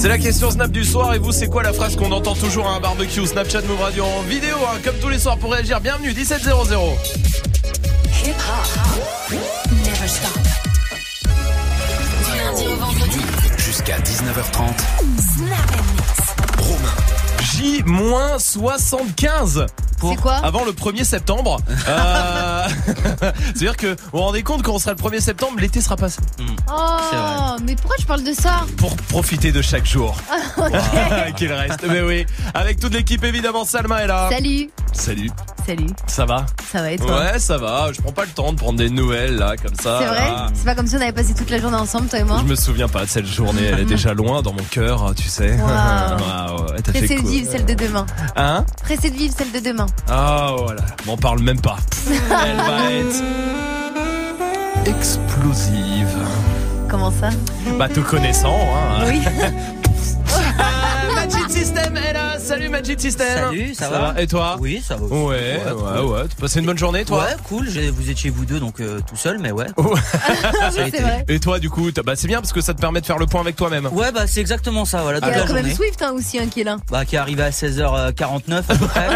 C'est la question Snap du soir et vous c'est quoi la phrase qu'on entend toujours à un barbecue Snapchat Move Radio en vidéo hein, comme tous les soirs pour réagir. Bienvenue 1700. Hip hop. Never stop. Du lundi au vendredi. Jusqu'à 19h30. Snap and mix. Romain. J-75 C'est quoi avant le 1er septembre. Euh, C'est-à-dire que vous vous rendez compte quand on sera le 1er septembre, l'été sera passé. Oh, mais pourquoi je parle de ça Pour profiter de chaque jour qu'il reste. Mais oui, avec toute l'équipe évidemment, Salma est là. Salut Salut, Salut, ça va ça va et toi Ouais, ça va. Je prends pas le temps de prendre des nouvelles là comme ça. C'est vrai Ah. C'est pas comme si on avait passé toute la journée ensemble, toi et moi Je me souviens pas de cette journée, elle est déjà loin dans mon cœur, tu sais. Waouh. Ah ouais, t'as fait Pressé de quoi vivre celle de demain. Hein Pressé de vivre celle de demain. Ah voilà, m'en parle même pas. Elle va être explosive. Comment ça? Bah te connaissant, hein. Oui. Salut Magic System. Salut, ça va Et toi Oui, ça va. aussi. Ouais, ouais, ouais. T'as passé une bonne journée, toi Ouais, cool. Vous étiez vous deux, donc euh, tout seul, mais ouais. Ouais. Ça a été. c'est vrai. Et toi, du coup, bah, c'est bien parce que ça te permet de faire le point avec toi-même. Ouais, bah c'est exactement ça, voilà, Il y a quand même. Swift hein, aussi hein, qui est là. Bah, qui est arrivé à 16h49 à peu près.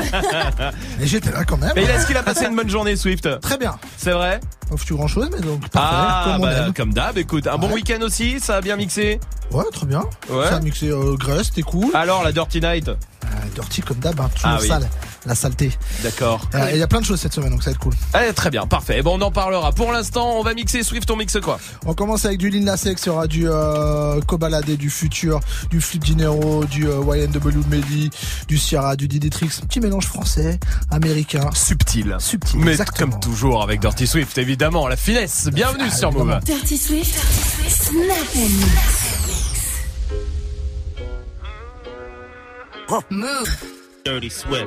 Et j'étais là quand même. Et est-ce qu'il a passé une bonne journée, Swift? Très bien. C'est vrai? Pas foutu grand chose, mais donc parfait. Ah, comme bah, comme d'hab, écoute, un bon week-end aussi, ça a bien mixé Ouais, très bien. Ouais. Ça a mixé euh, graisse, c'était cool. Alors, la Dirty Night Euh, dirty comme d'hab, hein, toujours Ah oui. sale. La saleté. D'accord. Euh, Il y a plein de choses cette semaine, donc ça va être cool. Allez, très bien, parfait. Bon, on en parlera. Pour l'instant, on va mixer Swift, on mixe quoi? On commence avec du Lil Nas X, il y aura du euh, Kobalade, du Futur, du Flip Dinero, du euh, YNW Melly, du Sierra, du Diditrix. Un petit mélange français, américain. Subtil. Subtil, Mais exactement. comme toujours avec Dirty Swift, évidemment, la finesse. Bienvenue Ah, sur Move. Dirty Swift. Snap and mix. Move. Dirty Swift.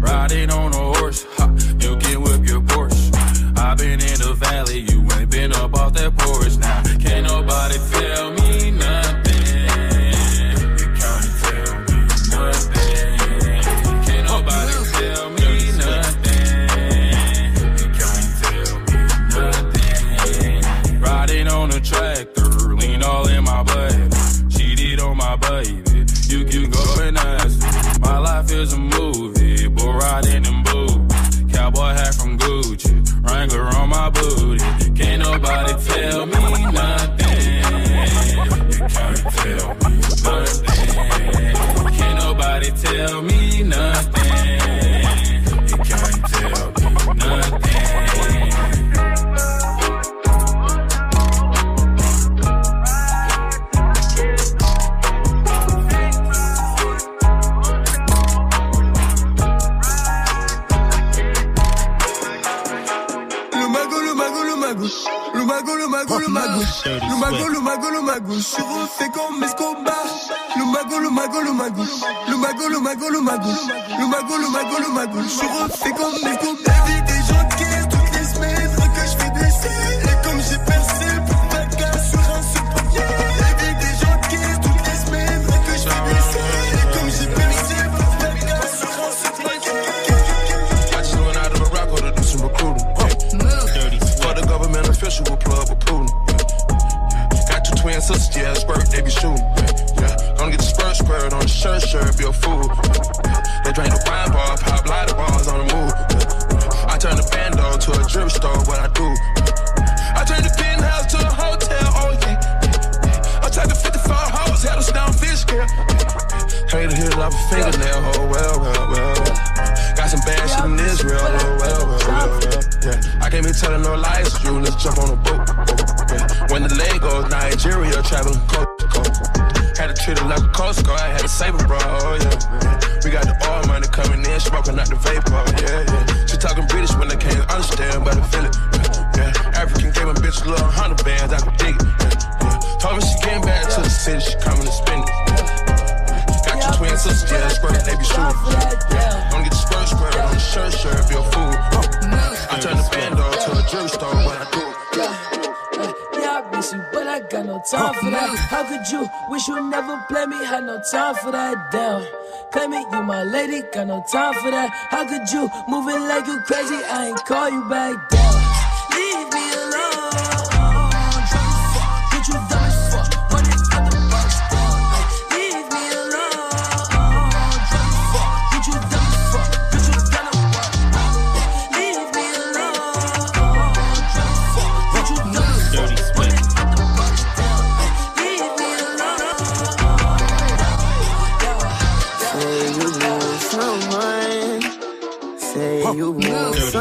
Riding on a horse, ha, you can whip your Porsche. I've been in the valley, you ain't been up off that porch now. Can't nobody tell me Cowboy hat from Gucci, Wrangler on my booty. Can't nobody tell me nothing. You can't tell me nothing. Can't nobody tell me nothing. Mago, le mago, le mago. Le mago, le mago, le mago. Je suis refait comme Escobar. Le mago, le mago, le mago. Le mago, le mago, le mago. Le mago, le mago, le mago. Je suis refait comme Escobar. Vie des gens toutes les semaines. Que je fais. Et comme j'ai percé pour casse sur un official will two sisters, yeah, squirt, they be shooting. Yeah, gonna get the spurt squirt on the shirt, shirt, be a fool. They drink the wine bar, pop lighter bars on the move. I turn the bando to a drip store, what I do. I turn the penthouse to a hotel, oh yeah. I'm talking 54 hoes, had us down fish, girl. Hate to hit off a fingernail, oh well, well, well. Got some bad shit in Israel, oh well, well, well, well. Yeah, I telling no lies you. Let's jump on a boat. When the leg goes Nigeria, traveling coast to coast. Had to treat it like a Coast Guard, I had to save it, bro. Oh yeah. We got the oil money coming in, smoking out the vapor. Oh, yeah, yeah. She talking British when they can't understand, but I feel it. Yeah. African gave a bitch a little hundred bands, I could dig it. Yeah, yeah. Told me she getting back to the city, she coming to spend it twin sisters, yeah, that's they be shooting. Don't get your skirt squared on the shirt, sure, be a fool. Huh. I turn the band off to a jewelry store, what I do. Yeah, yeah, I miss you, but I got no time for that. How could you wish you never play me? Had no time for that. Damn, claim it, you my lady. Got no time for that. How could you moving like you crazy? I ain't call you back damn.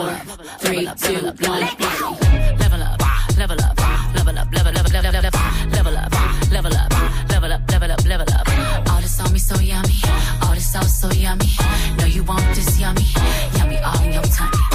level up. Level up, level up, level up, level up, level up, level up, level up, level up, level up, level up. All this on me so yummy. All this sauce so yummy. No, you want this yummy, yummy all in your tummy.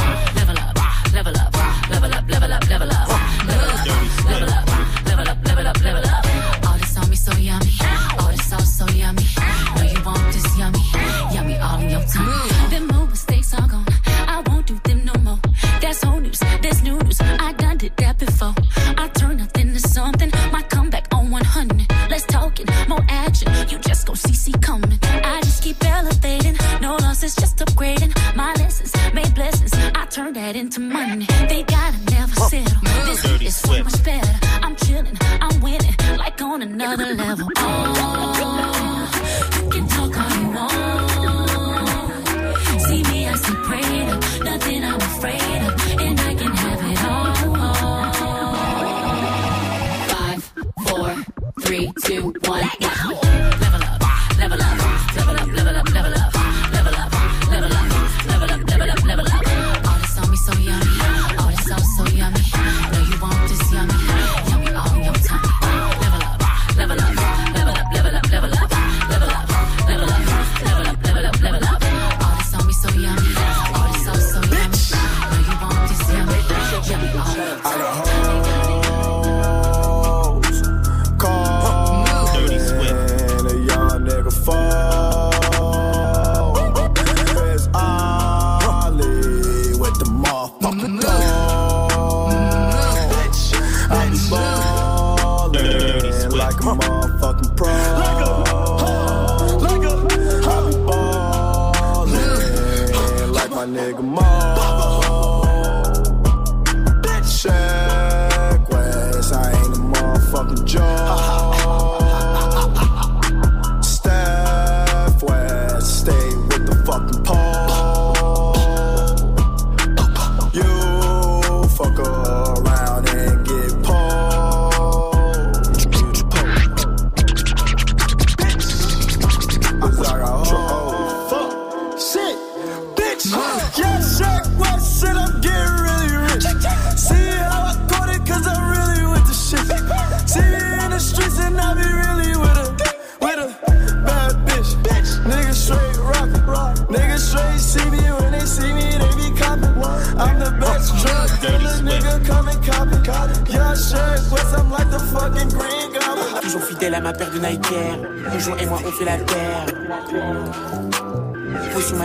turn that into money. They gotta never settle. This Dirty is so much better. I'm chilling, I'm winning, like on another level. Oh, you can talk all you want. See me as a predator, nothing I'm afraid of, and I can have it all. Five, four, three, two, one, now.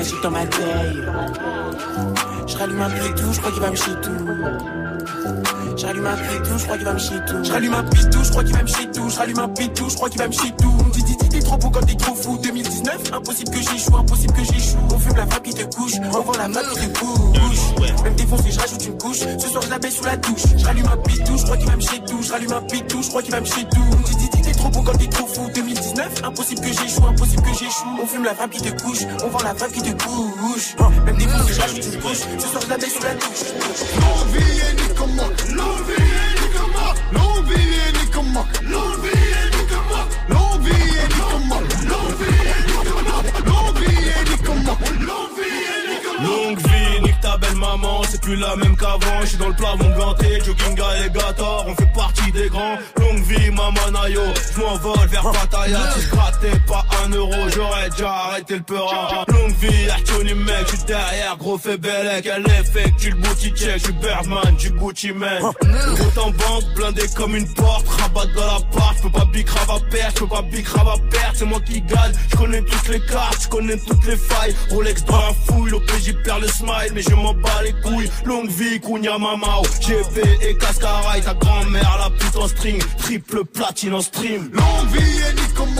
magique dans ma taille. Je rallume un pitou, je crois qu'il va me chier tout. Je rallume un pitou, je crois qu'il va me chier tout. Je un pitou, je qu'il va me chier tout. Je un pitou, je qu'il va me chier tout. On dit, t'es trop beau quand t'es trop 2019, impossible que j'échoue, impossible que j'échoue. On fume la vape qui te couche, on vend la vape qui te couche. Même défoncé, je rajoute une couche. Ce soir, je la sous la douche. Je rallume un pitou, je crois qu'il va me chier tout. Je rallume un pitou, je crois qu'il va me chier tout. Trop beau quand t'es trop fou. 2019, impossible que j'échoue, impossible que j'échoue. On fume la vape qui te couche, on vend la vape qui te couche. Même défoncé, je rajoute une couche. Ce soir, je la baisse sous la douche. L'envie ni comment, l'envie ni comment, l'envie ni comment, l'envie belle maman, c'est plus la même qu'avant. Je suis dans le plafond ganté, jogging alligator, on fait partie des grands. Longue vie, maman nayo, je m'envole vers Pattaya. Si je pas un euro, j'aurais déjà arrêté le peur. Longue vie, Artoni mec, je suis derrière, gros fait bellec. Elle effectue le booty check, je suis Birdman, du Gucci man. Compte en banque, blindé comme une porte, rabat dans la part, je pas bicrave à perdre, je peux pas bicrave à perdre, c'est moi qui gagne. Je connais toutes les cartes, je connais toutes les failles. Rolex dans la fouille, l'OPJ perd le smile, mais je m'en bats les couilles. Longue vie, Kounia Mamao, GP et Cascaraï, ta grand-mère la pute en string, triple platine en stream. L'envie ni comment, l'envie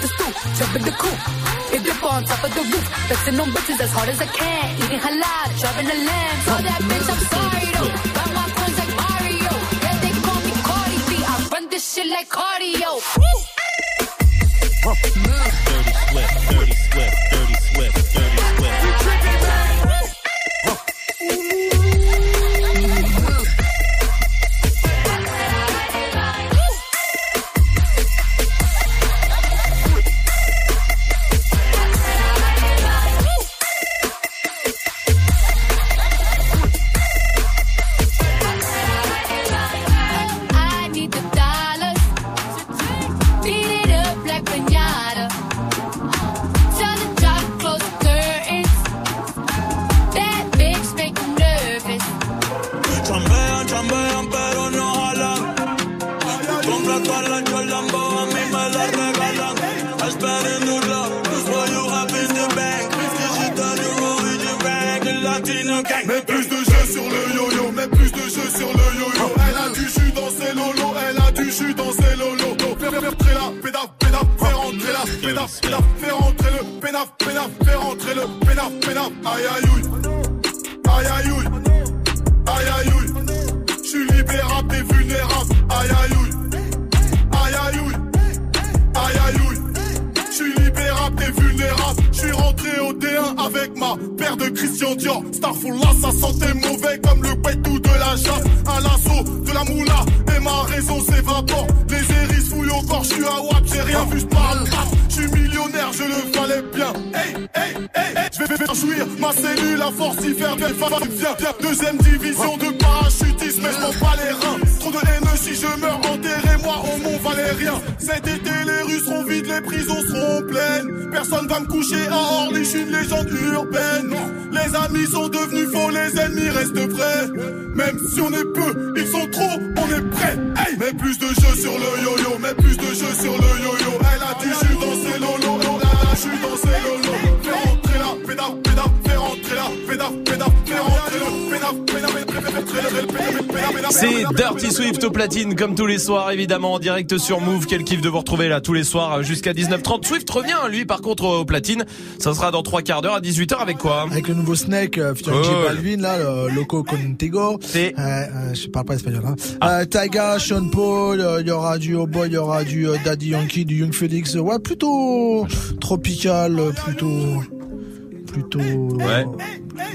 the stoop, jump in the coupe. Hit dip on top of the roof, flexing on bitches as hard as I can. Eating halal, driving a lamb. Tell that bitch I'm sorry though. Got my coins like Mario. Yeah, they call me Cardi B. I run this shit like cardio. Dirty Swift, Dirty Swift, pédaf, pédaf, fais rentrer le pénaf, pénaf, fais rentrer le pénaf, pénaf. Aïe aïe aïe aïe ouille, aïe aïe ouille. J'suis libérable et vulnérable, aïe aïe aïe vulnérable. J'suis rentré au D1 avec ma paire de Christian Dior. Starful là, ça sentait mauvais comme le ou de la chasse. À l'assaut de la moula et ma raison s'évapore. Les hérisses fouillent au corps, j'suis à WAP, j'ai rien vu, j'parle rap. J'suis millionnaire, je le fallait bien. Hey, hey, hey, hey. J'vais faire jouir ma cellule à force d'y faire bien. Viens, viens. Deuxième division de parachutisme, mais j'm'en bats les reins. Trop de haine si je meurs, au mont valait rien. Cet été, les rues seront vides, les prisons seront pleines. Personne va me coucher à Orly, je suis une légende urbaine. Les amis sont devenus faux, les ennemis restent vrais. Même si on est peu, ils sont trop, on est prêts. Hey mets plus de jeux sur le yo-yo, mets plus de jeux sur le yo-yo. Elle a je suis dans ses lolos, là là, je suis dans ses lolos. Fais rentrer la pédale, pédale, fais rentrer la pédale, pédale, C'est Dirty Swift au platine comme tous les soirs évidemment en direct sur Move. Quel kiff de vous retrouver là tous les soirs euh, jusqu'à 19h30. Swift revient lui par contre au platine. Ça sera dans trois quarts d'heure à 18h avec quoi? Avec le nouveau Snake, euh, featuring Oh. Balvin, là, le Loco Contigo. C'est euh, euh, je parle pas espagnol, hein. Ah. Euh, Taiga, Sean Paul, euh, il y aura du Oh Boy, il y aura du euh, Daddy Yankee, du Young Felix. Ouais, plutôt tropical, euh, plutôt, plutôt. Ouais.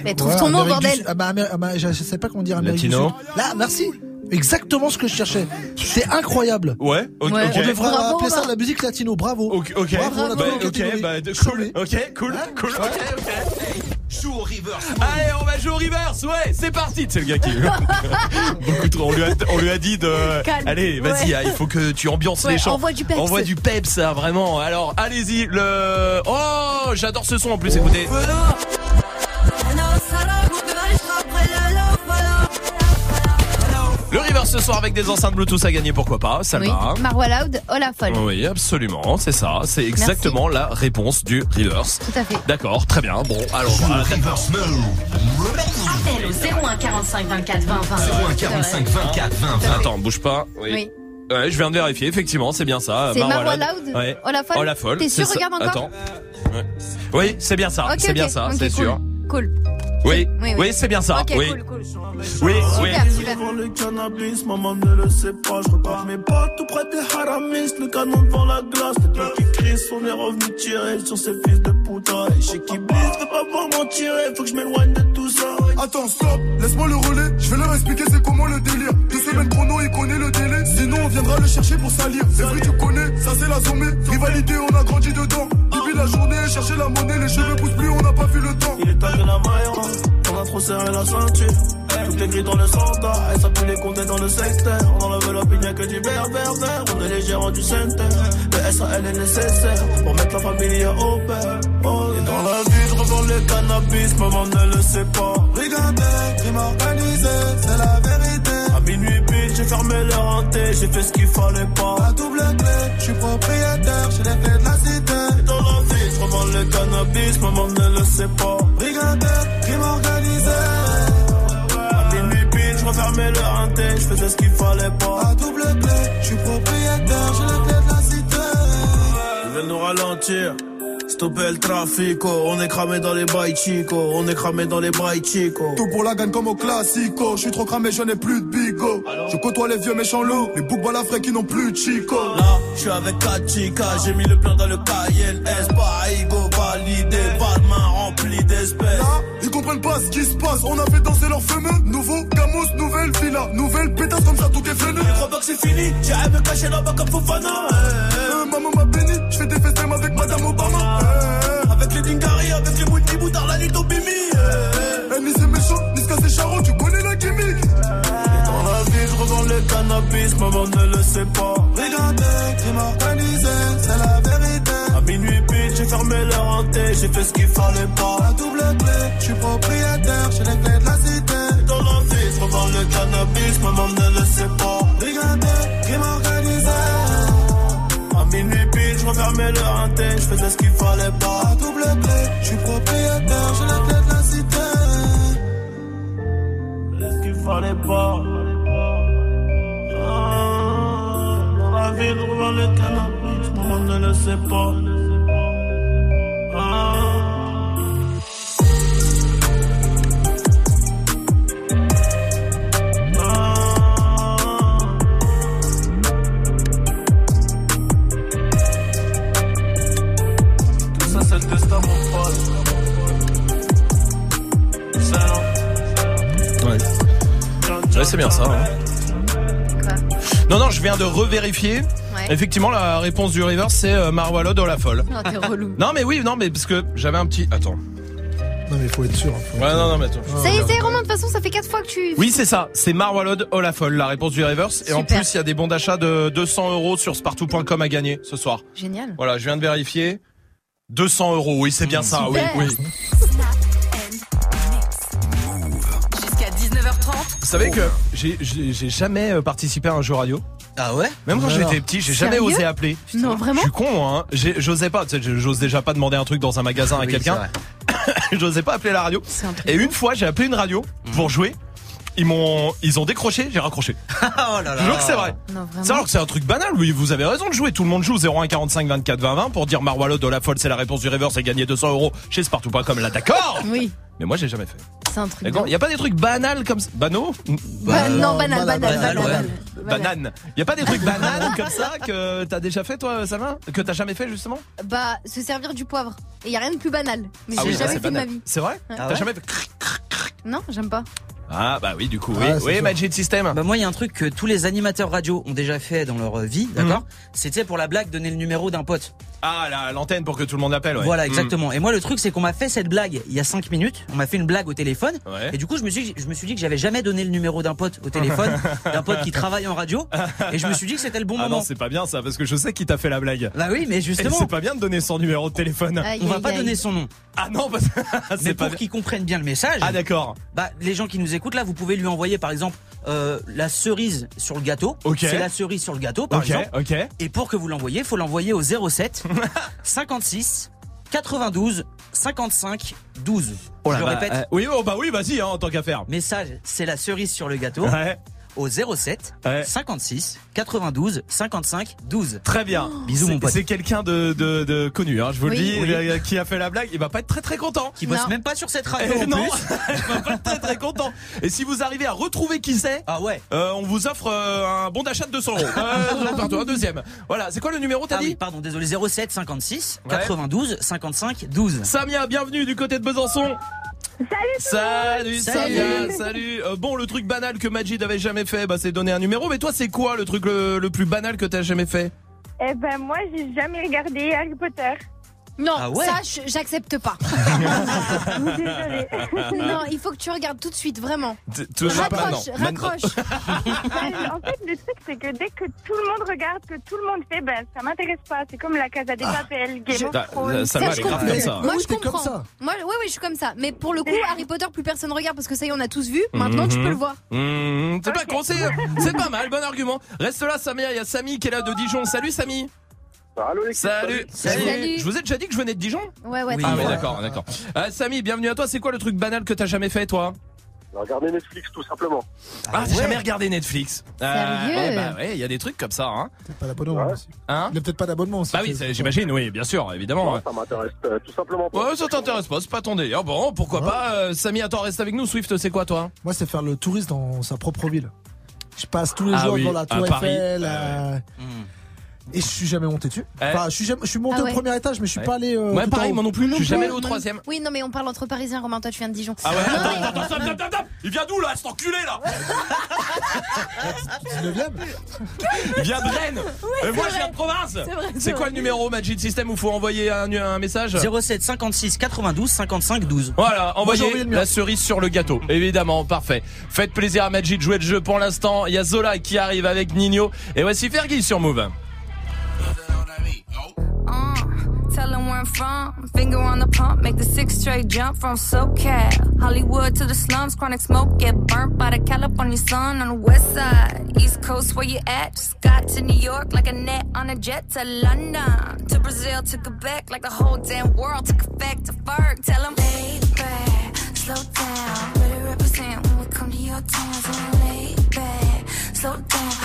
Mais trouve Ouais, ton mot, du bordel. Ah bah, ah bah, je, sais pas comment dire Amérique du Latino. Sud. Là, merci. Exactement ce que je cherchais. C'est incroyable. Ouais, ok. Ouais. On devrait Bravo, appeler ça la musique latino. Bravo. Ok, ok, Bravo, on a bah, ok, bah, cool, ok, cool, Hein cool, ok, ok. Joue au reverse. Allez, on va jouer au reverse, ouais, c'est parti. C'est le gars qui. Beaucoup trop. On lui a, on lui a dit de. Calme. Allez, vas-y, Ouais. ah, il faut que tu ambiances Ouais, les chants. envoie du peps. Envoie du peps, ça, vraiment. Alors, allez-y, le. Oh, j'adore ce son en plus, écoutez. Le ce soir avec des enceintes Bluetooth à gagner, pourquoi pas, ça Oui. va. Marwa Loud, oh la folle. Oui, absolument, c'est ça. C'est exactement la réponse du reverse. Tout à fait. D'accord, très bien. Bon, alors. voilà. Reverse. Appel au 01 45 24 20 20. 01 45 24 20 20. Attends, bouge pas. Oui. Oui. Ouais, je viens de vérifier, effectivement, c'est bien ça. C'est Marwa Loud. Ouais. Oh la folle. T'es sûr, regarde encore Attends. Ouais. Oui, c'est bien ça. Ok, c'est bien ça, Ok, c'est cool. sûr. Cool. Oui, Oui, oui, oui. c'est bien ça. Oui. cool, cool. Oui, oui. Super, super. Devant le cannabis, maman ne le sait pas. Je repars mes potes tout près des haramis. Le canon devant la glace. Les deux qui crient, on est revenu tirer sur ces fils de putain. Et chez qui blisse, fais pas voir m'en tirer. Faut que je m'éloigne de. Attends, stop, laisse-moi le relais. Je vais leur expliquer c'est comment le délire. Deux semaines chrono, il connaît le délai. Sinon, on viendra le chercher pour salir. C'est vrai, tu connais, ça c'est la sommée. Rivalité, on a grandi dedans. Depuis la journée, chercher la monnaie, les cheveux poussent plus, on n'a pas vu le temps. Il est temps que la maille, on a trop serré la ceinture. Tout est gris dans le centre, et ça les comptes dans le secteur. On enlève l'opinion que du vert, vert. On est les gérants du center. Le SAL est nécessaire pour mettre la famille au père. Oh, et dans la vie, je revends le cannabis, maman ne le sait pas. Regardez, crime organisé, c'est la vérité. À minuit pile, j'ai fermé le hanté, j'ai fait ce qu'il fallait pas. La double clé, je suis propriétaire, j'ai les clés de la cité. Et dans la vie, je revends le cannabis, maman ne le sait pas. Regardez, refermais le hanté, je faisais ce qu'il fallait pas. La double clé, je suis propriétaire, j'ai les clés de la cité. Ils veulent nous ralentir. Stopper le trafic, on est cramé dans les bails chico, on est cramé dans les bails chico. Tout pour la gagne comme au classico. Je suis trop cramé, je n'ai plus de bigo. Je côtoie les vieux méchants loups, les boucs balafrés qui n'ont plus de chico. Là, je suis avec 4 chicas, j'ai mis le plan dans le KLS, pas ego validé, pas de main Là, ils comprennent pas ce qui se passe. On a fait danser leur fameux. Nouveau Camus, nouvelle villa. Nouvelle pétasse comme ça, tout est freiné. Je crois pas que c'est fini, j'arrive me cacher là-bas comme Fofana. eh, Euh, maman m'a béni, je fais des festins avec Madame Obama. eh. Avec les Dingari, avec les multiboutards, la nuit au bimi. Eh, ni c'est méchant, ni ce c'est charron, tu connais la gimmick. Dans la vie, je revends le cannabis, maman ne le sait pas. Regardez, crime organisé, c'est la vérité. J'ai fait ce qu'il fallait pas. La double clé, je suis propriétaire, j'ai les clés de la cité. Dans je revends le cannabis, maman ne le sait pas. Regardez, crime organisé. À minuit pile, je refermais le hanté, je faisais ce qu'il fallait pas. La double clé, je suis propriétaire, j'ai les clés de la cité. Ce qu'il fallait pas. Ah, dans la vie, je revends le cannabis, maman ne le sait pas. C'est bien ça. hein. Non, non, je viens de revérifier. Ouais. Effectivement, la réponse du reverse, c'est euh, Marwa Loud, oh la folle. Non, t'es relou. Non, mais oui, non, mais parce que j'avais un petit. Attends. Non, mais il faut être sûr. faut Ouais, être- non, non, mais attends. Ça y est, c'est Romain, de toute façon, ça fait 4 fois que tu. Oui, c'est ça. C'est Marwalod Olafol, la réponse du reverse. Et en plus, il y a des bons d'achat de 200 euros sur spartou.com à gagner ce soir. Génial. Voilà, je viens de vérifier. 200 euros, oui, c'est bien ça, oui, Super. oui. Jusqu'à 19h30. Vous savez que j'ai- jamais euh, participé à un jeu radio. Ah ouais? Même quand j'étais petit, j'ai jamais osé appeler. Non, Je vraiment? Suis con, moi, hein. J'osais pas, tu sais, j'ose déjà pas demander un truc dans un magasin à quelqu'un. c'est. J'osais pas appeler la radio. C'est. Et une fois, j'ai appelé une radio pour jouer. Ils m'ont, ils ont décroché, j'ai raccroché. oh là Je jure que c'est vrai. C'est alors que c'est un truc banal, oui, vous avez raison de jouer. Tout le monde joue 01 45 24 20 20 pour dire Marwalo de la folle, c'est la réponse du reverse et gagner 200 euros chez Spartou.com. Là, d'accord? Oui, Mais moi, j'ai jamais fait. c'est un truc. Il y a pas des trucs banals comme ça? Banaux Bah, non, non, banal, banal, banal, banal, banal. Banane. Il y a pas des trucs banals comme ça que t'as déjà fait, toi, Salma Que t'as jamais fait, justement? Bah, se servir du poivre. Et y a rien de plus banal. Mais Ah j'ai oui, jamais fait de ma vie. C'est vrai? Ah T'as ouais? jamais fait Non, j'aime pas. Ah, bah oui, du coup, oui. C'est oui, sûr. Magic System. Bah moi il y a un truc que tous les animateurs radio ont déjà fait dans leur vie, d'accord? C'était pour la blague donner le numéro d'un pote. Ah, la- l'antenne pour que tout le monde appelle, ouais. Voilà Mm. exactement. Et moi le truc c'est qu'on m'a fait cette blague il y a 5 minutes, on m'a fait une blague au téléphone Ouais. et du coup je me suis je me suis dit que j'avais jamais donné le numéro d'un pote au téléphone, d'un pote qui travaille en radio et je me suis dit que c'était le bon Ah moment. non, c'est pas bien ça, parce que je sais qui t'a fait la blague. bah oui, mais Et justement, c'est pas bien de donner son numéro de téléphone. Aïe, on va aïe, pas aïe. donner son nom. Ah non, parce que Mais c'est pas pour bien. qu'ils comprennent bien le message, Ah d'accord. bah les gens qui nous écoutent là, vous pouvez lui envoyer par exemple euh, la cerise sur le gâteau. C'est la cerise sur le gâteau par exemple. Et pour que vous l'envoyiez, faut l'envoyer au 07 56 92 55 12. Oh là, Je bah, répète. euh, oui, oh, bah oui, vas-y, hein, en tant qu'à faire. Message, c'est la cerise sur le gâteau Ouais, au 07 Ouais. 56 92 55 12. très bien. Bisous, C'est- mon pote. C'est quelqu'un de, de, de connu, hein, je vous le dis, Oui. euh, qui a fait la blague. Il va pas être très très content. Qui bosse même pas sur cette radio Eh en non, plus. il va pas être très très content. Et si vous arrivez à retrouver qui c'est, Ah ouais. euh, on vous offre euh, un bon d'achat de 200 euros. Euh, pardon, un deuxième. Voilà, c'est quoi le numéro, t'as Ah dit oui, pardon, désolé, 07 56 Ouais. 92 55 12. Samia, bienvenue du côté de Besançon. Salut, salut, Salut. Samia, salut. Euh, bon, le truc banal que Majid avait jamais fait, bah, c'est donner un numéro. Mais toi, c'est quoi le truc le, plus banal que t'as jamais fait? Eh ben moi j'ai jamais regardé Harry Potter. Non, Ah ouais ça, j'accepte pas. Désolée. non, il faut que tu regardes tout de suite, vraiment. T- Raccroche, raccroche. en fait le truc c'est que dès que tout le monde regarde, que tout le monde fait, ben ça m'intéresse pas. C'est comme la Casa des Papel, Game je- of Ah, Thrones. ça je comprends. comme ça. Moi, Oui, je t'es comme comprends. ça. Moi, oui, oui, je suis comme ça. Mais pour le coup, Harry Potter, plus personne regarde parce que ça y est, on a tous vu. Maintenant, tu Mhm. peux le voir. Mmh, c'est pas con, c'est c'est pas mal, bon argument. Reste là, Samia, il y a Samy qui est là de Dijon. Salut, Samy. Allô, l'équipe, Salut. Salut. Je vous ai déjà dit que je venais de Dijon Ouais, ouais, Oui. Ah, raison. d'accord, d'accord. Euh, Samy, bienvenue à toi. C'est quoi le truc banal que t'as jamais fait, toi? Regardez Netflix, tout simplement. Ah, t'as jamais regardé Netflix? Sérieux ouais, Bah ouais, il y a des trucs comme ça, hein. Peut-être pas d'abonnement Ouais. aussi. Hein? Il a peut-être pas d'abonnement aussi. Bah oui, c'est- j'imagine, oui, bien sûr, évidemment. Non, ça m'intéresse euh, tout simplement pas. Ouais, ça t'intéresse pas, c'est pas ton délire. Bon, pourquoi Ouais. pas. euh, Samy, attends, reste avec nous. Swift, c'est quoi, toi? Moi, c'est faire le touriste dans sa propre ville. Je passe tous les Ah jours oui, devant la à Tour Paris. Eiffel. Et je suis jamais monté dessus. Enfin, je suis, jamais- je suis monté Ah au premier étage, mais je suis Ouais. pas allé. euh, Ouais, tout pareil, en haut. moi non plus. Je suis jamais allé au troisième. Oui, non, mais on parle entre parisiens, Romain. Toi, tu viens de Dijon. Ah ouais, Non, attends, mais- attends, attends, attends, attends, Il vient d'où là, cet enculé là 19e Il vient de Rennes Mais moi je viens de province vrai, C'est c'est quoi vrai. le numéro Magic System où faut envoyer un, un message 07 56 92 55 12. Voilà, j'ai envoyez envoyé le mien. la cerise sur le gâteau. Évidemment, parfait. Faites plaisir à Magic de jouer le jeu pour l'instant. Il y a Zola qui arrive avec Nino. Et voici Fergie sur Move. Where I'm from. Finger on the pump, make the six straight jump from SoCal. Hollywood to the slums, chronic smoke, get burnt by the California sun on the west side. East Coast, where you at? Just got to New York like a net on a jet to London. To Brazil, to Quebec, like the whole damn world took effect to Ferg. Tell them, lay back, slow down. Better represent when we come to your town. So lay back, slow down.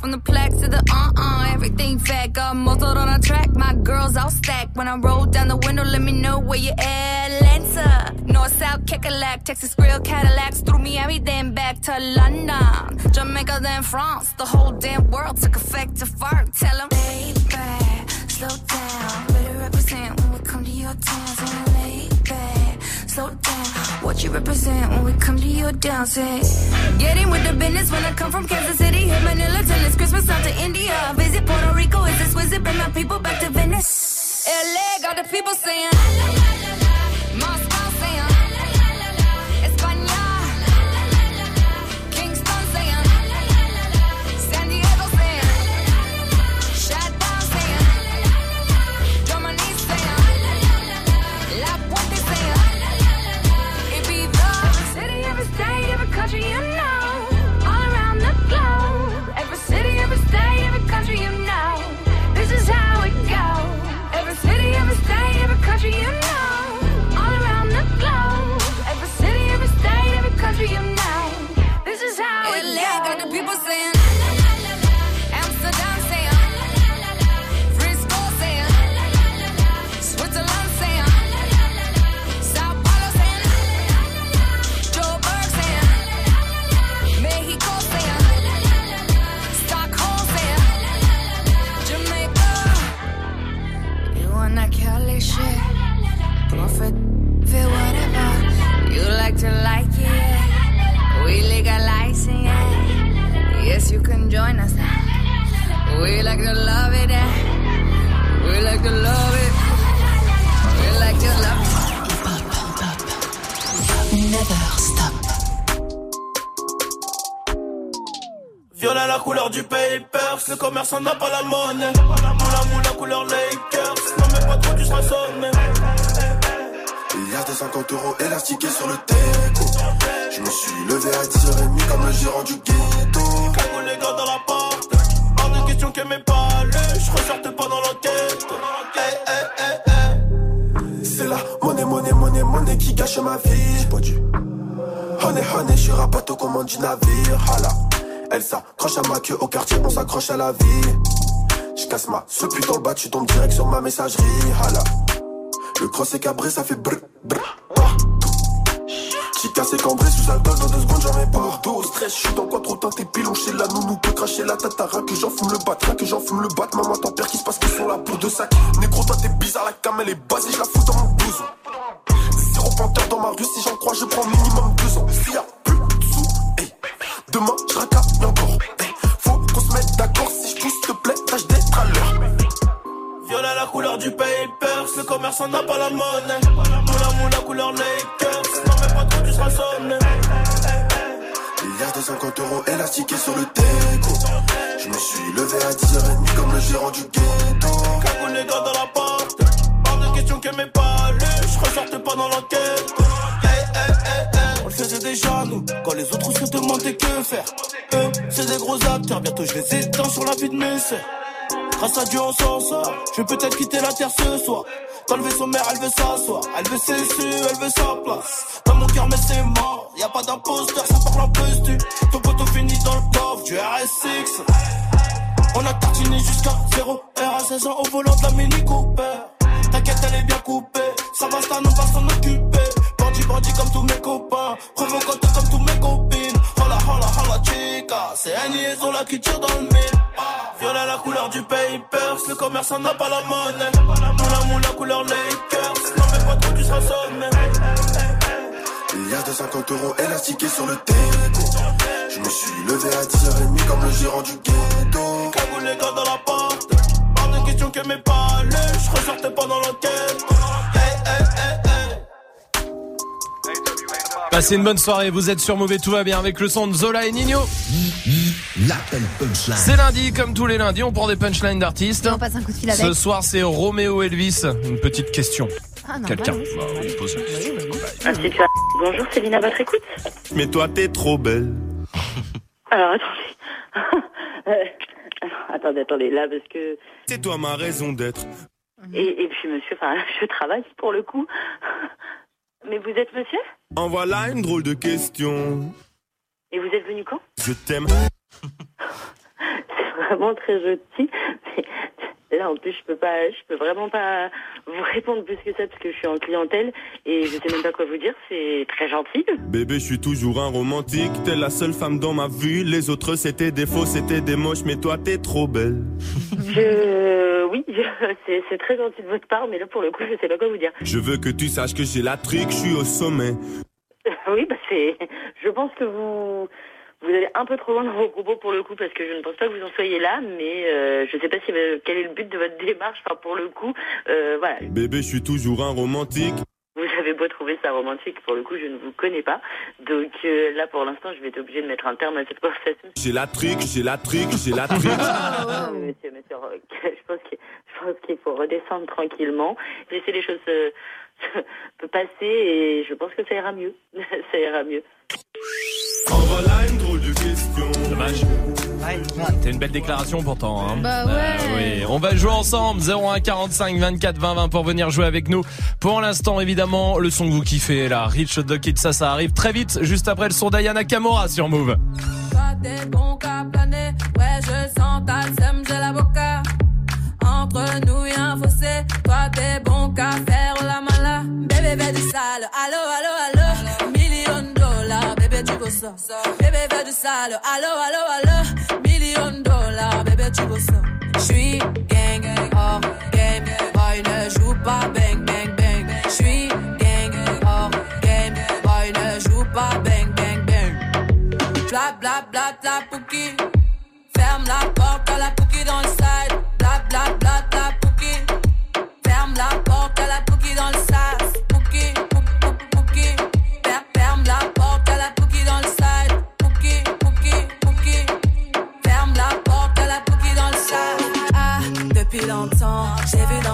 From the plaques to the uh-uh, everything fat. Got muzzled on a track, my girls all stacked. When I roll down the window, let me know where you at. Atlanta, north, south, Kekalak, Texas grill, Cadillacs. Through me then back to London. Jamaica, then France. The whole damn world took effect to fart. Tell them, back, slow down. Better represent when we come to your town. So down. What you represent when we come to your dance? Eh? Say, Getting with the business when I come from Kansas City. Hit Manila till it's Christmas out to India. Visit Puerto Rico, is this wizard? Bring my people back to Venice. LA got the people saying, treasure you join us now. We like to love it. We like to love it. We like to love it. Never stop. Violet la couleur du papers, le commerçant n'a pas la monnaie. Moula moula couleur Lakers, non mais pas trop tu seras sonné. Il y a des 50 euros élastiqués sur le teco. Je me suis levé à 10h30 comme le gérant du ghetto. Les gars dans la porte, hors de question que mes palais, je ressortais pas dans l'enquête. Eh, eh, eh, eh. C'est la monnaie, monnaie, monnaie, monnaie qui gâche ma vie. J'ai pas dû. Honey, honey, je suis rapato commande du navire. Hala. Elle s'accroche à ma queue au quartier, on s'accroche à la vie. Je casse ma ce putain le bas, tu tombes direct sur ma messagerie. Hala. Le cross est cabré, ça fait brr, brr. J'ai cassé cambré sous alcool dans deux secondes, j'en mets partout. Au stress, je suis dans quoi trop teinté, pilon chez la nounou, peut cracher la tatara, que j'en fume le bat, rien que j'en fume le bat. Maman, ton père qui se passe qu'ils sont là pour deux sacs. Négro, toi t'es bizarre, la cam elle est basée, je la fous dans mon blouson. Zéro panthère dans ma rue, si j'en crois, je prends minimum deux ans. S'il y a plus de sous, hey. demain je racaille encore. Faut qu'on se mette d'accord, si je pousse, s'il te plaît, tâche d'être à l'heure. Violet la couleur du papers, le commerçant n'a pas la monnaie. Moula moula couleur Lakers, pas y a des 50 euros élastiqués sur le teco. Je me suis levé à 10h30 comme le gérant du ghetto. Cagou les gars dans la porte, hors de question que mes palais, je ressortais pas dans l'enquête. On le faisait déjà nous, quand les autres se demandaient que faire. Eux, c'est des gros acteurs, bientôt je les éteins sur la vie de mes sœurs. Grâce à Dieu on s'en sort, je vais peut-être quitter la terre ce soir. Dans le vaisseau mère, elle veut s'asseoir, elle veut ses su, elle veut sa place. Mon cœur, mais c'est mort, y a pas d'imposteur, ça parle en plus tu. Ton poteau finit dans le coffre du RS6. On a tartiné jusqu'à 0 R à 16 ans au volant de la Mini Cooper. T'inquiète, elle est bien coupée, ça va, ça nous va s'en occuper. Bandit, bandit comme tous mes copains, provocante comme tous mes copines. Hola, hola, hola, chica, c'est un liaison là qui tire dans le mille. Violet la couleur du papers, le commerçant n'a pas la monnaie. Moula moula couleur Lakers, non mais pas trop tu seras. Il y a des 50 euros élastiqués sur le teco. Je me suis levé à 10h30 comme le gérant du ghetto. Cagou les gars dans la porte, hors de question que mes palais, je ressortais pas dans l'enquête. Eh, eh, eh, eh. Passez une bonne soirée, vous êtes sur Mauvais, tout va bien avec le son de Zola et Nino. L'appel punchline. C'est lundi, comme tous les lundis, on prend des punchlines d'artistes. On passe un coup de fil avec. Ce soir, c'est Roméo Elvis. Une petite question. Ah, Quelqu'un bah, on pose la question. Ça. Bonjour, Céline, à votre écoute. Mais toi, t'es trop belle. Alors, attendez. Euh, attendez, attendez, là, parce que... C'est toi ma raison d'être. Et, et puis, monsieur, enfin, je travaille pour le coup. Mais vous êtes monsieur? En voilà une drôle de question. Et vous êtes venu quand? Je t'aime. C'est vraiment très gentil. Mais Là, en plus, je peux pas, je peux vraiment pas vous répondre plus que ça parce que je suis en clientèle et je sais même pas quoi vous dire. C'est très gentil. Bébé, je suis toujours un romantique. T'es la seule femme dans ma vie. Les autres, c'était des faux, c'était des moches. Mais toi, t'es trop belle. Je, oui, c'est c'est très gentil de votre part, mais là, pour le coup, je sais pas quoi vous dire. Je veux que tu saches que j'ai la trique, je suis au sommet. Oui, bah c'est. Je pense que vous vous allez un peu trop loin dans vos propos pour le coup parce que je ne pense pas que vous en soyez là, mais euh, je sais pas si euh, quel est le but de votre démarche. Enfin, pour le coup, euh, voilà. Bébé, je suis toujours un romantique. Vous avez beau trouver ça romantique, pour le coup, je ne vous connais pas. Donc euh, là, pour l'instant, je vais être obligée de mettre un terme à cette conversation. J'ai la trique, j'ai la trique, j'ai la trique. Ah, monsieur, monsieur Rock, je pense qu'il je pense qu'il faut redescendre tranquillement, laisser les choses se passer et je pense que ça ira mieux. ça ira mieux. En voilà une drôle de question. Dommage. C'est une belle déclaration pourtant. Hein. Bah ouais. Ah oui. On va jouer ensemble 01 45 24 20 20 pour venir jouer avec nous. Pour l'instant évidemment le son que vous kiffez là, Rich Dog Kid, ça ça arrive très vite juste après le son d'Ayana Kamora sur Move. Toi t'es bon qu'à planer, ouais je sens ta sème, j'ai. Entre nous y'a un fossé, toi t'es bon qu'à faire la mala. Bébé fais du sale, allo allo allo, million dollars, bébé tu ça. Bébé fais du sale, allo allo allo, million dollars, bébé tu ça. J'suis gang, hors game, boy ne joue pas bang bang bang. J'suis gang, hors game, boy ne joue pas bang bang bang. Bla bla bla bla pouki. Ferme la porte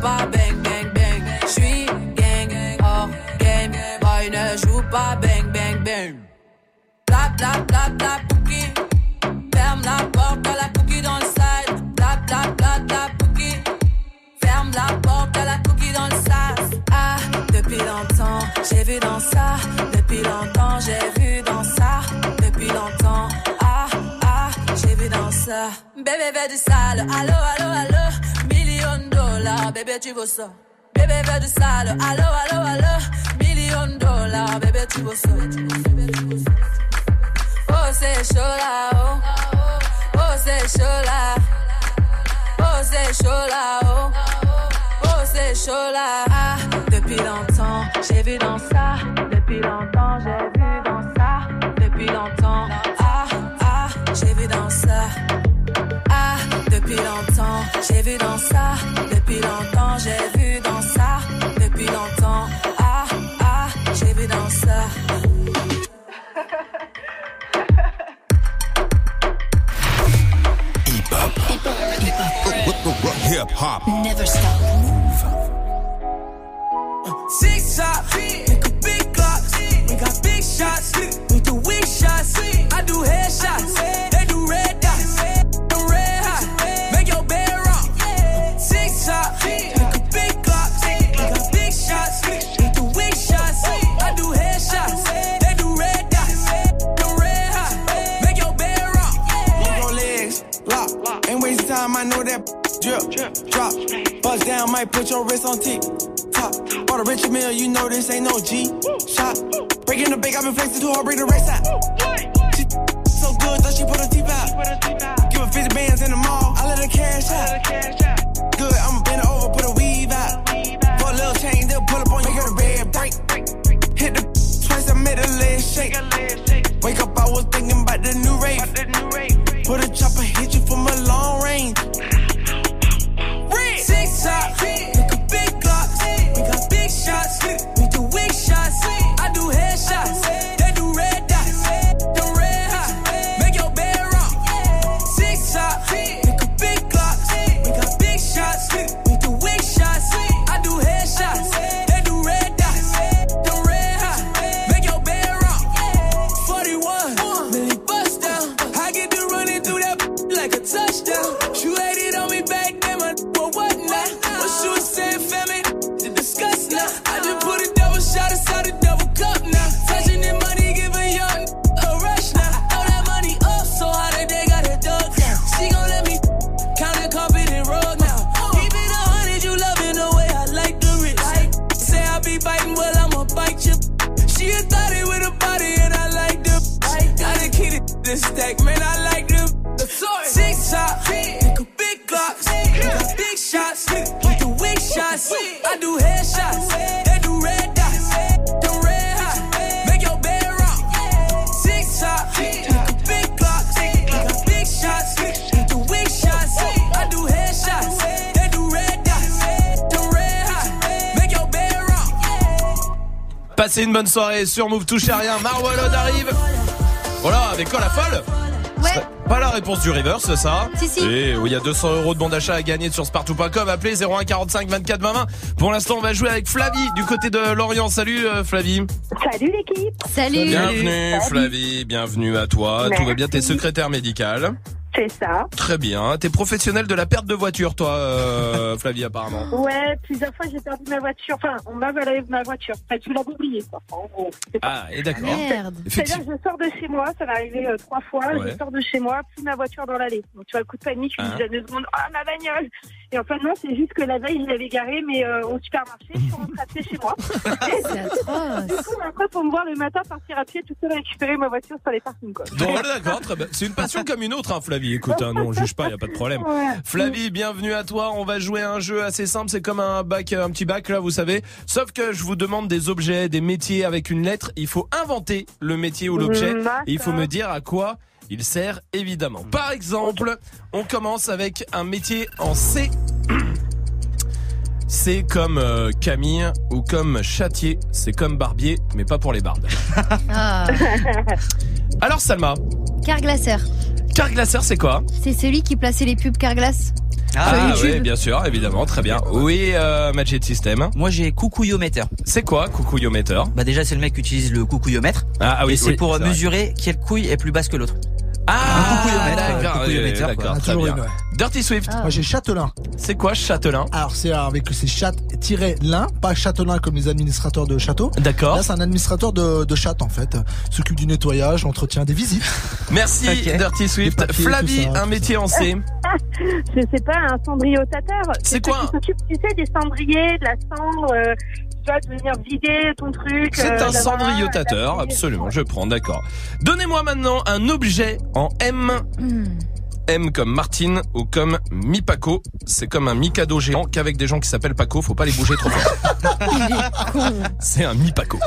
pas bang bang bang. J'suis gang, hors game. Boy ne joue pas bang bang bang. Bla bla bla bla pouki. Ferme la porte à la pouki dans le side. Bla bla bla bla pouki. Ferme la porte à la pouki dans le sas. Ah, depuis longtemps, j'ai vu dans ça. Depuis longtemps, j'ai vu dans ça. Depuis longtemps, ah, ah, j'ai vu dans ça. Bébé, fais du sale. Allo, allo, allo. Million dollars, bébé, tu veux ça. Bébé, fais du sale. Allo, allo, allo. Million dollars, bébé, tu veux ça. Oh, c'est chaud là, oh. Oh, c'est chaud là. Oh, c'est chaud là, oh. Oh, c'est chaud là. Ah, depuis longtemps, j'ai vu dans ça. Depuis longtemps, j'ai vu dans ça. Depuis longtemps, ah, ah, j'ai vu dans ça. Depuis longtemps, j'ai vu dans ça. Depuis longtemps, j'ai vu dans ça. Depuis longtemps, ah, ah, j'ai vu dans ça. Hip hop. Never stop. Six shots, make that drip, drop. Bust down, might put your wrist on tick. Top. Bought a rich meal, you know this ain't no G. Shot. Breaking the bank, I've been flexing too hard, bring the race out. She so good, thought she put her teeth out. Give her 50 bands in the mall, I let her cash out. Good, I'ma bend her over, put a weave out. For a little change, they'll pull up on you, hear the red break. Hit the twice, I made a leg shake. I. Passez une bonne soirée sur Move Touche à rien. Marwalod arrive. Voilà, avec quoi la folle? Pas la réponse du reverse, c'est ça Si, si. Et où il y a 200 euros de bon d'achat à gagner sur spartou.com. Appelez 01 45 24 20 20. Pour l'instant, on va jouer avec Flavie du côté de Lorient. Salut euh, Flavie. Salut l'équipe. Salut. Bienvenue Flavie, bienvenue à toi. Tout va bien, t'es secrétaire médicale. C'est ça. Très bien. T'es professionnel de la perte de voiture, toi, euh, Flavie, apparemment. Ouais, plusieurs fois j'ai perdu ma voiture. Enfin, on m'a volé ma voiture. Enfin, tu l'as oublié, quoi. En gros. Ah, et d'accord. Merde. C'est-à-dire que je sors de chez moi, ça m'est arrivé euh, trois fois, Ouais. je sors de chez moi, plus ma voiture dans l'allée. Donc tu vois, le coup de panique, je me dis à deux secondes, ah ma bagnole Et en fait non, c'est juste que la veille, je l'avais garée, mais euh, au supermarché, je suis rentrée à pied chez moi. Du coup, après, pour me voir le matin partir à pied, tout seul récupérer ma voiture sur les parkings, quoi. Bon, voilà, d'accord, très bien. C'est une passion comme une autre, hein, Flavie. Écoute, hein, non, on juge pas, y a pas de problème. Ouais. Flavie, bienvenue à toi. On va jouer à un jeu assez simple. C'est comme un bac, un petit bac là, vous savez. Sauf que je vous demande des objets, des métiers avec une lettre. Il faut inventer le métier ou l'objet. Et il faut me dire à quoi il sert évidemment. Par exemple, on commence avec un métier en C. C'est comme euh, Camille ou comme Châtier, c'est comme Barbier, mais pas pour les bardes. Ah. Alors Salma, Carglaceur. Carglaceur c'est quoi? C'est celui qui plaçait les pubs Carglass. Ah YouTube. oui, bien sûr, évidemment, très bien. Oui, euh, Magic System. Moi j'ai coucouillomètre. C'est quoi coucouillomètre Bah déjà c'est le mec qui utilise le coucouillomètre. Ah, ah oui, et c'est oui, pour vrai. mesurer quelle couille est plus basse que l'autre. Ah, coucouillomètre, euh, d'accord, très bien. une, ouais. Dirty Swift. Ah. Moi j'ai Châtelain. C'est quoi Châtelain? Alors c'est avec c'est chat-lin, pas châtelain comme les administrateurs de château. D'accord. Là c'est un administrateur de, de chatte en fait. S'occupe du nettoyage, l'entretien des visites. Merci. Dirty Swift. Papiers, Flavie, ça, un métier en C. Je sais pas, un cendriotateur. C'est quoi qui s'occupent, tu sais, des cendriers, de la cendre, euh, vois, de venir vider ton truc. C'est euh, un cendriotateur, un- absolument, je prends, d'accord. Donnez-moi maintenant un objet en M. Hmm. M comme Martine ou comme Mipaco. C'est comme un Mikado géant qu'avec des gens qui s'appellent Paco, faut pas les bouger trop fort. C'est un mi-Paco.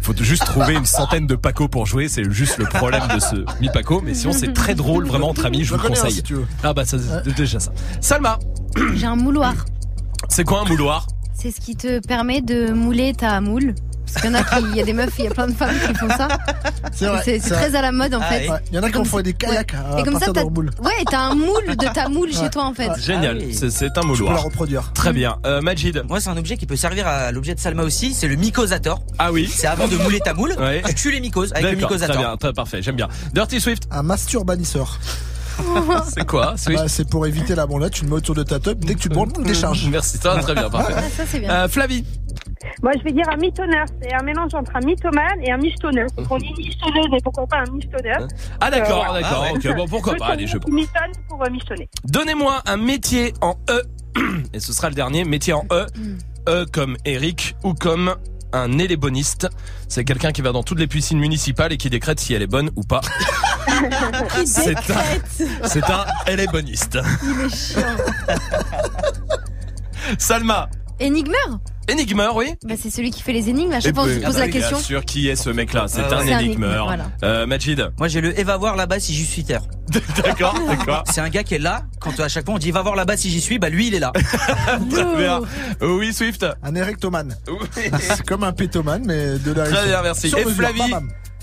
Faut juste trouver une centaine de Paco pour jouer, c'est juste le problème de ce mi-Paco, mais sinon c'est très drôle, vraiment entre amis, je vous le conseille. si tu veux. Ah bah ça, c'est déjà ça. Salma, J'ai un mouloir. c'est quoi un mouloir? C'est ce qui te permet de mouler ta moule. Parce qu'il y en a qui, il y a des meufs, il y a plein de femmes qui font ça. C'est très à la mode en Ah fait. Ouais, Il y en a qui Comme ont fait ça- des kayaks à Et comme ça, t'as ouais, un moule de ta moule chez toi en fait. Génial, Ah oui. c'est- un Tu peux la mouloir. reproduire. Très bien. Euh, Majid. Moi c'est un objet qui peut servir à l'objet de Salma aussi, c'est le mycosator. Ah oui. C'est avant de mouler ta moule, Ouais. tu tues les mycoses avec le D'accord, très mycosator. bien, très parfait, j'aime bien. Dirty Swift, Un masturbanisseur. c'est quoi Bah, c'est pour éviter la branlette, tu le mets autour de ta top, dès que tu te branles, décharge. Merci, ça, très bien, parfait. Ah, ça c'est bien. Euh, Flavie, Moi, je vais dire un mitonneur. C'est un mélange entre un mythomane et un michetonneur. Donc, on dit michetonneuse, mais pourquoi pas un michetonneur ah d'accord, Euh, d'accord, ah ouais. ok, bon pourquoi pas, allez, je Qui mitonne pour euh, michetonner. Donnez-moi un métier en E, et ce sera le dernier, métier en E, E comme Eric ou comme un éléboniste. C'est quelqu'un qui va dans toutes les piscines municipales et qui décrète si elle est bonne ou pas. Qui C'est un, décrète. c'est un éléboniste. Il est chiant. Salma, Énigmeur? Énigmeur, oui Bah c'est celui qui fait les énigmes. À chaque fois on se pose la bien question. sûr, qui est ce mec-là C'est Ah un ouais. C'est un énigmeur. Euh, Majid, Moi j'ai le et va voir là-bas si j'y suis terre. d'accord, d'accord. C'est un gars qui est là, quand à chaque fois on dit va voir là-bas si j'y suis, bah lui il est là. Très bien. Oui, Swift. Un érectomane. Oui. C'est comme un pétomane, mais de la Très bien, merci. Sur Et mesure, Flavie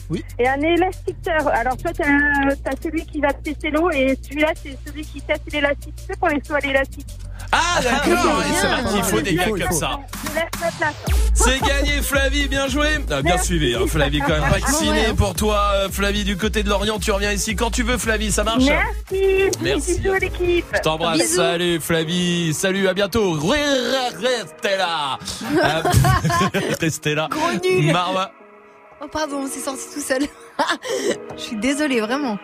bam. Et un élasticteur. Alors, toi, t'as as celui qui va tester l'eau et celui-là, c'est celui qui teste l'élastique. Tu sais, pour les sauts à l'élastique. Ah d'accord, Ah, et c'est vrai qu'il faut des gars comme ça. Je laisse ma place. C'est gagné Flavie, bien joué. Ah, bien Merci. suivi, hein, Flavie quand même vacciné pour toi, euh, Flavie du côté de Lorient. Tu reviens ici quand tu veux, Flavie, ça marche. Merci. Merci. Bisous à l'équipe. Je t'embrasse. Salut Flavie. Salut, à bientôt. Restez là. Restez là. Marwa. Oh pardon, c'est sorti tout seul. Je suis désolée, vraiment.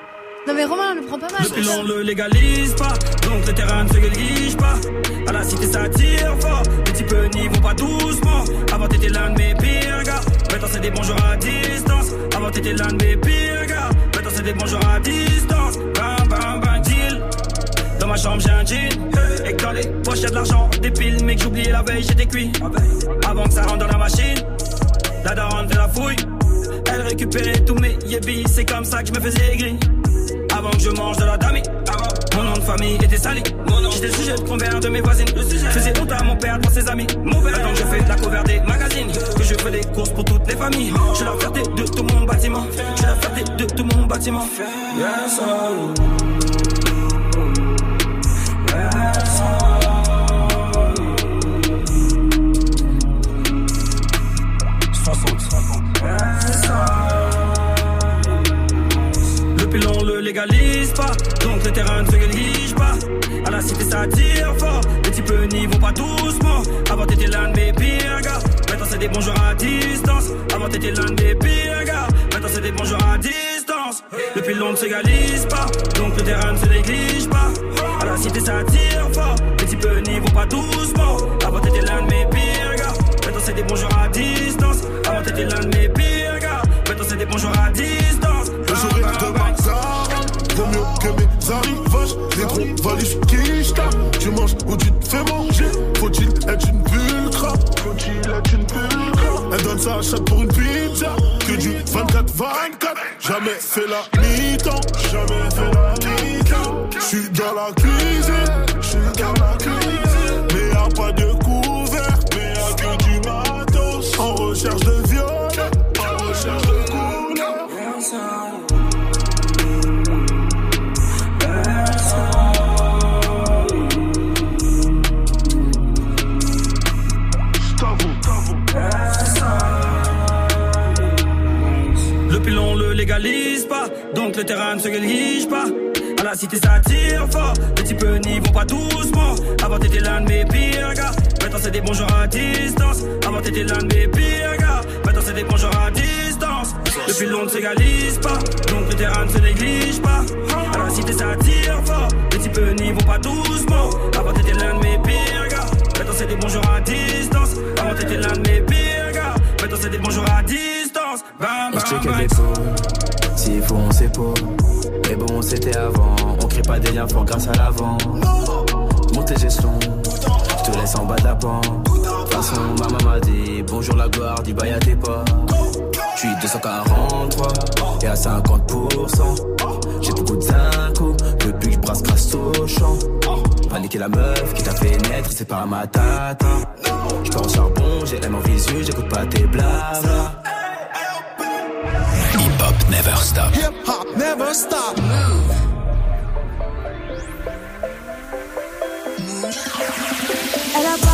Non mais Romain le prend pas mal. Depuis l'on le légalise pas, donc le terrain ne se néglige pas. À la cité ça tire fort, les types n'y vont pas doucement. Avant t'étais l'un de mes pires gars, Maintenant c'est des bonjours à distance. Avant t'étais l'un de mes pires gars. Maintenant c'est des bonjours à distance. Bam bam bam deal. Dans ma chambre j'ai un jean Et dans les poches y'a de l'argent Des piles mais que j'oubliais la veille j'étais cuit Avant que ça rentre dans la machine La daronne fait la fouille. Elle récupérait tous mes yébis C'est comme ça que je me faisais aigri. Avant que je mange de la dami. Mon nom de famille était sali J'étais le sujet de convers de mes voisines. Je faisais honte à mon père devant ses amis. Maintenant que je fais la cover des magazines. Que je fais des courses pour toutes les familles. Je la fierté de tout mon bâtiment. Je la fierté de tout mon bâtiment. Yes, légalise pas, donc le terrain ne se néglige pas. À la cité ça tire fort, les types n'y vont pas doucement. Avant t'étais l'un de mes pires gars, maintenant c'est des bons joueurs à distance. Avant t'étais l'un de mes pires gars, maintenant c'est des bons joueurs à distance. Le pilon ne s'égalise pas, donc le terrain ne se néglige pas. À la cité ça tire fort, les types n'y vont pas doucement. Avant t'étais l'un de mes pires gars, maintenant c'est des bons joueurs à distance. Avant t'étais l'un de mes pires gars, maintenant c'est des bons joueurs à distance. Qui j'tape Tu manges ou tu te fais manger. Faut-il être une pulcra Faut-il être une pulcra Elle donne sa chatte pour une pizza. Que du 24-24 Jamais fait la mi-temps. Jamais fait la mi-temps. J'suis dans la cuisine. Dans donc le terrain ne se néglige pas. À la cité ça tire fort, les types n'y vont pas doucement. Avant t'étais l'un de mes pires gars, maintenant c'est des bons joueurs à distance. Avant t'étais l'un de mes pires gars, maintenant c'est des bons joueurs à distance. Le pilon ne s'égalise pas, donc le terrain ne se néglige pas. À la cité ça tire fort, les types n'y vont pas doucement. Avant t'étais l'un de mes pires gars, maintenant c'est des bons joueurs à distance. Avant t'étais l'un de mes pires gars, maintenant c'est des bons joueurs à distance. Bam, On se bam, check bam. les pots, s'il faut on s'épaule. Mais bon, c'était avant, on crée pas des liens forts grâce à l'avant. Monte gestions, je te laisse en bas de la pente. De toute façon, maman m'a dit bonjour la gloire, dis bye à tes potes. Je suis 243 et à 50%. J'ai beaucoup de zinco depuis que je brasse grâce au champ. Paniquer la meuf qui t'a fait naître, c'est pas ma tata. Je pars au charbon, j'ai l'aime en visu, j'écoute pas tes blabla. Hop Never Stop. Hip hop never stop. Elle a papa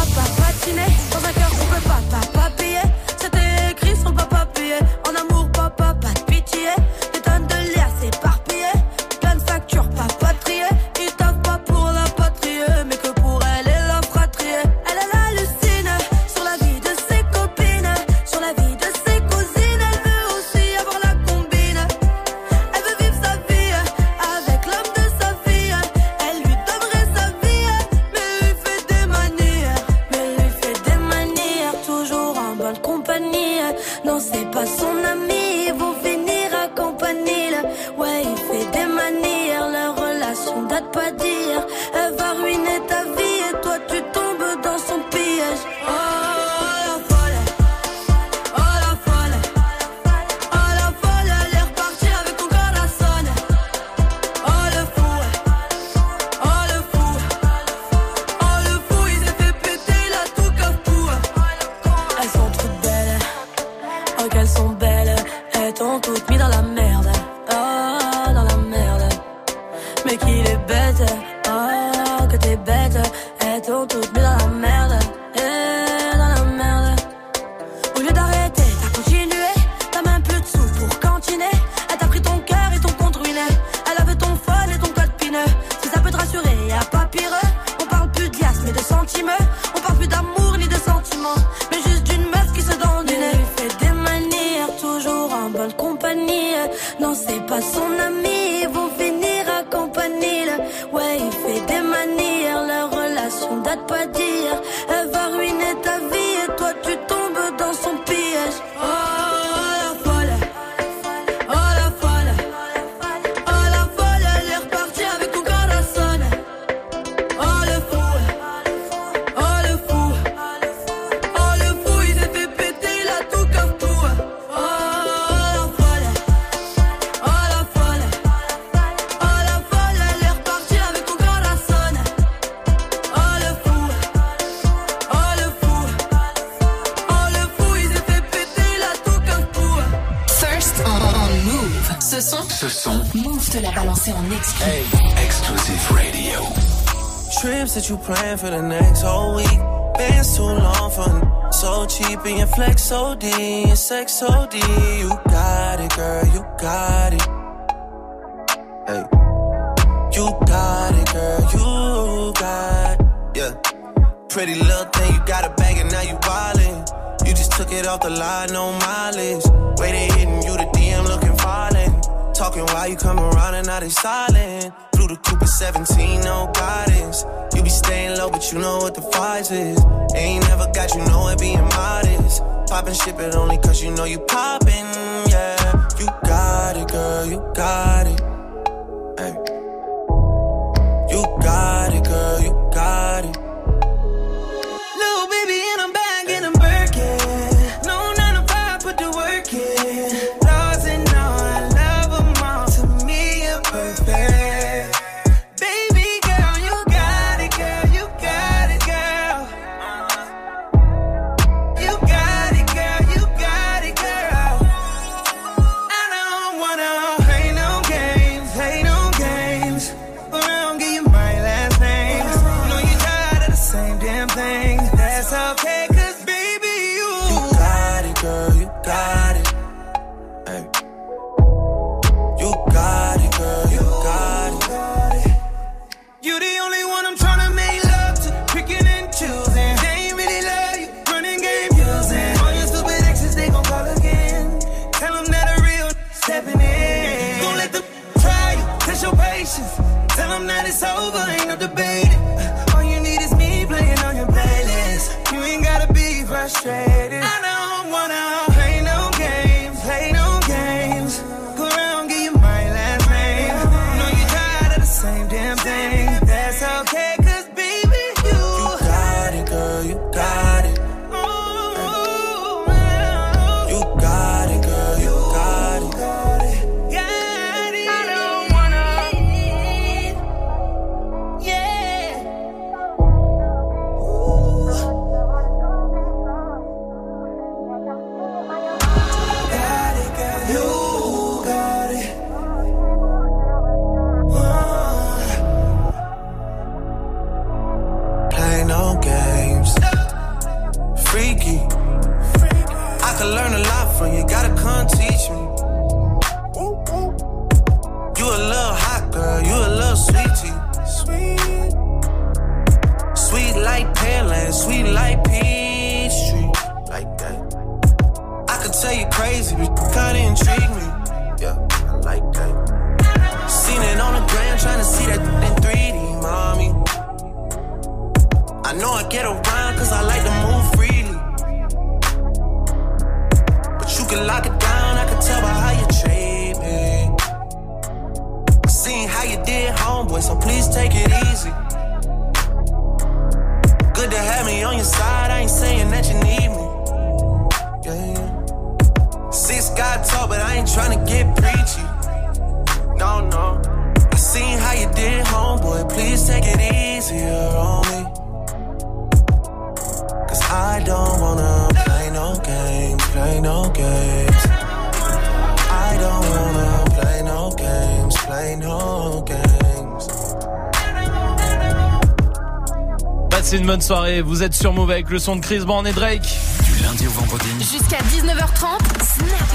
plan for the next whole week. Bands too long for so cheap and your flex so D, your sex so shit, but only cause you know you poppin', soirée, vous êtes sur Move avec le son de Chris Brown et Drake. Du lundi au vendredi. Jusqu'à 19h30, Snap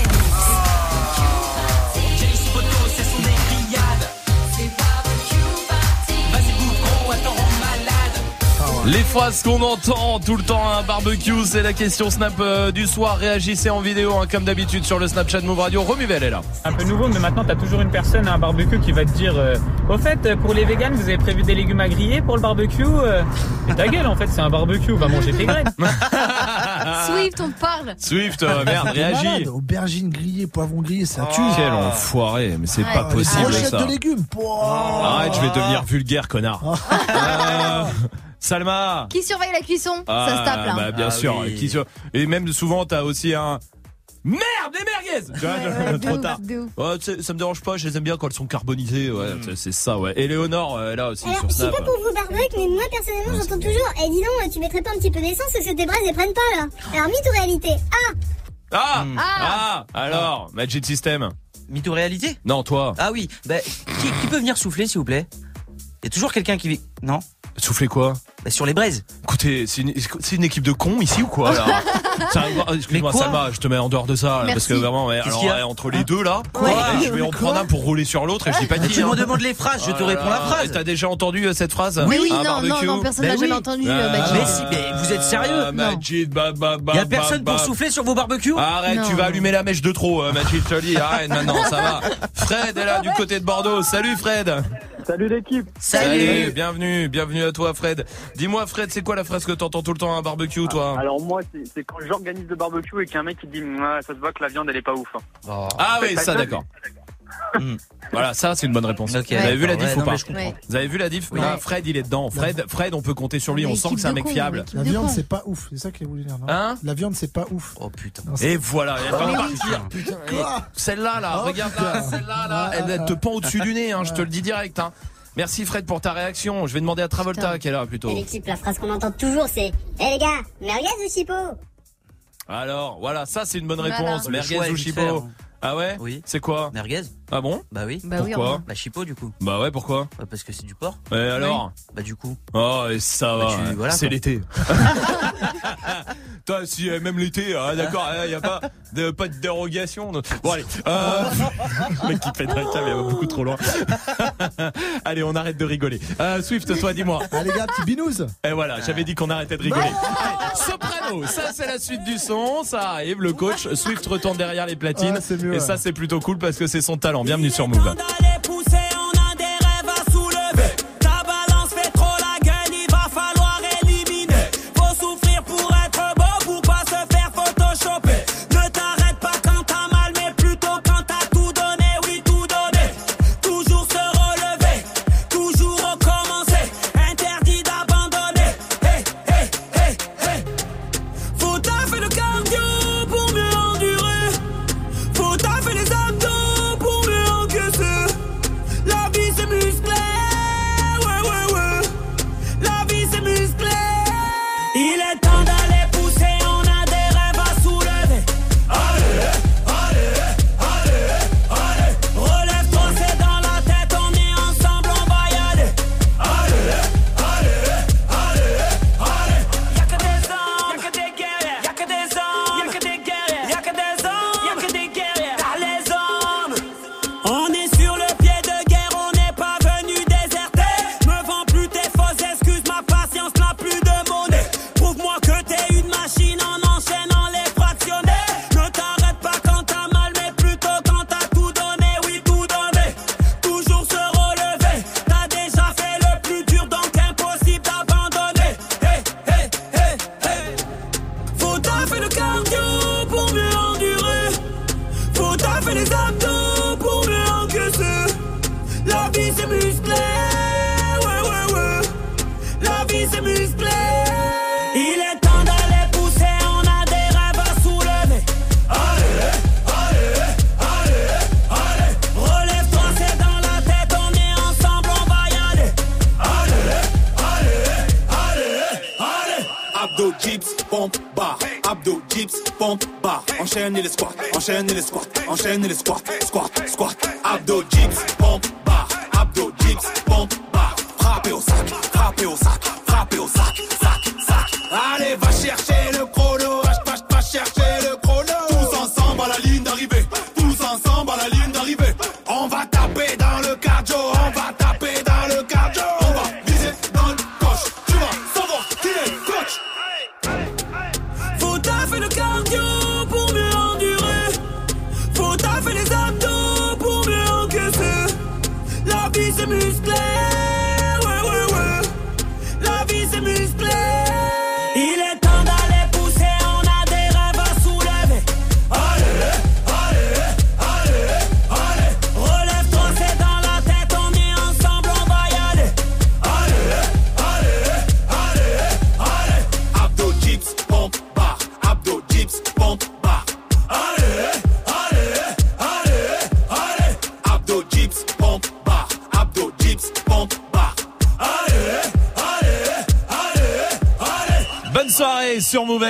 Les phrases qu'on entend tout le temps à un barbecue, c'est la question Snap euh, du soir. Réagissez en vidéo, hein, comme d'habitude, sur le Snapchat Move Radio. Romuvel est là. Un peu nouveau, mais maintenant t'as toujours une personne à un barbecue qui va te dire euh, Au fait, pour les véganes, vous avez prévu des légumes à griller pour le barbecue euh? Mais ta gueule, en fait, c'est un barbecue, va manger tes graines. Swift, on te parle. Swift, euh, merde, réagis. malade, Aubergines grillées, poivrons grillés, ça tue. Quel enfoiré, mais c'est Ouais. pas possible ça. de légumes. Pouah. Arrête, je vais devenir vulgaire, connard. Euh, Salma. Qui surveille la cuisson? Ça Ah, se tape là. bah, bien Ah sûr. oui. Qui sur- Et même souvent, t'as aussi un. Merde, Tu vois, Ouais, Trop ouf, tard. de ouf. Ouais, tu sais, ça me dérange pas, je les aime bien quand elles sont carbonisées. Ouais, c'est- c'est ça, ouais. Et Léonore, euh, là aussi, Alors, sur je sais pas pour vous, Barbuck, mais moi personnellement, j'entends toujours Eh, dis donc, tu mettrais pas un petit peu d'essence parce que tes bras, ils les prennent pas là. Alors, mythe ou réalité A. Ah Hmm. Ah Alors, Magic System. Mytho réalité Non, toi. Ah oui, bah, qui, qui peut venir souffler s'il vous plaît? Il y a toujours quelqu'un qui... Non? Souffler quoi? Bah, Sur les braises. Écoutez, c'est une, une équipe de cons ici ou quoi là? Excuse-moi, Mais quoi Salma, je te mets en dehors de ça, là, Merci. parce que vraiment, Qu'est-ce alors, ouais, entre les deux là, Quoi ouais, je vais en prendre un pour rouler sur l'autre et je dis pas Mais qui. tu hein. me demandes les phrases, je te Oh réponds la phrase. T'as déjà entendu euh, cette phrase Mais oui, Un non, non, barbecue non, personne Ben n'a jamais oui. entendu, Ah, euh, Magic. Mais si, mais vous êtes sérieux Ah, Majid, bah, bah, bah, Il y a bah, personne pour souffler sur vos barbecues Arrête, tu Non. vas allumer la mèche de trop, euh, Majid, je te le dis. Arrête maintenant, ça va. Fred est là du côté de Bordeaux. Salut Fred. Salut l'équipe. Salut, bienvenue, bienvenue à toi Fred. Dis-moi Fred, c'est quoi la phrase que t'entends tout le temps à un barbecue toi? Alors moi, c'est quand j'organise le barbecue et qu'il y a un mec qui dit ça se voit que la viande elle est pas ouf. hein. Ah oui, ça pas d'accord. Voilà, ça c'est une bonne réponse. Vous avez vu la diff ouais, ou non, pas. Ouais. Vous avez vu la diff. Ah, Fred il est dedans. Fred, Fred, on peut compter sur lui. Mais On sent que c'est un mec fiable. La de viande, c'est pas ouf. C'est ça qu'il voulait dire, non Hein La viande, c'est pas ouf. Oh putain. Non, Et voilà, elle va oui. partir. Celle-là là, Oh, regarde là, celle-là là, Ah, elle, elle ah, te ah. pend au-dessus du nez. Hein, je te le dis direct. Hein. Merci Fred pour ta réaction. Je vais demander à Travolta est là plutôt. Et l'équipe, la phrase qu'on entend toujours, c'est Eh les gars, merguez ou chipot Alors voilà, ça c'est une bonne Voilà. réponse. Choix Merguez ou vite chipo fait, hein. Ah ouais Oui. C'est quoi Merguez Ah bon Bah oui. Bah oui, Pourquoi. Bah chipot du coup. Bah ouais, pourquoi Bah, parce que c'est du porc. Et alors Bah du coup. Oh, et ça Bah, va. tu- voilà, c'est quoi. l'été. Toi, si euh, même l'été, ah, d'accord, il y a pas de pas de dérogation. non. Bon allez, euh... le mec qui pète un câble, il va beaucoup trop loin. allez, on arrête de rigoler. Euh, Swift, toi, dis-moi. Ah les gars, petit binouze. Et voilà, j'avais dit qu'on arrêtait de rigoler. Allez, soprano, ça c'est la suite du son, ça arrive. Le coach Swift retourne derrière les platines, Ah, c'est mieux, et ouais. ça c'est plutôt cool parce que c'est son talent. Bienvenue sur Move.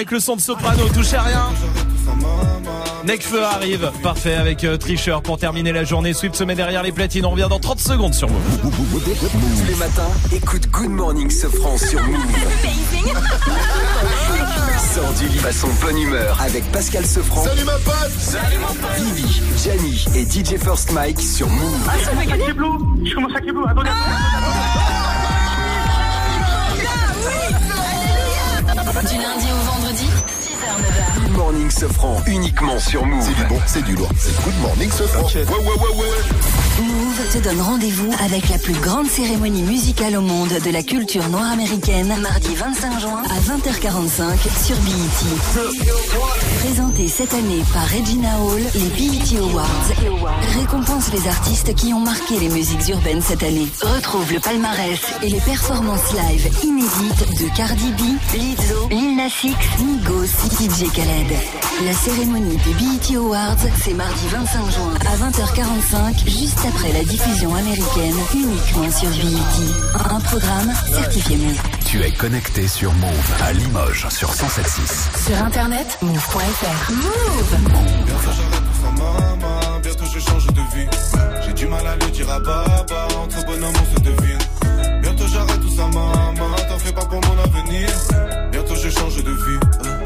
Avec le son de soprano, touchez à rien. Necfeu arrive, parfait avec euh, Tricheur pour terminer la journée. Sweep se met derrière les platines, on revient dans 30 secondes sur Move. Tous les matins, écoute Good Morning Sofran sur Move. Sors du lit façon bonne humeur avec Pascal Sofran. Salut ma pote Salut mon pote Vivi, Gianni et DJ First Mike sur Move. Ah, ça fait Je commence à Blue, attendez. Du lundi au vendredi, 6h, 9h. Good Morning Sofran uniquement sur Move. C'est du bon, c'est du lourd. C'est Good Morning Sofran. Ouais, ouais, ouais, ouais. Move te donne rendez-vous avec la plus grande cérémonie musicale au monde de la culture noire américaine, mardi 25 juin à 20h45 sur BET. Présenté cette année par Regina Hall, les BET Awards récompensent les artistes qui ont marqué les musiques urbaines cette année. Retrouve le palmarès et les performances live inédites de Cardi B, Lizzo, Lil Nas X, Migos, DJ Khaled. La cérémonie des BET Awards, c'est mardi 25 juin à 20h45, juste après la diffusion américaine, uniquement sur BET. Un programme certifié Move. Tu es connecté sur Move à Limoges sur 107.6. Sur internet, move.fr. Move Bientôt j'arrête tout ça, maman. Bientôt je change de vie. J'ai du mal à le dire à papa. Entre bonhommes, on se devine. Bientôt j'arrête tout ça, maman. T'en fais pas pour mon avenir. Bientôt je change de vie.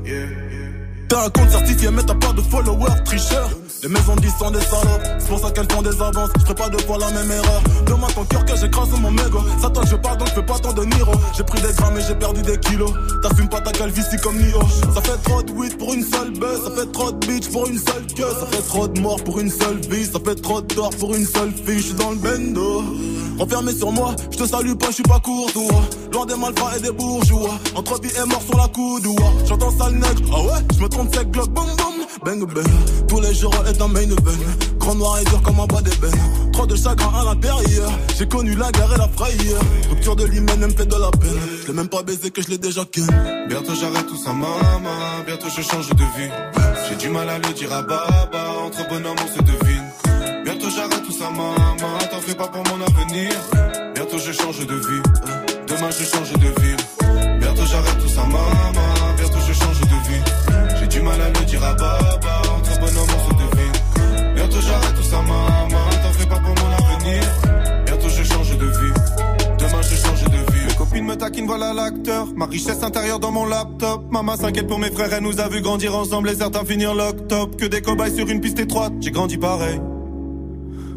T'as un compte certifié, mais t'as pas de followers, tricheur. Les maisons disent sont des salopes, c'est pour ça qu'elles font des avances. Je ferai pas deux fois la même erreur. Demande ton cœur que j'écrase mon mégot. Ça toi je parle donc je fais pas tant de Niro. J'ai pris des grammes et j'ai perdu des kilos. T'assumes pas ta calvitie comme Nio. Ça fait trop de weed pour une seule baisse. Ça fait trop de bitch pour une seule queue. Ça fait trop de morts pour une seule vie. Ça fait trop de tort pour une seule fille. Je suis dans le bendo. Renfermé sur moi, je te salue pas, je suis pas courtois. Loin des malfrats et des bourgeois. Entre vie et mort sur la coudoua. J'entends sale nègre, ah ouais, je me trompe sec, glock, boum boum. Bang bang, tous les jours est un main event. Grand noir et dur comme un bas d'ébène. Trop de chagrin à l'intérieur. J'ai connu la guerre et la frayeur. Rupture de l'hymen me fait de la peine. Je même pas baisé que je l'ai déjà ken. Bientôt j'arrête tout ça, maman. Bientôt je change de vie. J'ai du mal à le dire à baba. Entre bonhommes, on se devine. Bientôt j'arrête tout ça, maman. T'en fais pas pour mon Bientôt je change de vie. Demain je change de vie. Bientôt j'arrête tout ça, maman. Bientôt je change de vie. J'ai du mal à le dire à baba. Entre bonhommes, on se devine. Bientôt j'arrête tout ça, maman. T'en fais pas pour mon avenir. Bientôt je change de vie. Demain je change de vie. Mes copines me taquinent, voilà l'acteur. Ma richesse intérieure dans mon laptop. Maman s'inquiète pour mes frères, elle nous a vu grandir ensemble et certains finir lock-top. Que des cobayes sur une piste étroite, j'ai grandi pareil.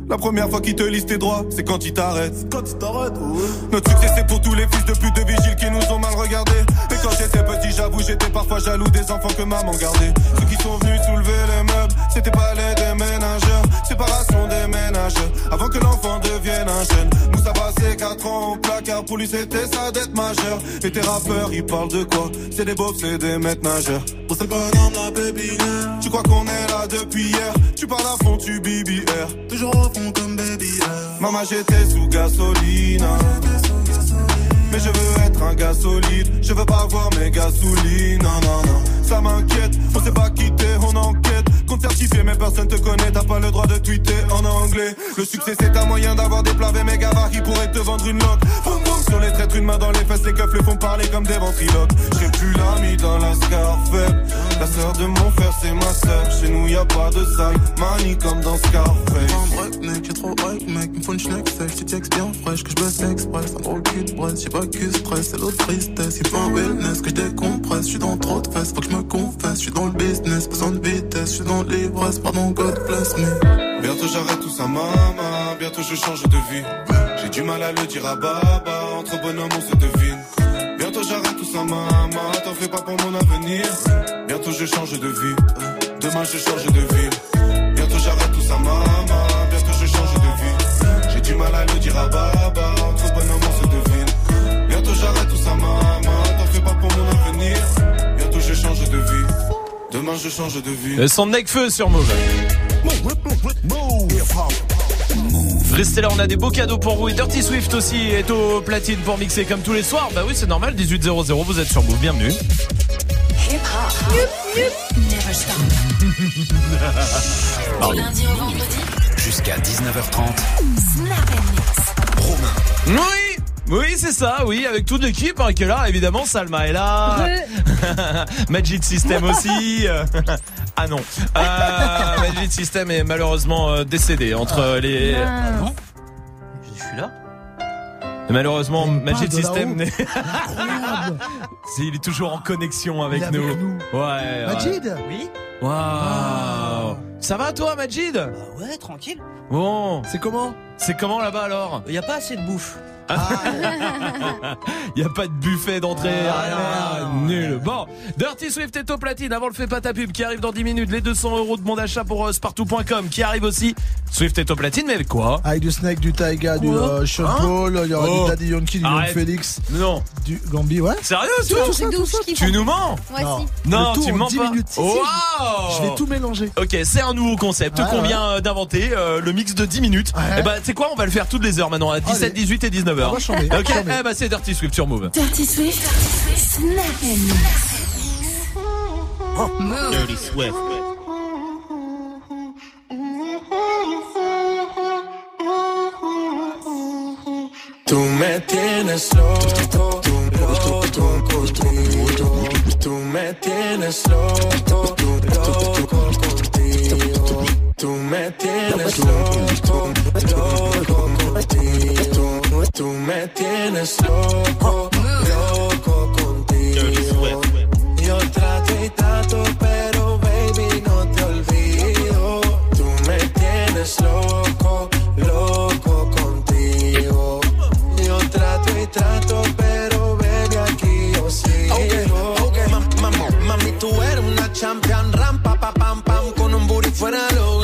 La première fois qu'il te lise tes droits, c'est quand il t'arrête. Quand il t'arrête, ouais. Notre succès c'est pour tous les fils de pute de vigiles qui nous ont mal regardés. Et quand j'étais petit, j'avoue, j'étais parfois jaloux des enfants que maman gardait. Ceux qui sont venus soulever les meubles, c'était pas les déménageurs. Séparation des ménageurs, avant que l'enfant devienne un jeune. Nous ça passait 4 ans au placard, pour lui c'était sa dette majeure. Et tes rappeurs, ils parlent de quoi? C'est des bobs, c'est des maîtres nageurs. C'est pas dans la baby Tu crois qu'on est là depuis hier? Tu parles à fond, tu BBR. Toujours au fond comme baby Maman, j'étais sous gasoline. Mais je veux être un gars solide. Je veux pas voir mes gasolines. Non, non, non. Ça m'inquiète. On s'est pas quitté, on enquête. Mais personne te connaît. T'as pas le droit de tweeter en anglais. Le succès, c'est un moyen d'avoir des mes gabarits qui pourraient te vendre une loque. Boum, boum, sur les traîtres, une main dans les fesses. Les keufs le font parler comme des ventriloques. J'ai plus l'ami dans la Scarface. La sœur de mon frère, c'est ma sœur. Chez nous, y a pas de side money comme dans Scarface. Un break, mec, j'ai trop hype, mec. Me faut une schneck sèche, tu textes bien fraîche. Que je bosse express, un gros cul de braise. J'ai pas que stress, c'est l'autre tristesse. Il faut un wellness que je décompresse. Je suis dans trop de fesses, faut que je me confesse. Je suis dans le business, besoin de vitesse. Je suis dans l'ivresse, pardon, God bless me. Bientôt j'arrête tout ça, maman. Bientôt je change de vie. J'ai du mal à le dire à baba. Entre bonhommes, on se devine. Bientôt j'arrête tout ça, maman. T'en fais pas pour mon avenir. Bientôt je change de vie. Demain je change de vie. Change je change de vie. Euh, Son Necfeu sur Move. Restez là, on a des beaux cadeaux pour vous. Et Dirty Swift aussi est au platine pour mixer comme tous les soirs. Bah oui, c'est normal, 18.00, vous êtes sur Move, bienvenue. Never stop. Du lundi au vendredi, Jusqu'à 19h30. Snap and Mix. Oui oui, c'est ça, oui, avec toute l'équipe hein, qui est là, évidemment, Salma est là, Magic System aussi, euh, ah non, euh, Magic System est malheureusement euh, décédé entre euh, les... Ah bon Je suis là Malheureusement, Magic. System n'est- Incroyable. C'est- il est toujours en connexion avec, Il est avec nous. nous. Ouais, ouais. Majid Oui Waouh Ça va toi, Majid Bah ouais, tranquille. Bon, C'est comment c'est comment là-bas alors? Y a pas assez de bouffe. Il y a pas de buffet d'entrée, Ah, non. nul. Bon, Dirty Swift est au platine. Avant le fait pas ta pub qui arrive dans 10 minutes. Les 200 euros de bon d'achat pour euh, spartou.com qui arrive aussi. Swift est au platine, mais avec quoi Avec du Snake, du Taiga, du euh, Sean Hein Paul, il y aura Oh. du Daddy Yankee, du Young. Félix, Non. du Gambi, ouais. Sérieux, Tout, toi tout ça, tout. Tu nous mens Moi aussi. Non, tout tu me en mens 10 pas. minutes. Wow Je vais tout mélanger. Ok, c'est un nouveau concept Ouais, qu'on ouais. vient euh, d'inventer, euh, le mix de 10 minutes. Ouais. Et bah, tu sais quoi, on va le faire toutes les heures maintenant, à 17, Allez. 18 et 19 Ah, bah, h chambé, Ok, eh bah, c'est Dirty Swift sur Move. Dirty Swift. Move. Dirty Swift. Tú me tienes loco, loco, contigo. Tú me tienes loco, loco contigo. Tú me tienes loco, loco contigo. Tú me tienes loco, loco contigo. Yo trato y trato, pero baby no te olvido. Tú me tienes loco, loco contigo. Yo trato y trato, pero baby aquí yo sigo. Mami, tú eres una champion, rampa, pa, pam, pam, con un booty fuera hogar.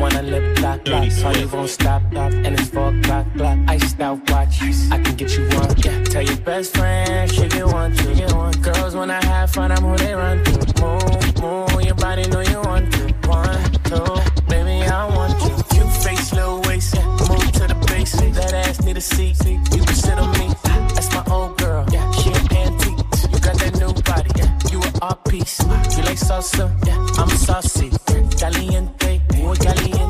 Wanna lip lock, lock. Party won't stop, stop. And it's four o'clock, clock. Iced out watch, I can get you one. Yeah, tell your best friend, she get one, two, get one. Girls wanna have fun, I'm who they run to. Move, move, your body know you want to. One, two, baby, I want you. Cute face, little waist, yeah. Move to the basics. That ass need a seat, you can sit on me. That's my old girl, yeah. She an antique. You got that new body, yeah. You an art piece. You like salsa, yeah. I'm saucy, caliente, muy caliente,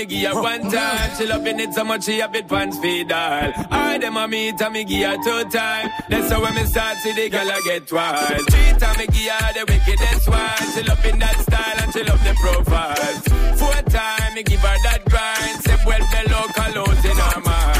me give one time. She loving it so much she a bit pants feed all. I them a meet and me give her two time. That's how when me start see the girl I get wild. Three time me give her the wickedest one. She loving that style and she love the profile. Four time me give her that grind. Say well the local out in her mind.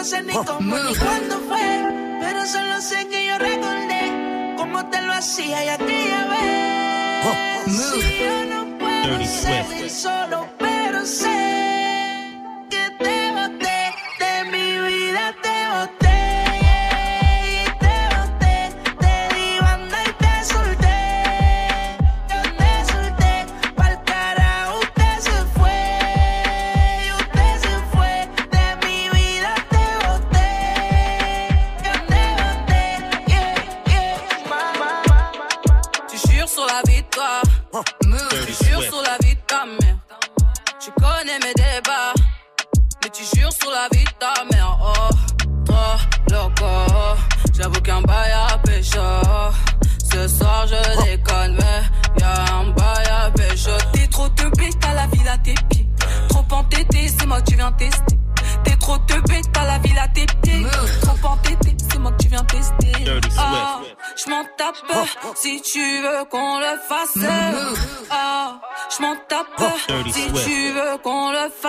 no sé ni oh, cómo ni cuándo fue, pero solo sé que yo recordé cómo te lo hacía y aquella oh, oh, vez. Si yo no puedo seguir solo, pero sé.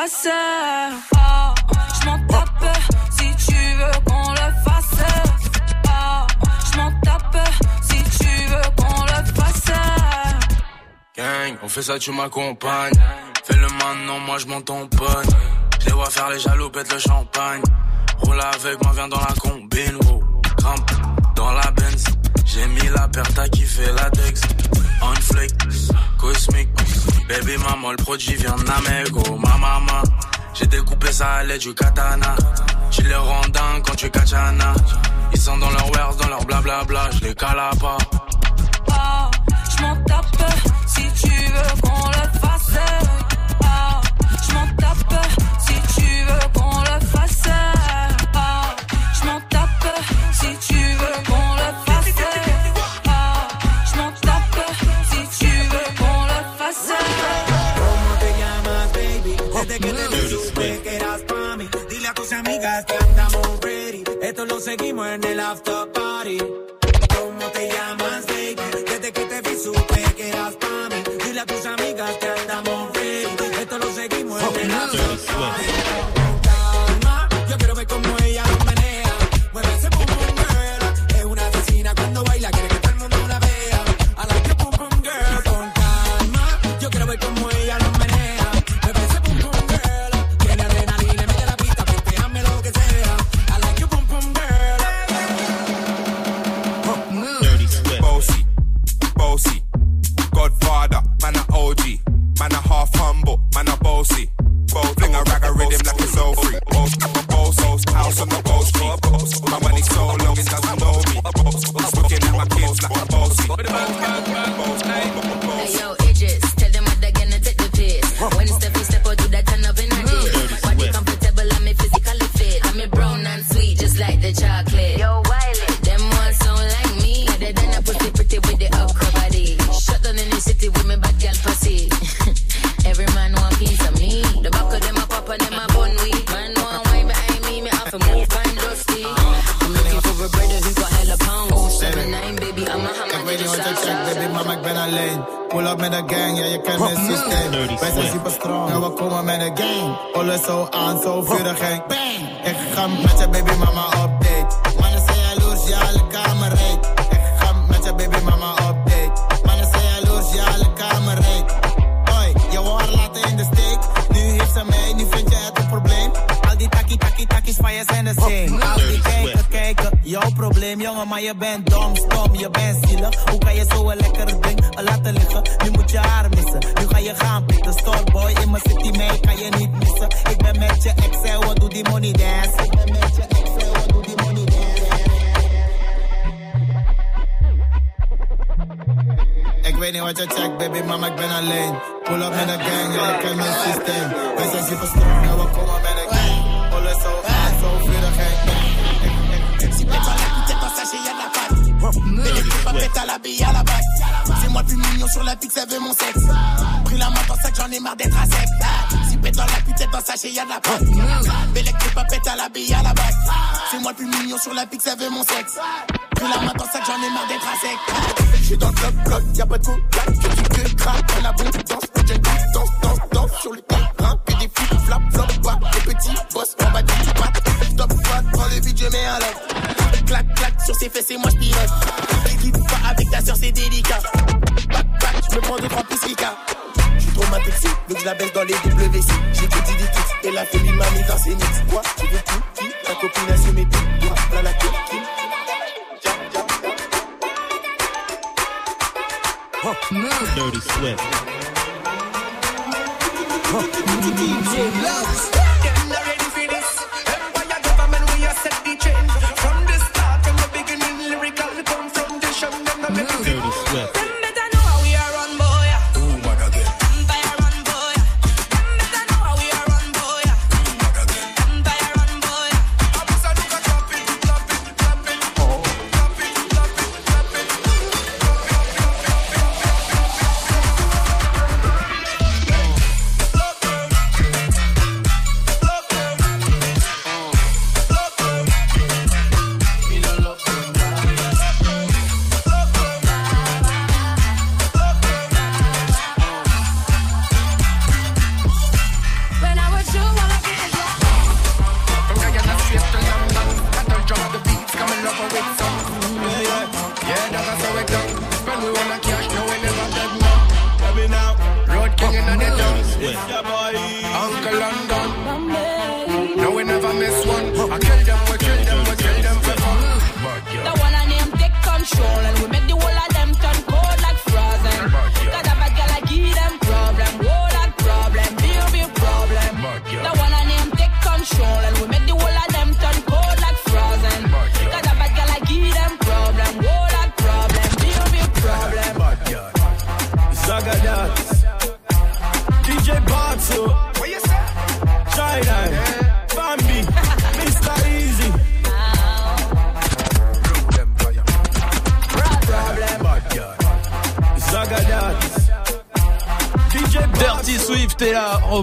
fasse. Oh, je m'en tape si tu veux qu'on le fasse. Oh, je m'en tape si tu veux qu'on le fasse. Gang, on fait ça, tu m'accompagnes. Fais le maintenant, moi je m'en tamponne. Je les vois faire les jaloux, pète le champagne. Roule avec moi, viens dans la combine. Grimpe dans la Benz. J'ai mis la perte à kiffer la Dex on flick, cosmique. Baby maman, le produit vient d'Amego, ma maman. J'ai découpé ça à l'aide du katana. Tu les rends dingues quand tu katana. Ils sont dans leur wares, dans leur blablabla, je les cala ah, m'en tape si tu veux qu'on le fasse. llegaste andamos ready. Esto lo seguimos en el after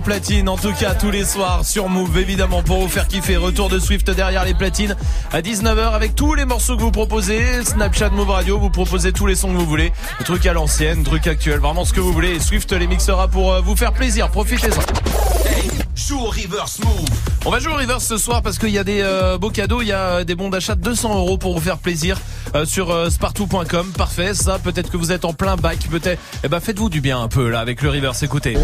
platine, en tout cas tous les soirs sur Move, évidemment pour vous faire kiffer. Retour de Swift derrière les platines à 19h avec tous les morceaux que vous proposez. Snapchat Move Radio, vous proposez tous les sons que vous voulez. Le truc à l'ancienne, truc actuel, vraiment ce que vous voulez. Et Swift les mixera pour euh, vous faire plaisir. Profitez-en. Joue au reverse move. On va jouer au reverse ce soir parce qu'il y a des euh, beaux cadeaux, il y a des bons d'achat de 200 euros pour vous faire plaisir euh, sur euh, spartou.com. Parfait, ça peut-être que vous êtes en plein bac, peut-être. Eh ben faites-vous du bien un peu là avec le reverse. Écoutez.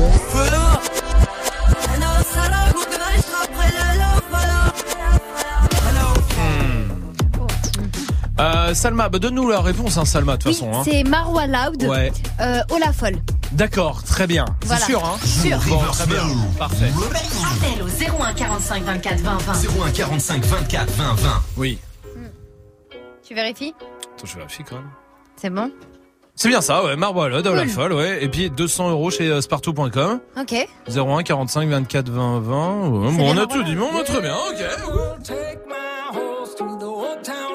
Salma, bah donne-nous la réponse, hein, Salma, de toute Oui, façon. hein. c'est Marwa Loud. Ouais. Euh, Olafol. D'accord, très bien. Voilà. C'est sûr, hein Sûr. Bon, très bien. Parfait. Appel au 01 45 24 20 20. 01 45 24 20 20. Oui. Tu vérifies Attends, je vérifie quand même. C'est bon C'est bien ça, ouais. Marbois, de la Cool. folle, ouais. Et puis 200 euros chez euh, spartou.com. Ok. 01 45 24 20 20. Ouais, C'est bon, on bien, a tout dit, mais on a très bien, ok.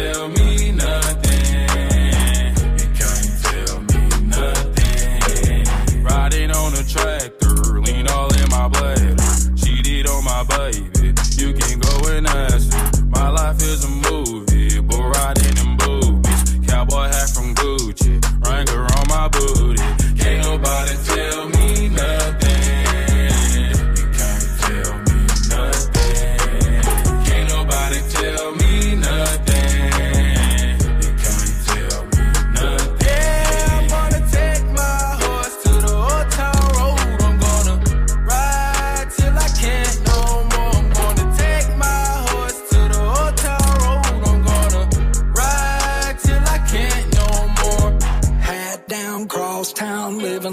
tell me nothing. You can't tell me nothing. Riding on a tractor, lean all in my blood. Cheated on my baby. You can go and ask me. My life is a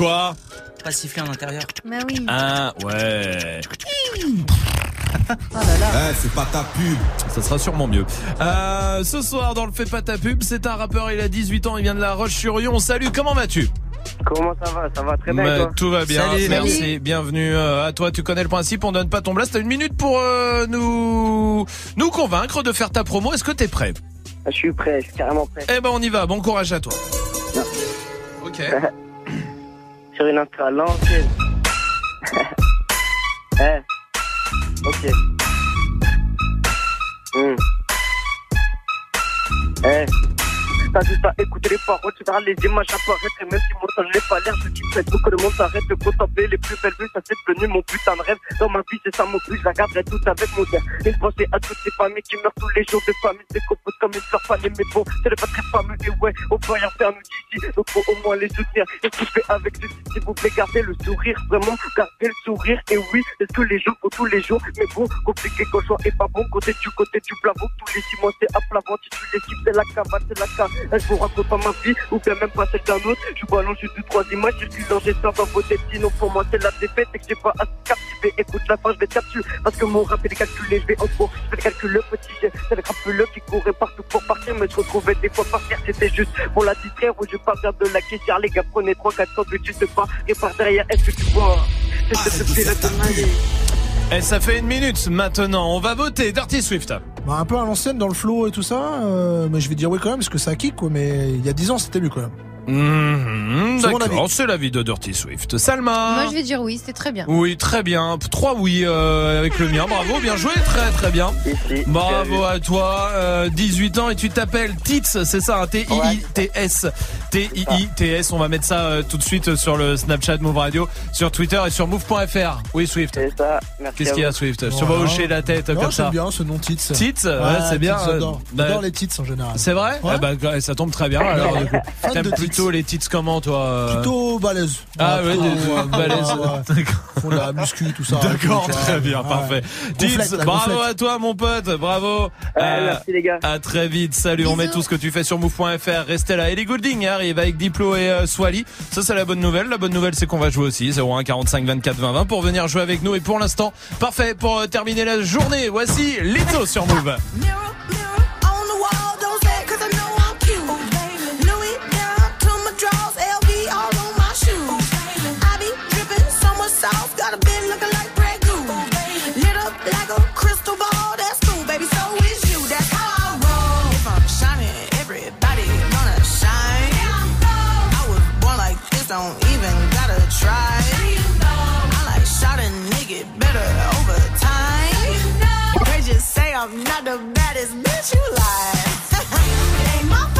Quoi Pas siffler en intérieur. Bah oui. Ah ouais. Oh là là. Eh, c'est pas ta pub. Ça sera sûrement mieux. Euh, ce soir, dans le Fais pas ta pub, c'est un rappeur, il a 18 ans, il vient de la Roche-sur-Yon. Salut, comment vas-tu? Comment ça va? Ça va très bien. Bah, toi? tout va bien, Salut. merci. Bienvenue euh, à toi. Tu connais le principe, on donne pas ton blast. T'as une minute pour euh, nous nous convaincre de faire ta promo. Est-ce que t'es prêt? Je suis prêt, je suis carrément prêt. Eh ben on y va. Bon courage à toi. Ok. Sur une à l'ancienne. eh. Ok. Hmm. Eh. T'as juste à écouter les paroles, tu verras les images apparaître Et même si mon temps n'est pas l'air, je dis peut-être que le monde s'arrête de contempler les plus belles vues Ça c'est devenu mon putain de rêve. Dans ma vie c'est ça mon but, je la garderai tout avec mon cœur Une pensée à toutes ces familles qui meurent tous les jours Des familles se décomposent comme une fleur fanée Mais bon, c'est pas très fameux et ouais, on peut rien faire nous d'ici. Donc faut au moins les soutenir Et ce que avec ceci, s'il vous plaît, gardez le sourire Vraiment, gardez le sourire Et oui, est-ce que les jours font tous les jours Mais bon, compliqué quand le est pas bon Côté du côté du plafond, tous les six mois c'est à plat Si tu l'équipe c'est la cavale, c'est la cave Elle vous raconte pas ma vie, ou bien même pas celle d'un autre? Je balance juste deux, trois images, je suis dans j'espère dans vos têtes Sinon pour moi c'est la défaite. Et que j'ai pas à se captiver Écoute la fin, je vais te capturer. Parce que mon rap est calculé, je vais en gros Je fais le calcul, le petit jet, c'est le rappeleux qui courait partout pour partir Mais je retrouvais des fois par terre, c'était juste pour la distraire Ou je pas faire de la caissière, les gars prenez 3 4 sandwichs juste pas Et par derrière, est-ce que tu vois? C'est ce de vie Et ça fait une minute maintenant. On va voter Dirty Swift. Bah, un peu à l'ancienne dans le flow et tout ça, euh, mais je vais dire oui quand même parce que ça kick quoi, mais il y a 10 ans c'était mieux quand même. C'est mon D'accord, c'est l'avis de Dirty Swift. Salma. Moi je vais dire oui, c'était très bien. Oui, très bien. Trois oui euh, avec le mien. Bravo, bien joué, très très bien. Bravo à toi. euh, 18 ans et tu t'appelles Tits, c'est ça, hein, T-I-I-T-S. T-I-I-T-S. On va mettre ça euh, tout de suite sur le Snapchat Move Radio, sur Twitter et sur move.fr. Oui, Swift. C'est ça, merci Qu'est-ce qu'il y a. Swift? Tu Voilà. vas hocher la tête Non, comme j'aime ça. bien ce nom Tits. Tits, ouais, c'est bien. J'adore, Bah, les Tits en général. C'est vrai? Ouais. Bah, ça tombe très bien. Alors, du coup. Plutôt les tits comment, toi euh Plutôt balèze. Ah ouais, plutôt, des- ouais, balèze. ouais, ouais. Font de la muscu, tout ça. D'accord, très bien, Ouais. parfait. Tits, bravo à toi, mon pote, bravo. Euh, merci, les gars. À très vite, salut. On met tout ce que tu fais sur move.fr. Restez là. Ellie Goulding arrive avec Diplo et euh, Swally. Ça, c'est la bonne nouvelle. La bonne nouvelle, c'est qu'on va jouer aussi. 01 45 24 20 20 pour venir jouer avec nous. Et pour l'instant, parfait pour euh, terminer la journée. Voici Lito sur Move. I'm not the baddest bitch you like. Ain't my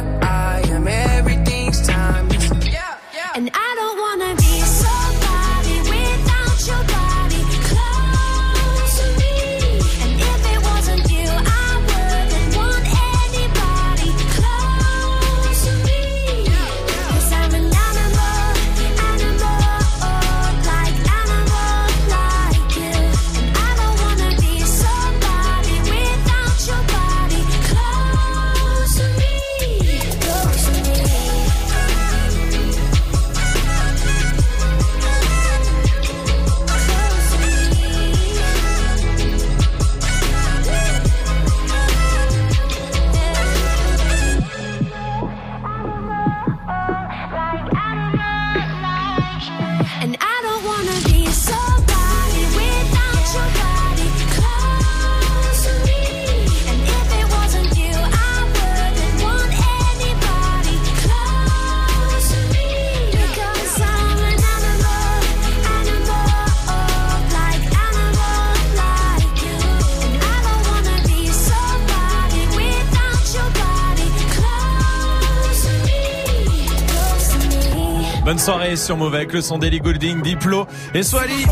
soirée sur Mauvais avec le son d'Ellie Goulding, Diplo et Swally.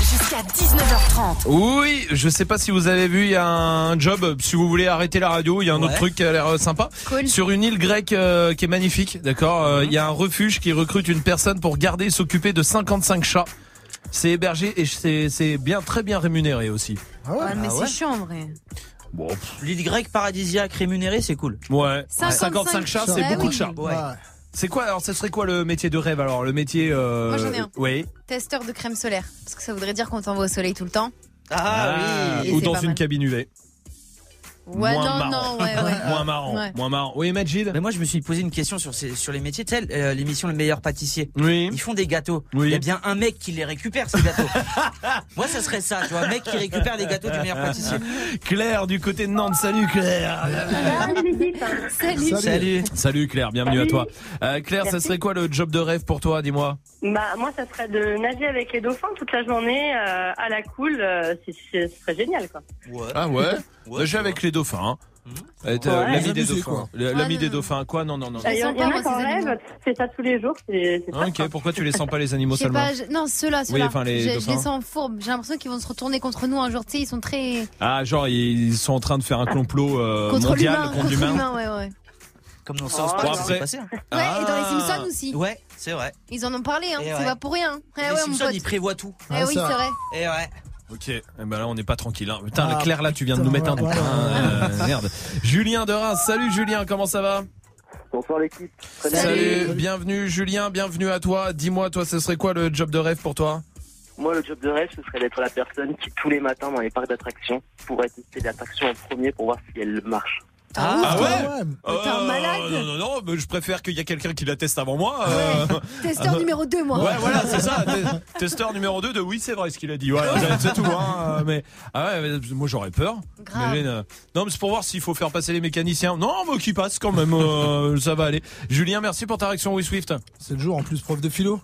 Jusqu'à 19h30. Oui, je sais pas si vous avez vu, il y a un job, si vous voulez arrêter la radio, il y a un autre truc qui a l'air sympa. Cool. Sur une île grecque euh, qui est magnifique, d'accord euh, Il y a un refuge qui recrute une personne pour garder et s'occuper de 55 chats. C'est hébergé et c'est bien très bien rémunéré aussi. Ouais, mais Ah c'est chiant en vrai. Bon, L'île grecque paradisiaque rémunérée, c'est cool. ouais. 55 55 chats, c'est chats. beaucoup Ah de chats. Ouais. C'est quoi alors Ce serait quoi le métier de rêve alors Le métier euh... Moi, j'en ai un. Oui. Testeur de crème solaire. Parce que ça voudrait dire qu'on t'envoie au soleil tout le temps. Ah, oui. Et Ou dans une mal. cabine UV. Ouais, Moins non, marrant. non, ouais, ouais. Moins marrant. Ouais. Moins marrant. Oui, Majid Mais moi, je me suis posé une question sur, ces, sur les métiers. Tu sais, euh, l'émission Le meilleur pâtissier. Oui. Ils font des gâteaux. Oui. Il y a bien un mec qui les récupère, ces gâteaux. moi, ça serait ça, tu vois. Un mec qui récupère les gâteaux du meilleur pâtissier. Claire du côté de Nantes. Salut Claire. Salut. Salut. Salut Claire, bienvenue à Salut. toi. Euh, Claire, ça Merci. serait quoi le job de rêve pour toi Dis-moi. Bah, moi, ça serait de nager avec les dauphins toute la journée euh, à la cool. euh, c'est- c'est- ce serait génial, quoi. Ah ouais, Nager avec les dauphins. hein. Euh, t'as- Ouais. L'ami des dauphins. quoi. Le- Ah, L'ami des non. dauphins. Quoi Non, non, non. Il y, en- pas, a qui rêvent, fais ça tous les jours, c'est c'est Ah, top, ok, quoi. pourquoi tu les sens pas les animaux seulement pas, je- non, ceux-là, Oui, ceux-là. enfin, les je, je dauphins. les sens fourbes. J'ai l'impression qu'ils vont se retourner contre nous un jour. Tu sais, ils sont très. Ah, genre ils sont en train de faire un complot euh, contre mondial l'humain. contre l'humain. ouais, ouais. Comme dans South Bon, Park, ça après- s'est passé. hein. Ouais, et dans les Ah. Simpsons aussi. Ouais, c'est vrai. Ils en ont parlé, hein. Et C'est ouais. pas pour rien. Eh les mon Simpsons, pote. ils prévoient tout. Eh Ah, oui, ça. c'est vrai. Et ouais. Ok, eh ben là on n'est pas tranquille. Hein. Putain, Ah, Claire là, tu viens de nous mettre un doute. hein. Euh, merde. Julien de Reims, salut Julien, comment ça va? Bonsoir l'équipe. Très bien. Salut, bienvenue Julien, bienvenue à toi. Dis-moi, toi, ce serait quoi le job de rêve pour toi? Moi, le job de rêve, ce serait d'être la personne qui, tous les matins, dans les parcs d'attractions, pourrait tester l'attraction en premier pour voir si elle marche. Ah, Ah ouf, ouais toi. T'es un Euh, malade. Non, non, non, mais je préfère qu'il y a quelqu'un qui la teste avant moi. euh. Testeur Ah, numéro 2, moi. Ouais, voilà, c'est ça. Te- Testeur numéro 2 de oui, c'est vrai ce qu'il a dit. C'est tout. Hein, euh, mais ah ouais, mais moi j'aurais peur. Imagine, euh, non, mais c'est pour voir s'il faut faire passer les mécaniciens. Non, mais qui passe quand même. euh, ça va aller. Julien, merci pour ta réaction, oui Swift. C'est le jour en plus prof de philo.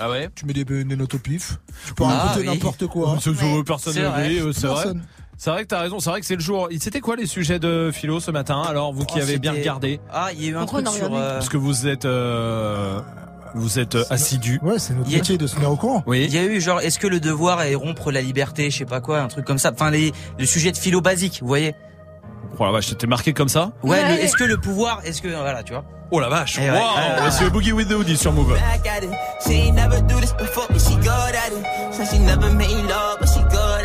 Ah ouais Tu mets des, des notes au pif. Tu peux Ah raconter oui. n'importe quoi. C'est- c'est- Personne C'est ne vrai. rit, euh, c'est vrai. Personne. C'est vrai que t'as raison, c'est vrai que c'est le jour. C'était quoi les sujets de philo ce matin Alors vous qui Oh, avez bien regardé Ah, il y a eu un Pourquoi truc sur. euh, Parce que vous êtes euh, vous êtes euh, assidu. Ouais, c'est notre a- métier de se tenir au courant. Oui. Il y a eu genre, est-ce que le devoir est rompre la liberté, je sais pas quoi, un truc comme ça. Enfin, les, le sujet de philo basique, vous voyez. Oh la vache, t'es marqué comme ça Ouais, le- Ouais. est-ce que le pouvoir, est-ce que voilà, tu vois. Oh la vache. Eh Wow. ouais. Ah. C'est le Boogie with the Hoodie sur Move.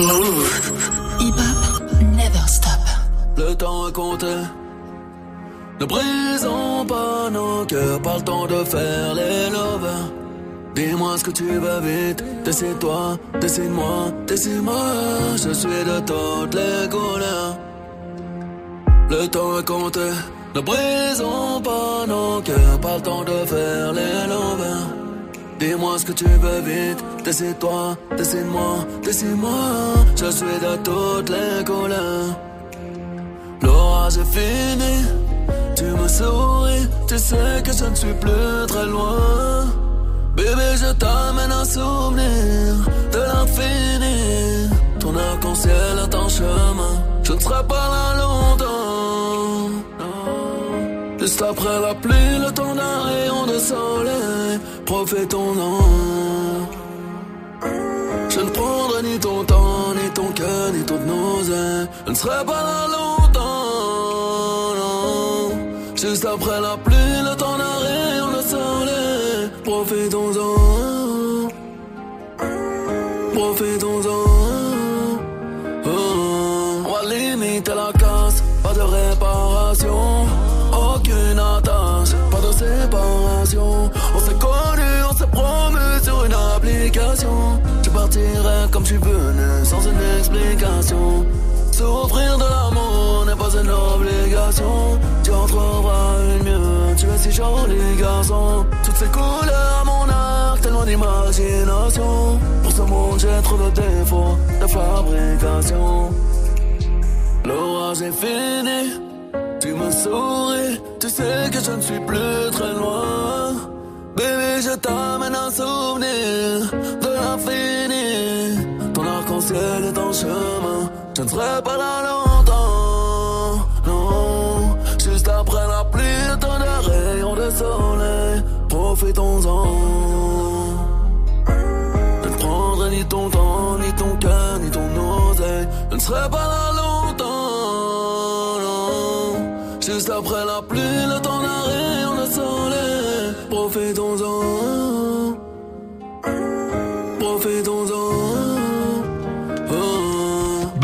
Hip hop never stop. Le temps est compté. Ne brisons pas nos cœurs, pas le temps de faire les lovers. Dis-moi ce que tu veux vite, décide-toi, décide-moi, décide-moi. Je suis de toutes les couleurs. Le temps est compté. Ne brisons pas nos cœurs, pas le temps de faire les lovers. Dis-moi ce que tu veux vite, décide-toi, décide-moi, décide-moi. Je suis de toutes les couleurs. L'orage est fini, tu me souris, tu sais que je ne suis plus très loin. Bébé, je t'amène un souvenir de l'infini. Ton arc-en-ciel à ton chemin, je ne serai pas là longtemps. Juste après la pluie, le temps d'un rayon de soleil, profitons-en. Je ne prendrai ni ton temps, ni ton cœur, ni ton nausée. Je ne serai pas là longtemps, non. Juste après la pluie, le temps d'un rayon de soleil. Profitons-en. Suis venu, sans une explication. Souffrir de l'amour n'est pas une obligation. Tu en trouveras une mieux, tu es si joli garçon. Toutes ces couleurs à mon arc, tellement d'imagination. Pour ce monde, j'ai trop de défauts de fabrication. L'orage est fini, tu me souris, tu sais que je ne suis plus très loin. Et je t'amène un souvenir de l'infini. Ton arc-en-ciel est en chemin, je ne serai pas là longtemps. Non, juste après la pluie, de rayons de soleil. Profitons-en. Je ne prendrai ni ton temps, ni ton cœur, ni ton oseille. Je ne serai pas là longtemps. Non, juste après la pluie, le temps d'un rayon de soleil. Profitons-en.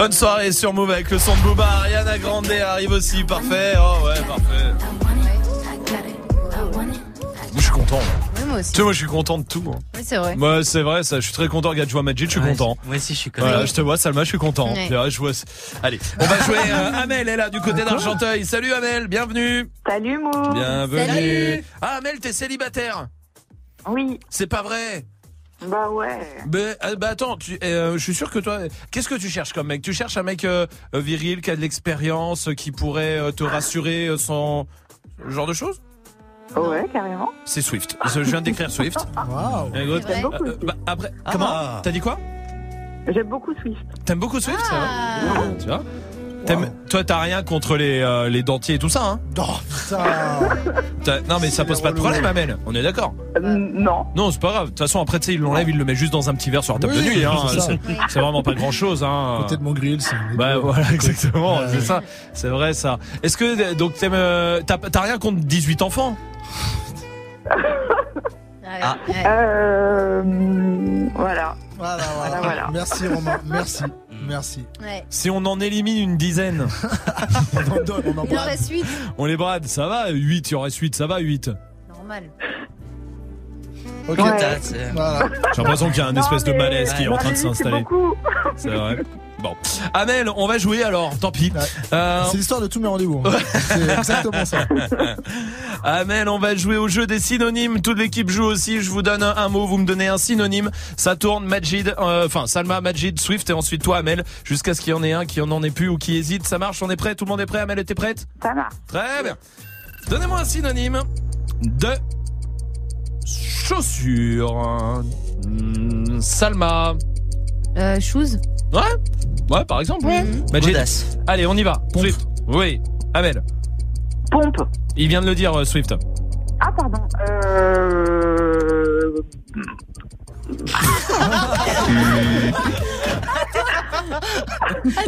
Bonne soirée sur Move avec le son de Booba. Ariana Grande arrive aussi, parfait. Oh ouais, parfait. Je suis content. Ouais, moi aussi. Tu sais, moi je suis content de tout. hein. Oui, c'est vrai. Moi, c'est vrai, ça. Je suis très content. Regarde, je vois Majid, je suis Ouais, content. Moi aussi, je suis content. Voilà, je te vois, Salma, je suis content. Ouais. C'est vrai, je vois. Allez, on va jouer. euh, Amel est là du côté d'Argenteuil. Salut Amel, bienvenue. Salut Mou. Bienvenue. Salut. Ah Amel, t'es célibataire Oui. C'est pas vrai. Bah ouais. Ben, euh, bah attends, tu, euh, je suis sûr que toi, qu'est-ce que tu cherches comme mec? Tu cherches un mec euh, euh, viril qui a de l'expérience, euh, qui pourrait euh, te rassurer euh, sans ce genre de choses? Ouais, carrément. C'est Swift. Je viens d'écrire Swift. Waouh. Euh, bah, après, comment T'as dit quoi? J'aime beaucoup Swift. T'aimes beaucoup Swift Ah. Tu vois? Toi, t'as rien contre les, euh, les dentiers et tout ça, hein Non, mais ça pose pas de problème, Amel. On est d'accord non. Non, c'est pas grave. De toute façon, après, tu sais, il l'enlève, il le met juste dans un petit verre sur la table Oui, de nuit. Hein. c'est vraiment pas grand chose. Hein. Côté de mon grill, c'est. Bah voilà, exactement, Ouais. c'est ça, c'est vrai ça. Est-ce que donc euh, t'as t'as rien contre 18 enfants Ah. Euh, voilà. Voilà, Voilà, voilà. Merci Romain, merci, merci. Ouais. Si on en élimine une dizaine, On en donne, on en Il en brade. reste 8. on les brade, ça va 8, il en reste 8, ça va 8. Normal. Ok. Ouais. Putain, c'est- Voilà. J'ai l'impression qu'il y a un Non, espèce de mais- malaise qui est en train de c'est s'installer. beaucoup. C'est vrai. Bon. Amel, on va jouer alors, tant pis. Ouais. Euh, C'est l'histoire de tous mes rendez-vous. C'est exactement ça. Amel, on va jouer au jeu des synonymes. Toute l'équipe joue aussi. Je vous donne un, un mot, vous me donnez un synonyme. Ça tourne, Majid, euh, enfin Salma, Majid, Swift et ensuite toi, Amel, jusqu'à ce qu'il y en ait un qui en en ait plus ou qui hésite. Ça marche, on est prêt? Tout le monde est prêt? Amel, était prête? Ça marche. Très bien. Donnez-moi un synonyme de chaussure. Hmm, Salma. Euh, shoes. Ouais Ouais, par exemple. Majid. Audace. Allez, on y va. Swift. Oui. Amel. Pompe. Il vient de le dire, euh, Swift. Ah, pardon. Euh...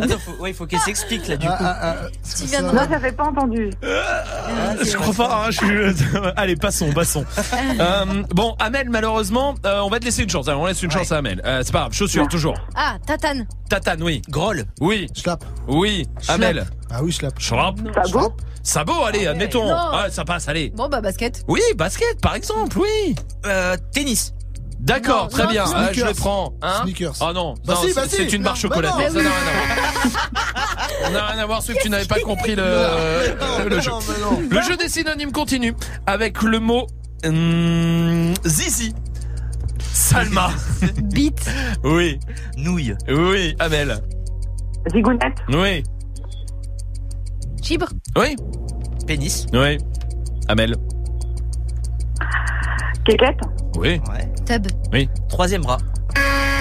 Attends, faut, ouais, faut qu'elle s'explique là du coup. Ah, ah, ah, Tu. Moi, j'avais pas entendu. Je crois pas, hein, je suis... Allez, passons, passons. Euh, bon, Amel, malheureusement, euh, on va te laisser une chance. Alors, on laisse une chance à Amel. Euh, c'est pas grave, chaussure, toujours. Ah, tatane. Tatane, oui. Groll. Oui, Schlap. oui. Amel. Ah oui, schlap. Schlap. Sabot. Sabot, allez, admettons. Non. Ah, ça passe, allez. Bon, bah, basket. Oui, basket, par exemple, oui. Euh, tennis. D'accord, très non, bien. Ah, je le prends. Hein Sneakers. Oh non, Bah non, si, c'est- bah si. une barre Bah chocolatée. non. Ça n'a rien à voir. N'a rien à voir, Swift, tu n'avais pas compris le, Non, le jeu. non, mais non. Le jeu des synonymes continue avec le mot hum, zizi. Salma. Beat. Oui, Nouille. oui, Amel. Zigounette. Oui, Chibre. oui, Pénis. oui. Amel. Kékette. Oui, Ouais. Tub. oui. Troisième bras.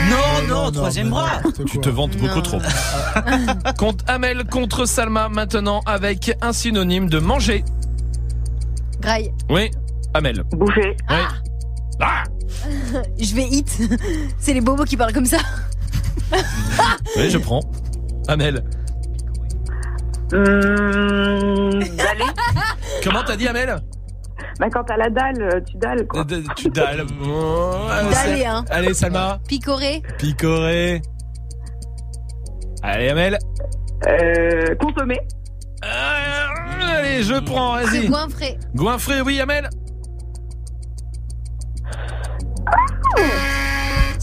Non, non, troisième bras. Tu te vantes beaucoup Non. trop. Contre Amel contre Salma maintenant avec un synonyme de manger. Graille. Oui, Amel. Boucher. Oui. Ah Je vais hit. C'est les bobos qui parlent comme ça. Oui, je prends. Amel. Hum, Daller. Comment t'as dit Amel? Bah, quand t'as la dalle, tu dalles, quoi. Euh, Tu dalles. Oh, allez, Daller, hein. Allez, Salma. Picoré. Picoré. Allez, Amel. Euh, consommer. Euh, Allez, je prends, vas-y. Goinfré. Goinfré, oui, Amel.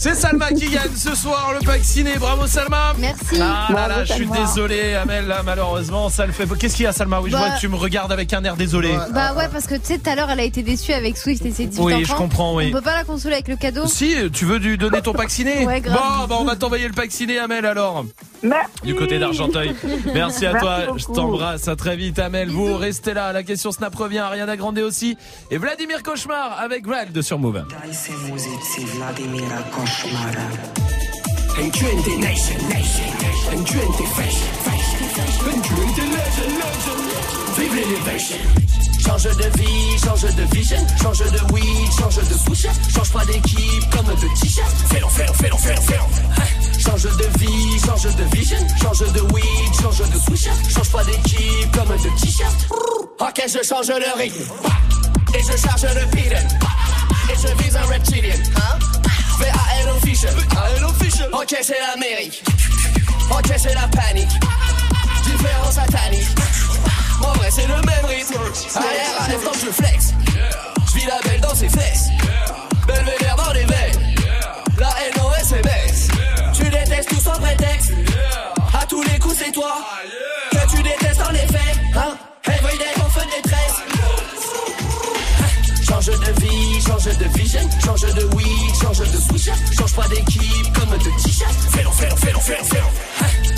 C'est Salma qui gagne ce soir le pack ciné. Bravo Salma. Merci. Ah là là, je suis désolé, Amel, là, malheureusement, ça le fait. Qu'est-ce qu'il y a, Salma Oui, je Bah- vois que tu me regardes avec un air désolé. Bah ouais, parce que tu sais, tout à l'heure, elle a été déçue avec Swift et ses 18 Oui, enfants. je comprends, oui. On peut pas la consoler avec le cadeau Si, tu veux lui donner ton pack ciné Ouais, grave. Bon, bah, on va t'envoyer le pack ciné, Amel, alors. du côté d'Argenteuil. Merci à Merci toi, beaucoup. je t'embrasse, à très vite Amel. Vous restez là, la question Snap revient, Ariana Grande aussi. Et Vladimir Cauchemar avec de sur Move. Daj se muzici Vladimira Košmara. N20 nation, nation, N20 fashion, fashion, N20 legend, legend. Vive l'élevation. Change de vie, change de vision, change de weed, change de switch, change pas d'équipe comme de t-shirt. Fais-le, fais-le, fais-le, fais-le, fais-le. Hein? Change de vie, change de vision, change de weed, change de switch, change pas d'équipe comme de t-shirt. Ok, je change le rythme. Et je charge le pylon. Et je vise un reptilien. Hein? V-A-L official. official. Ok, c'est l'Amérique. Ok, c'est la panique. Différent satanique. En vrai, c'est le même rythme. Arrière, à quand je flex. Je vis la belle dans ses fesses. Belvédère dans les veines. La NOSMS. Tu détestes tout sans prétexte. À tous les coups, c'est toi. Que tu détestes en effet. Hein? Everyday, en feu de détresse. Change de vie, change de vision, change de weed, change de switch, change pas d'équipe comme de t-shirt. Fais-le, fais-le, fais-le, fais-le.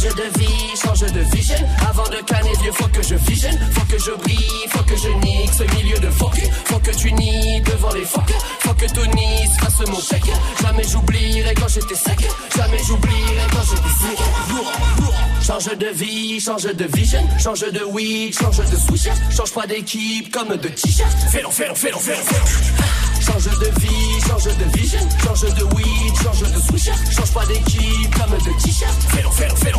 Change de vie, change de vision. Avant de canner vieux, faut que je visionne. Faut que je brille, faut que je nique ce milieu de fuck. Faut que tu nies devant les fuck. Faut que Tony se fasse mon chèque. Jamais j'oublierai quand j'étais sec. Jamais j'oublierai quand j'étais sec. Change de vie, change de vision. Change de weed, change de switch. Change pas d'équipe comme de t-shirt. Fais-le, fais-le, fais-le, fais-le, fais-le. Change de vie, change de vision. Change de weed, change de switch. Change pas d'équipe comme de t-shirt. Fais-le, fais-le, fais-le,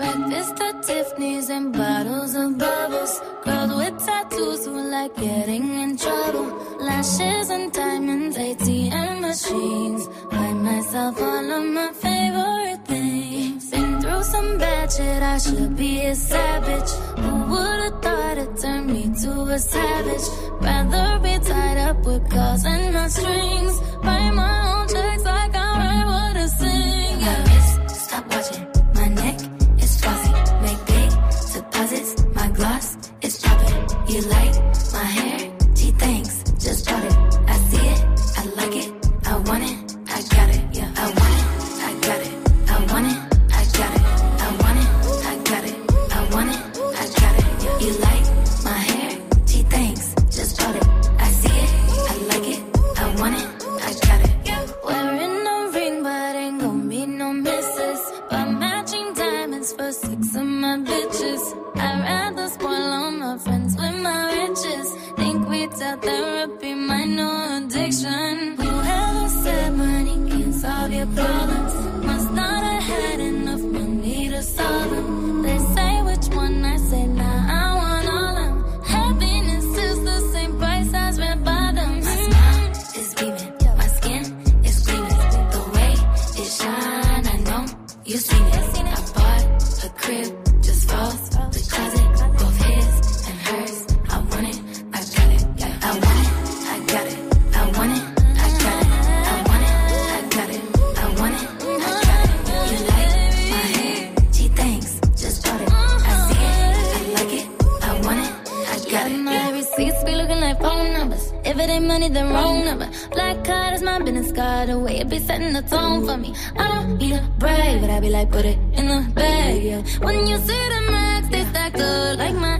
Breakfast at Tiffany's and bottles of bubbles. Girls with tattoos who like getting in trouble. Lashes and diamonds, ATM machines. Buy myself all of my favorite things. Been through some bad shit, I should be a savage. Who would've thought it turned me to a savage? Rather be tied up with calls and my strings. Write my own checks like I You like you seen it. I bought a crib just for the closet, both his and hers. I want it, I got it. I want it, I got it, I want it, I got it, I want it, I got it, I want it, I got it. You like my hair? Gee, thanks, just bought it. I see it, I like it, I want it, I got it. My receipts be looking like phone numbers. If it ain't money, then wrong number. Is my business card. The way it be setting the tone for me. I don't need a brag, but I be like, put it in the bag, yeah. When you see the max, they stacked up like my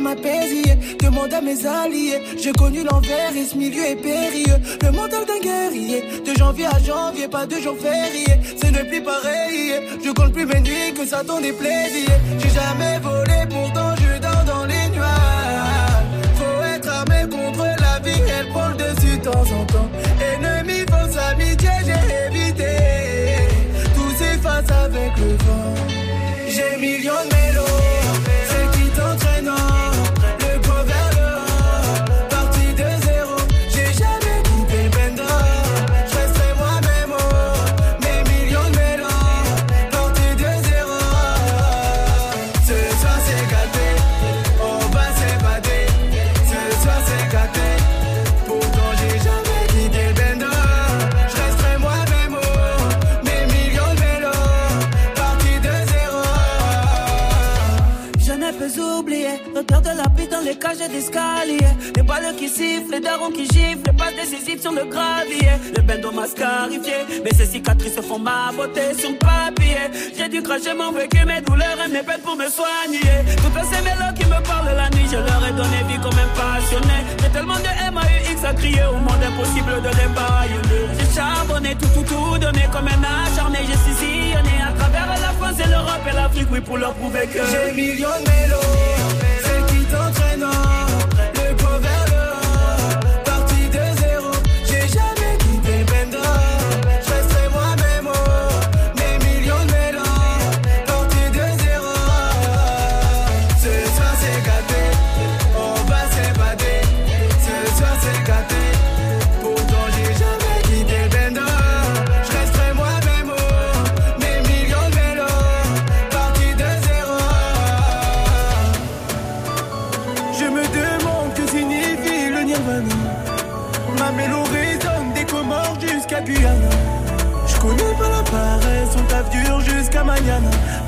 m'apaiser. Demande à mes alliés, j'ai connu l'envers et ce milieu est périlleux. Le mental d'un guerrier, de janvier à janvier, pas de jour férié. C'est ne plus pareil, je compte plus mes nuits que ça t'en déplaisir. J'ai jamais volé, pourtant je dors dans les nuages. Faut être armé contre la vie, elle prend le dessus de temps en temps. Ennemi, fausse amitié, j'ai évité. Tout s'efface avec le vent. J'ai millions de mélos. Cages d'escalier. Les balles qui sifflent, les darons qui giflent, les passes décisives sur le gravier. Le bendo m'a scarifié, mais ces cicatrices font ma beauté sur le papier. J'ai dû cracher mon vécu, mes douleurs et mes peines pour me soigner. Toutes ces mélos qui me parlent la nuit, je leur ai donné vie comme un passionné. J'ai tellement de MAUX à crier au monde impossible de les baïonner. J'ai charbonné tout, tout, tout donné comme un acharné. J'ai sillonné à travers la France et l'Europe et l'Afrique, oui, pour leur prouver que J'ai millions de no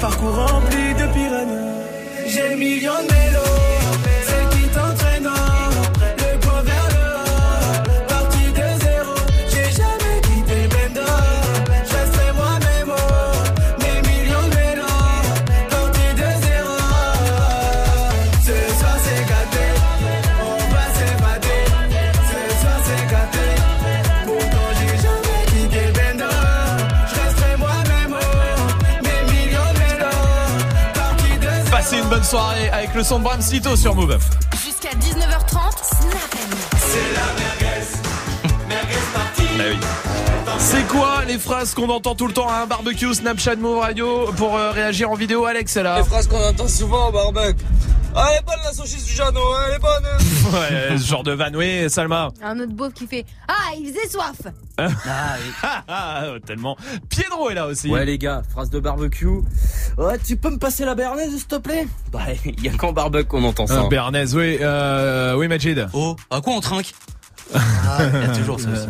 Parcours rempli de piranhas. J'ai millions avec le son de Bram Sito sur Move. Jusqu'à 19h30, Snap C'est la merguez, merguez partie. Ah oui. C'est quoi les phrases qu'on entend tout le temps à un barbecue Snapchat Move Radio pour euh, réagir en vidéo Alex là? Les phrases qu'on entend souvent au barbecue. Ah, elle est bonne la saucisse du Jeannot, hein, elle est bonne. Ouais, ce genre de van, oui, Salma. Un autre beauf qui fait Ah, il faisait soif Ah, ah, tellement. Piedro est là aussi. Ouais les gars, phrase de barbecue. Ouais, tu peux me passer la bernaise s'il te plaît? Bah, il y a qu'en barbecue qu'on entend ça. Euh, Bernays, oui, euh, oui, Majid. Oh, à quoi on trinque? Il y a toujours ça aussi.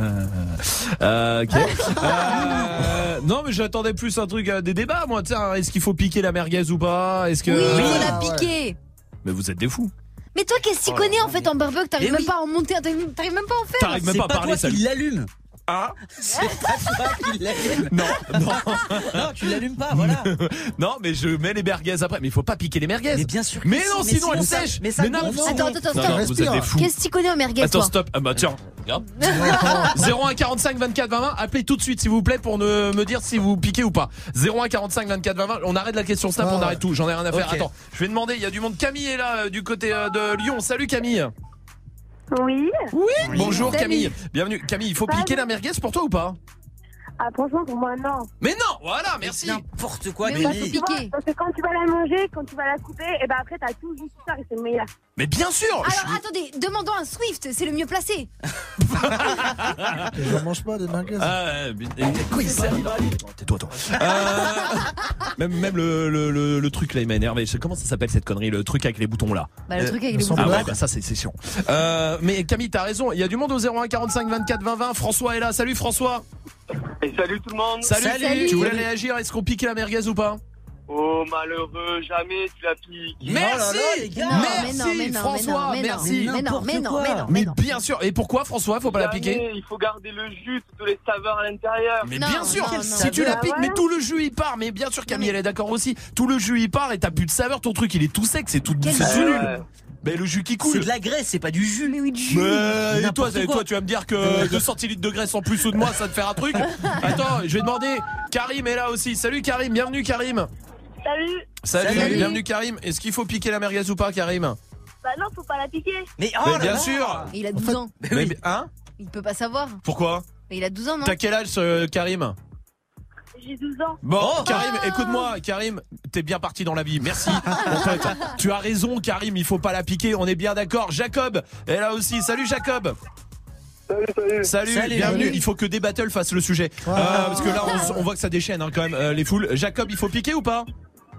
Euh, ok. Euh, non, mais j'attendais plus un truc, euh, des débats, moi. Tiens, est-ce qu'il faut piquer la merguez ou pas? Est-ce que Oui, il faut la piquer Mais vous êtes des fous. Mais toi, qu'est-ce que tu Oh connais en fait en barbecue T'arrives même pas à en monter, t'arrives même pas à en faire T'arrives même pas à parler, toi ça. qui l'allume. Ah C'est pas toi qui l'allume. Non, non. Non, tu l'allumes pas, voilà. non, mais je mets les merguez après. Mais il faut pas piquer les merguez. Mais bien sûr que Mais si, non, mais sinon elles sèchent. mais ça non, gonfle. sinon- Attends, attends, Non, attends. non, vous êtes des fous. Qu'est-ce que tu connais en merguez Attends, toi stop. Ah bah tiens, regarde. 01 45 24 20 20. Appelez tout de suite, s'il vous plaît, pour ne- me dire si vous piquez ou pas. 01 45 24 20 20. On arrête la question snap, Ah on ouais. arrête tout. J'en ai rien à faire. Attends, je vais demander. Il y a du monde. Camille est là, euh, du côté euh, de Lyon. Salut Camille. Oui. Oui. Bonjour Salut. Camille. Bienvenue. Camille, il faut Salut. piquer la merguez pour toi ou pas? Ah, franchement, pour moi, non. Mais non, voilà, merci. N'importe quoi, Mais oui, Parce faut que, tu vois, piquer. parce que quand tu vas la manger, quand tu vas la couper, et ben après, t'as tout juste ça et c'est le meilleur. Mais bien sûr. Alors attendez, demandons un Swift, c'est le mieux placé. J'en mange pas des merguez. Ah, quoi il sert Tais-toi toi. Euh, même même le, le, le, le truc là il m'a énervé. Comment ça s'appelle cette connerie Le truc avec les boutons là. Bah, le truc avec le les son Ah boutons. ouais bah ça c'est chiant. Euh, mais Camille t'as raison. Il y a du monde au 01 45 24 20 20. François est là. Salut François. Et salut tout le monde. Salut. Salut. Tu voulais réagir? Est-ce qu'on pique la merguez ou pas? Oh malheureux, jamais tu la piques. Merci. les gars. Non, Merci mais non, mais non, François. merci. mais non, mais non, mais non, mais non, Mais non. bien sûr. Et pourquoi François Faut pas la piquer Il faut garder le jus, toutes les saveurs à l'intérieur. Mais bien sûr, si tu la piques, mais tout le jus il part. Mais bien sûr, Camille, elle est d'accord aussi. Tout le jus il part et t'as plus de saveur. Ton truc, il est tout sec, c'est tout, c'est nul. Mais le jus qui C'est coule. de la graisse, c'est pas du jus. Mais oui, du jus. Mais et toi, N'importe c'est- quoi. toi, tu vas me dire que 2 centilitres de graisse en plus ou de moi, ça te fait un truc Attends, je vais demander. Karim est là aussi. Salut Karim, bienvenue Karim. Salut. Salut, Salut. bienvenue Karim. Est-ce qu'il faut piquer la merguez ou pas, Karim Bah non, faut pas la piquer. Mais oh Mais bien là. sûr. Et il a 12 ans. Mais, hein Il peut pas savoir. Pourquoi Mais il a 12 ans, non T'as quel âge, ce Karim J'ai 12 ans. Bon, Oh. Karim, écoute-moi, Karim, t'es bien parti dans la vie. Merci. En fait, tu as raison, Karim, il faut pas la piquer. On est bien d'accord. Jacob est là aussi. Salut, Jacob. Salut, salut. Salut, Salut. bienvenue. Salut. Il faut que des battles fassent le sujet. Euh, parce que là, on, on voit que ça déchaîne hein, quand même euh, les foules. Jacob, il faut piquer ou pas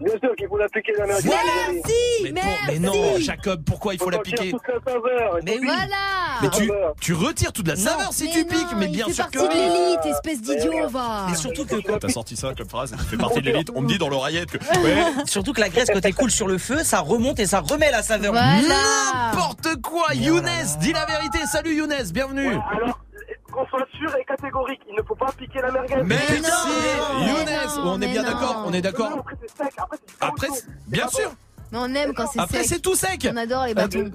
Bien sûr qu'il faut la piquer la merguez. Merci, Mais, merci. pour- mais non, Jacob, pourquoi il faut la piquer toute la saveur. Mais oui. Voilà. Mais tu, tu retires toute la saveur si Mais tu non, piques, mais bien sûr que partie de oui. l'élite, espèce d'idiot, va. Et surtout que T'as sorti ça comme phrase, tu fais partie de l'élite. On me dit dans l'oreillette que. Ouais. Surtout que la graisse, quand elle coule sur le feu, ça remonte et ça remet la saveur. N'importe quoi, Younes, dis la vérité. Salut Younes, bienvenue. Alors, qu'on soit sûr et catégorique, il ne faut pas piquer la merguez. Merci, non, Younes. non, on est bien d'accord, on est d'accord. Après, c'est sec. Après, Après, bien sûr. Mais on aime quand c'est Après, sec. c'est tout sec. On adore les bâtons.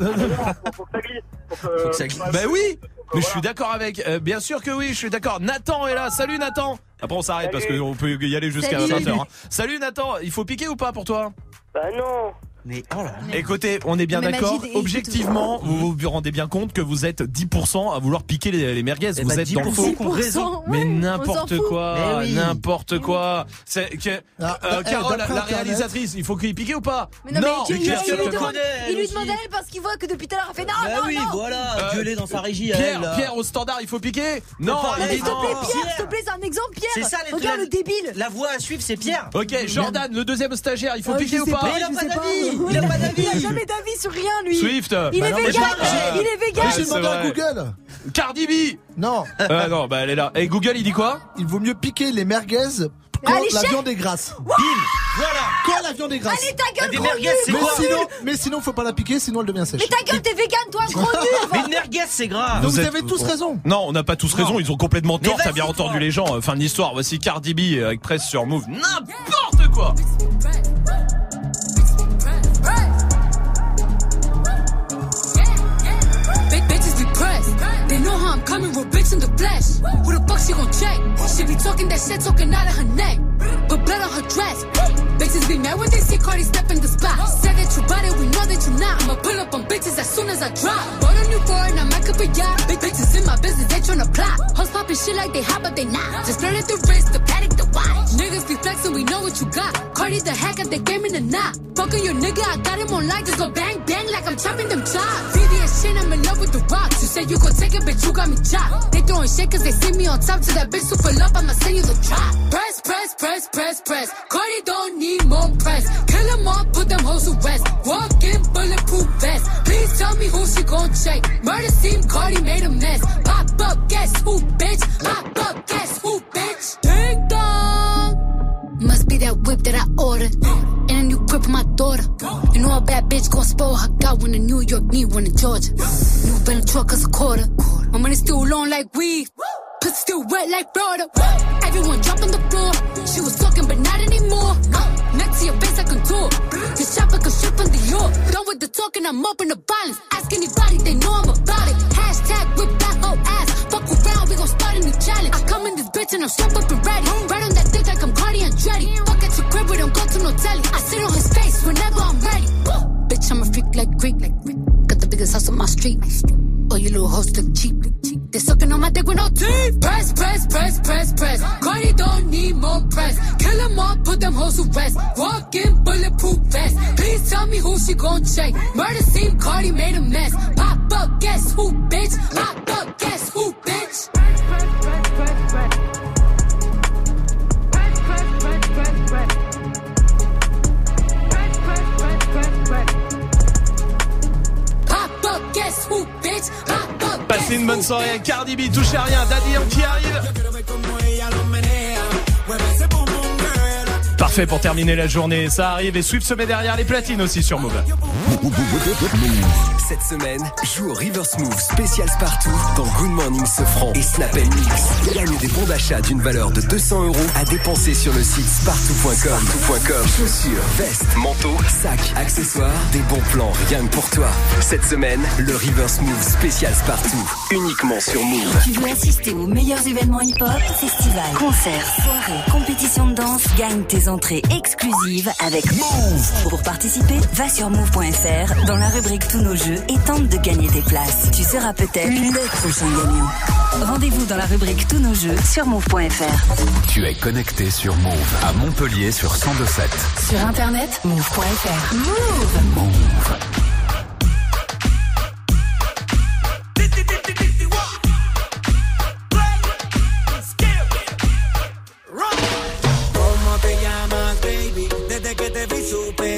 faut que ça glisse. Faut que- ça glisse. Bah oui, mais je suis d'accord avec. euh, bien sûr que oui, je suis d'accord. Nathan est là. Salut Nathan. Après on s'arrête parce qu'on peut y aller jusqu'à Salut. 20h. Salut Nathan, il faut piquer ou pas pour toi? Bah non. Mais oh là là. Écoutez, on est bien d'accord. Objectivement, vous vous rendez bien compte que vous êtes 10% à vouloir piquer les, les merguez. Eh vous bah, êtes dans le 10% faux. raison. Mais n'importe quoi, oui. n'importe quoi. C'est que Ah, euh, eh, Carole, la réalisatrice, il faut qu'il pique ou pas? Mais non, mais qu'est-ce qu'elle lui en demande, connaît, elle il lui demande à elle parce qu'il voit que depuis tout à l'heure, elle fait non, Bah non, oui, non. voilà, Euh, gueuler dans sa régie. Pierre. Pierre au standard, il faut piquer? Non, s'il te non. plaît, Pierre, Pierre. s'il te plaît, c'est un exemple, Pierre. C'est ça, les Regarde la- le débile. La voix à suivre, c'est Pierre. Ok, Jordan, le deuxième stagiaire, il faut Ah, piquer ou pas? pas, Mais il a je pas sais d'avis. Il a pas d'avis. Il a jamais d'avis sur rien, lui. Swift Il Bah est non, mais vegan. Il est Mais vegan. j'ai demandé à. Google. Cardi B Non, Ah non, bah elle est là. Et Google, il dit quoi? Il vaut mieux piquer les merguez quand la viande est grasse. Bim. Voilà. Quand la viande est grasse. Allez, ta gueule, Des gros merguez, nul. Mais quoi? sinon, mais sinon, faut pas la piquer, sinon elle devient sèche. Mais ta gueule, t'es vegan, toi, gros nul. Mais merguez, c'est grave. Donc vous êtes- avez tous raison. Non, on n'a pas tous raison, ils ont complètement tort, t'as bien entendu les gens. Euh, Fin de l'histoire, voici Cardi B avec presse sur Move. N'importe quoi coming, we're bitch in the flesh. Who the fuck she gon' check? She be talking that shit, talking out of her neck. Put blood on her dress. Bitches be mad when they see Cardi step in the spot. Said that you bought it, we know that you not. I'ma pull up on bitches as soon as I drop. Bought a new foreign, I might up a yacht. Big bitches in my business, they tryna plot. Hoes popping shit like they hot, but they not. Just learn at the wrist, the paddock, the watch. Niggas be flexing, we know what you got. Cardi the hacker, they gave me the knot. Fucking your nigga, I got him on like just go bang bang like I'm chopping them chops. VVS shit, I'm in love with the rocks. You said you gon' take it, bitch, you got me chopped. They throwing shit cause they see me on top to that bitch super love, I'ma send you the drop. Press, press, press, press, press. Cardi don't need more press. Kill them all, put them hoes to rest. Walk in bulletproof vest. Please tell me who she gon' check. Murder scene, Cardi made a mess. Pop up, guess who, bitch? Pop up, guess who, bitch? Ding dong. Must be that whip that I ordered. And a new crib for my daughter. You know a bad bitch gon' spoil her. Got one in New York, need one in Georgia. New Bentley truck is a quarter. My money still long like weed. Pussy still wet like Florida. Everyone dropping the floor. She was talking, but not anymore. Next to your face, I contour. This shopper can ship from the York. Done with the talking, I'm in the violence. Ask anybody, they know I'm about it. Hashtag whip that whole ass. Fuck around, we gon' start a new challenge. I come in this bitch and I'm strapped up and ready. Right on that dick like I'm Cardi put them hoes to rest. Walk in bulletproof vest. Please tell me who she gon' check. Murder scene, Cardi made a mess. Pop up, guess who, bitch? Pop up, guess who, bitch? Pop up, guess who, bitch? Pop up, Passez une bonne soirée Cardi B, touchez à rien, Daddy qui arrive? Parfait pour terminer la journée, ça arrive et Swift se met derrière les platines aussi sur Move. Cette semaine, joue au River Smooth spécial Spartoo dans Good Morning Sofran et Snap Mix. Gagne des bons d'achat d'une valeur de 200 euros à dépenser sur le site spartoo.com. Spartoo.com. Chaussures, vestes, manteaux, sacs, accessoires, des bons plans rien que pour toi. Cette semaine, le River Smooth spécial Spartoo, uniquement sur Move. Tu veux assister aux meilleurs événements hip-hop, festivals, concerts, soirées, compétitions de danse, gagne tes entrées exclusives avec Move. Pour participer, va sur move.fr dans la rubrique Tous nos jeux et tente de gagner tes places. Tu seras peut-être le prochain gagnant. Rendez-vous dans la rubrique Tous nos jeux sur move.fr. Tu es connecté sur Move à Montpellier sur 1027. Sur internet, move.fr. Move. Move.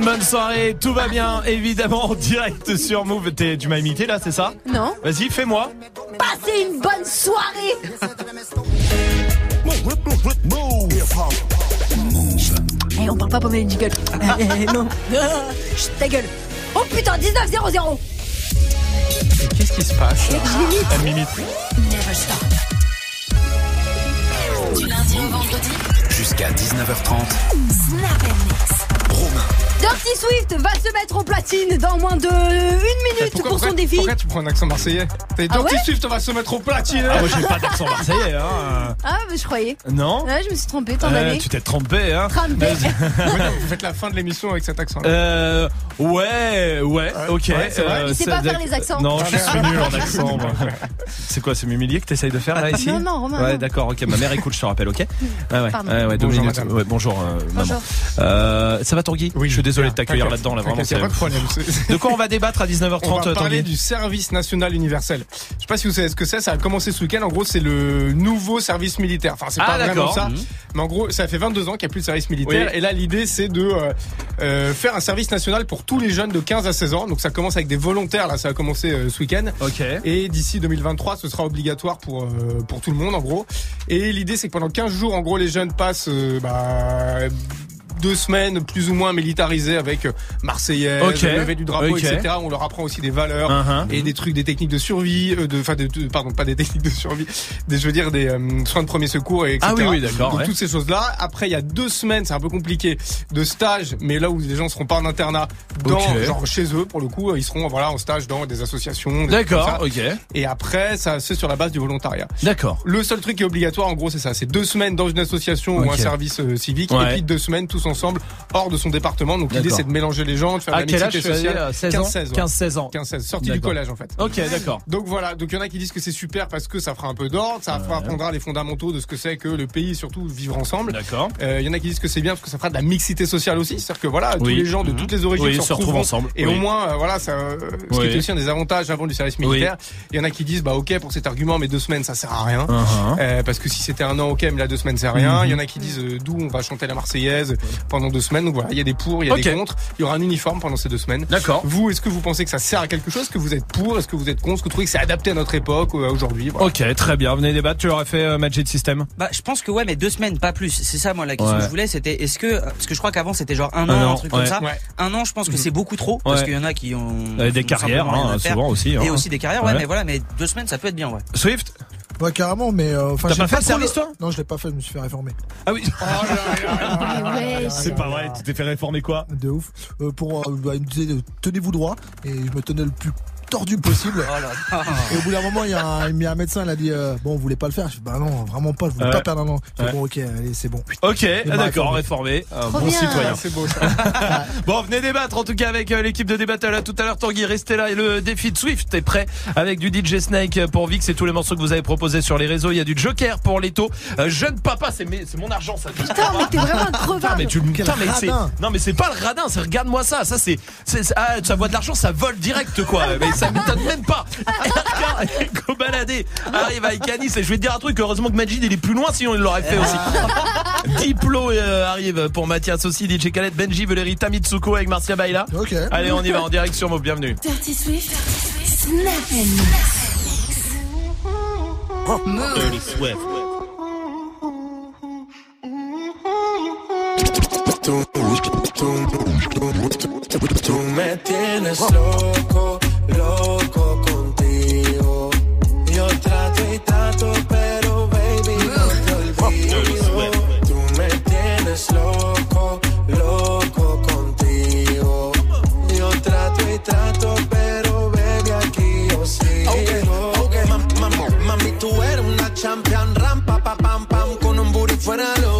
une bonne soirée, tout va bien, évidemment, en direct sur Move. T'es- Tu m'as imité là, c'est ça? Non. Vas-y, fais-moi. Passez une bonne soirée Eh, on parle pas pour mes jingle. Eh, non. Chut, ta gueule. Oh putain, 19-0-0 Qu'est-ce qui se passe. Elle m'imite. Never stop. Du lundi au vendredi, Jusqu'à 19h30. Snap. Dirty Swift va se mettre au platine dans moins de une minute pour son défi. Pourquoi tu prends un accent marseillais? Dit Ah Dirty ouais Swift va se mettre au platine Ah, moi j'ai pas d'accent marseillais, hein. Ah, mais je croyais. Non Ouais, je me suis trompée tant Euh. Tu t'es trompé, hein Trompé. Vous faites la fin de l'émission avec cet accent. Euh, ouais, ouais, ok. Ouais, c'est vrai. Euh, Il sait ça pas faire les accents. Non, je suis nul en accent. C'est quoi, c'est m'humilier que t'essayes de faire là ici Non, non, Romain, Ouais, d'accord, ok. Ma mère écoute, je te rappelle, ok Ouais, ouais. Pardon. ouais, Bonjour, minutes. madame. Ouais, bonjour, euh, maman. Bonjour. Euh, ça va, Tanguy Oui, Je suis désolé de t'accueillir là-dedans, là, vraiment. pas de problème. De quoi on va débattre à 19h30, On va parler Tanguy du service national universel. Je sais pas si vous savez ce que c'est, ça a commencé ce week-end. En gros, c'est le nouveau service militaire. Enfin, c'est Ah, pas vraiment ça. Mhm. Mais en gros, ça fait 22 ans qu'il n'y a plus de service militaire. Oui. Et là, l'idée, c'est de euh, euh, faire un service national pour tous les jeunes de 15 à 16 ans. Donc, ça commence avec des volontaires. Là, ça a commencé euh, ce week-end. Ok. Et d'ici 2023, ce sera obligatoire pour euh, pour tout le monde, en gros. Et l'idée, c'est que pendant 15 jours, en gros, les jeunes passent bah, deux semaines plus ou moins militarisées avec euh, Marseillaise, Ok. lever du drapeau, etc. On leur apprend aussi des valeurs Uh-huh. et des trucs, des techniques de survie, euh, de, enfin, de, de- pardon, pas des techniques de survie, des, je veux dire des euh, soins de premier secours et etc. Ah oui, oui, d'accord, ouais. toutes ces choses-là. Après, il y a deux semaines, c'est un peu compliqué, de stage, mais là où les gens seront pas en internat, dans genre chez eux pour le coup, ils seront voilà en stage dans des associations. D'accord, ok. Et après, ça c'est sur la base du volontariat. D'accord. Le seul truc qui est obligatoire, en gros, c'est ça. C'est deux semaines dans une association ou un service civique, et puis deux semaines tous ensemble hors de son département. Donc l'idée, c'est de mélanger les gens, de faire À la quel âge mixité sociale. euh, 16 ans 15-16 ouais. 15-16 ans. 15-16, sortie du collège en fait. Ok, d'accord. Donc voilà, donc il y en a qui disent que c'est super parce que ça fera un peu d'ordre, ça fera apprendra les fondamentaux de ce que c'est que le pays, et surtout vivre ensemble. D'accord. Euh, Il y en a qui disent que c'est bien parce que ça fera de la mixité sociale aussi, c'est-à-dire que voilà, tous les gens de Mhm. toutes les origines Oui, se, se retrouvent ensemble. Et Oui. au moins, euh, voilà, ça, euh, ce qui était aussi un des avantages avant du service militaire. Il y en a qui disent, bah ok pour cet argument, mais deux semaines ça sert à rien, Uh-huh. Euh, parce que si c'était un an ok, mais là deux semaines c'est rien. Mhm. Il y en a qui disent, euh, d'où on va chanter la Marseillaise pendant deux semaines. Donc voilà, il y a des pour, il y a des contre. Il y aura un uniforme pendant ces deux semaines. D'accord. Vous, est-ce que vous pensez que ça sert à quelque chose Est-ce que vous êtes pour Est-ce que vous êtes contre Est-ce que vous trouvez que c'est adapté à notre époque ou à aujourd'hui Voilà. Ok, très bien. Venez débattre. Tu l'aurais fait euh, Magic System Bah, je pense que ouais, mais deux semaines, pas plus. C'est ça, moi, la question Ouais. que je voulais, c'était est-ce que, parce que je crois qu'avant c'était genre un, Un an, an, un truc ouais. comme ça. Ouais. Un an, je pense que c'est beaucoup trop, parce qu'il y en a qui ont Euh, des carrières, hein, souvent aussi, hein. Et aussi des carrières, ouais, Ouais. mais voilà, mais deux semaines, ça peut être bien, ouais. Swift Ouais, carrément, mais. euh, enfin, T'as j'ai pas fait le trop service, toi Non, je l'ai pas fait, je me suis fait réformer. Ah oui. C'est pas vrai. Tu t'es fait réformer quoi De ouf. Euh, pour, euh, bah, il me disait, euh, tenez-vous droit, et je me tenais le plus tordu possible. Oh Et au bout d'un moment, il y a un, il y a un médecin, il a dit, euh, bon, vous voulez pas le faire? Je dis, bah non, vraiment pas, je voulais Ouais. pas perdre un an. Je dis, bon, ok, allez, c'est bon. Ok, ah, d'accord, réformé. réformé, un Trop bon bien. citoyen. C'est beau, bon, venez débattre en tout cas avec euh, l'équipe de Débattle. À tout à l'heure, Tanguy, restez là. Et le défi de Swift est prêt avec du DJ Snake pour Vix et tous les morceaux que vous avez proposés sur les réseaux. Il y a du Joker pour Leto. Euh, jeune papa, c'est mon argent ça. Putain, mais t'es vraiment un crevard. mais tu putain, non mais c'est pas le radin, c'est regarde-moi ça, ça c'est- ah, ça voit de l'argent, ça vole direct quoi. Mais ça m'étonne même pas. Regarde, Go balader arrive avec Anis et je vais te dire un truc, heureusement que Majid il est plus loin sinon il l'aurait fait aussi. Diplo euh, arrive pour Mathias aussi, DJ Khaled, Benji, Valérie, Tamitsuko avec Marcia Baila. Ok. Allez, on y va en direct sur Move, bienvenue. Dirty Swift, Snap and. Dirty Swift. Tú, tú, tú, tú me tienes loco, loco contigo. Yo trato y trato, pero baby no te olvido. Tú me tienes loco, loco contigo. Yo trato y trato, pero baby aquí yo sigo. Mam- mam- Mami, tú eres una champion, rampa, pa, pam, pam, con un booty fuera hogar.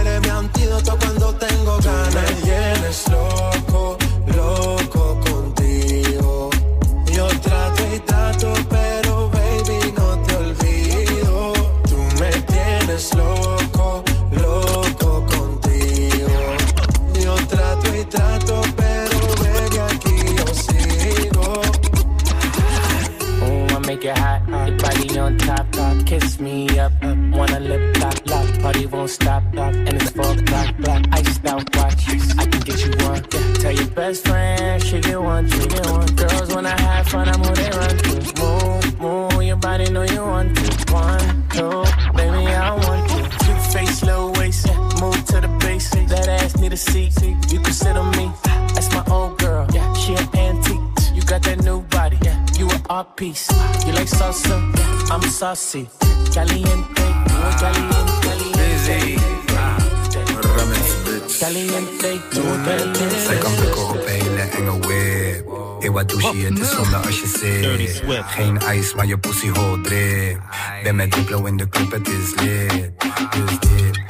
Eres mi antídoto cuando tengo ganas. me tienes loco, loco contigo. Yo trato y trato, pero baby, no te olvido. Tú me tienes loco, Saucy. Caliente, a caliente, caliente. Caliente, caliente. Is zit. Geen ijs, maar je pussy hol drip. Ben met Diplo in de club, het is lit. Dus dip,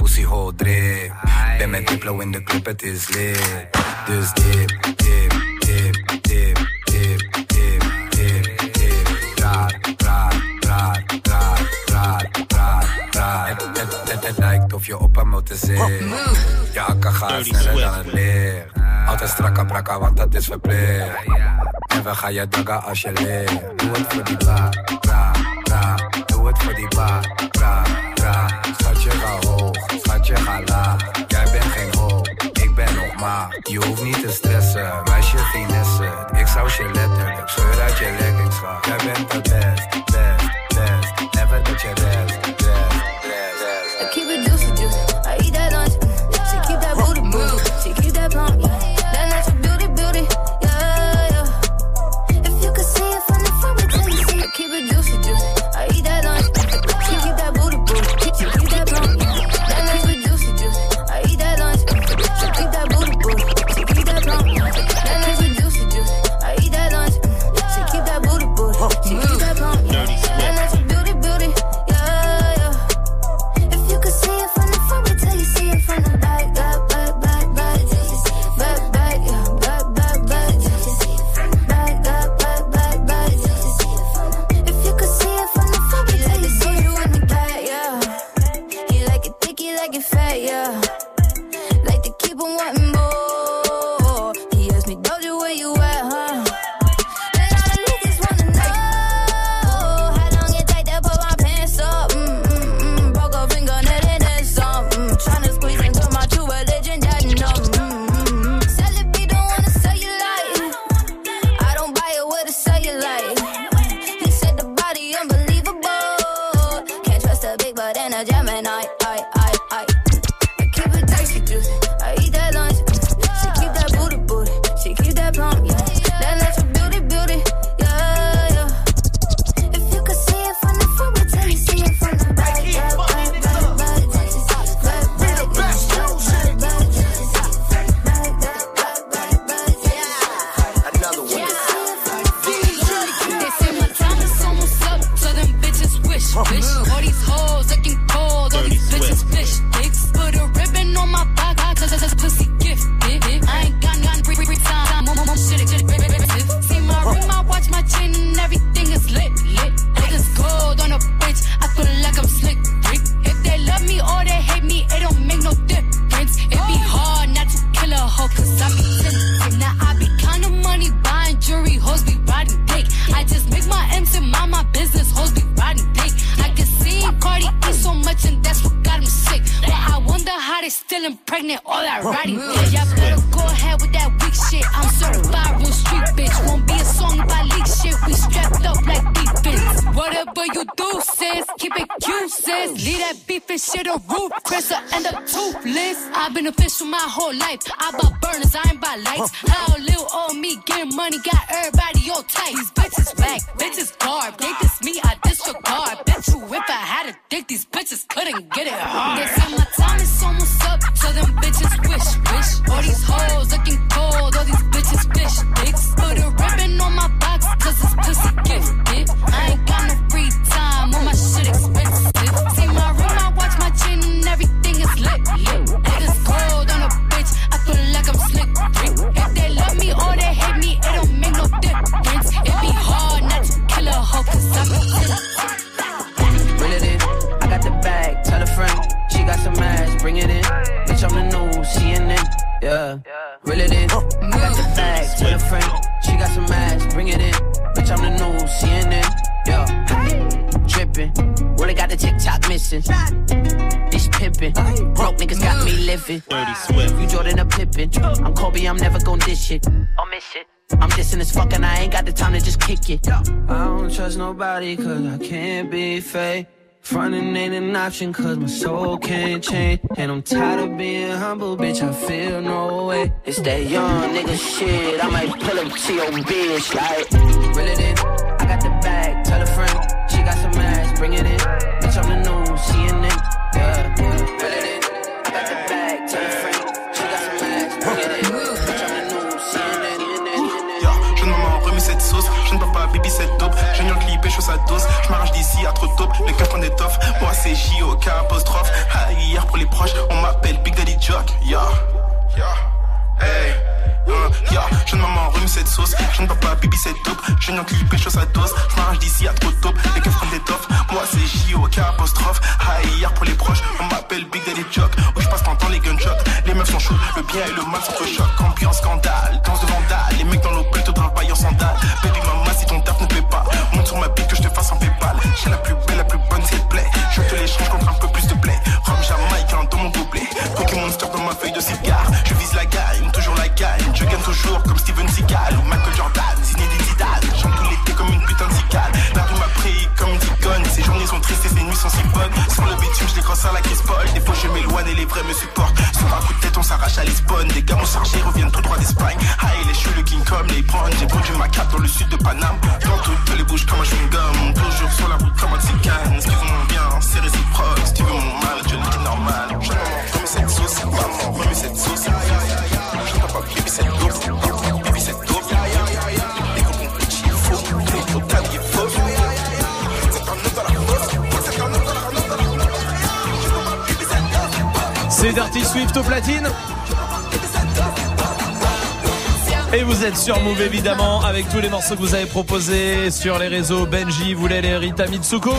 pussy hol drip. Ben met Diplo in de club, het is lit. Dus dip, dip, dip, dip, dip, dip, dip, dip. Raar, raar, raar, raar, raar, raar, raar. Het, het, het, het lijkt of je op een motor zit. Je akka gaat sneller dan het licht. Altijd strakke brakka, want dat is verplicht. En we gaan je daggen als je ligt. Doe het voor die ba, bra, bra. Doe het voor die ba, bra, bra. Schatje ga hoog, schatje ga laag. Jij bent geen hoop, ik ben nog maar. Je hoeft niet te stressen, meisje finesse. Ik zou je letterlijk scheur uit je leggings gaan. Jij bent het best, best, best. Never dat je rest, rest, rest, if I had a dick, these bitches couldn't get it hard. They say my time is almost up, so them bitches wish, wish. All these hoes looking cold, living. Dirty Swift. You Jordan a Pippin. I'm Kobe, I'm never gon' dish it. I'll miss it. I'm dissing as fuck and I ain't got the time to just kick it. I don't trust nobody cause I can't be fake. Frontin' ain't an option cause my soul can't change. And I'm tired of being humble, bitch, I feel no way. It's that young nigga shit, I might pull up to your bitch like. Reel it in, I got the bag, tell a friend. She got some ass, bring it in. Dose. Je m'arrache d'ici à trop les keufs prennent des toffes. Moi c'est J.O.K. apostrophe. Hier pour les proches, on m'appelle Big Daddy Jock. Yeah, yeah, hey. Je ne m'en cette sauce, je ne peux pas bibi cette dope. Je viens clipper, chaud sa dose. Je m'arrache d'ici à trop taupe, les keufs prennent des toffes. Moi c'est J.O.K. apostrophe. Hier pour les proches, on m'appelle Big Daddy Jock. Où je passe t'entends les gunshots. Les meufs sont chaudes, le bien et le mal s'entrechoquent. Ambiance scandale, danse de vandale. Les mecs dans l'eau plutôt travaillent en sandales. Baby mama, si ton taf ne paie pas, monte sur ma bite que je te fasse un paypal. J'ai la plus belle, la plus bonne, c'est le plaît. Je te l'échange contre un peu plus de blé. Rhum jamaïcain dans mon gobelet. Cookie Monster dans ma feuille de cigare. Je vise la gagne, Je gagne toujours comme Steven Seagal ou Michael Jordan. Zinedine Zidane. Chante tout l'été comme une putain de cicale. La rue m'a pris comme une zigonne. Ces journées sont tristes et ces nuits sont si bonnes. Sans le bitume, je décroche à la Paul. Des fois, je m'éloigne et les vrais me supportent. Sur un coup de tête, on s'arrache à Lisbonne. Des gars, chargés reviennent tout droit d'Espagne. Et les cheveux, le King comme les Brown. J'ai vendu ma cape dans le sud de Paname. Dans toutes les bouches comme un chewing-gum. Toujours sur la route comme un tzigane. Excuse-moi bien, c'est réciproque. Si tu veux mon mal, je le dis normal. Je remets cette sauce, maman, remets cette sauce. C'est Dirty Swift au platine. Et vous êtes sur Move évidemment avec tous les morceaux que vous avez proposés sur les réseaux Benji, voulait les Rita Mitsuko?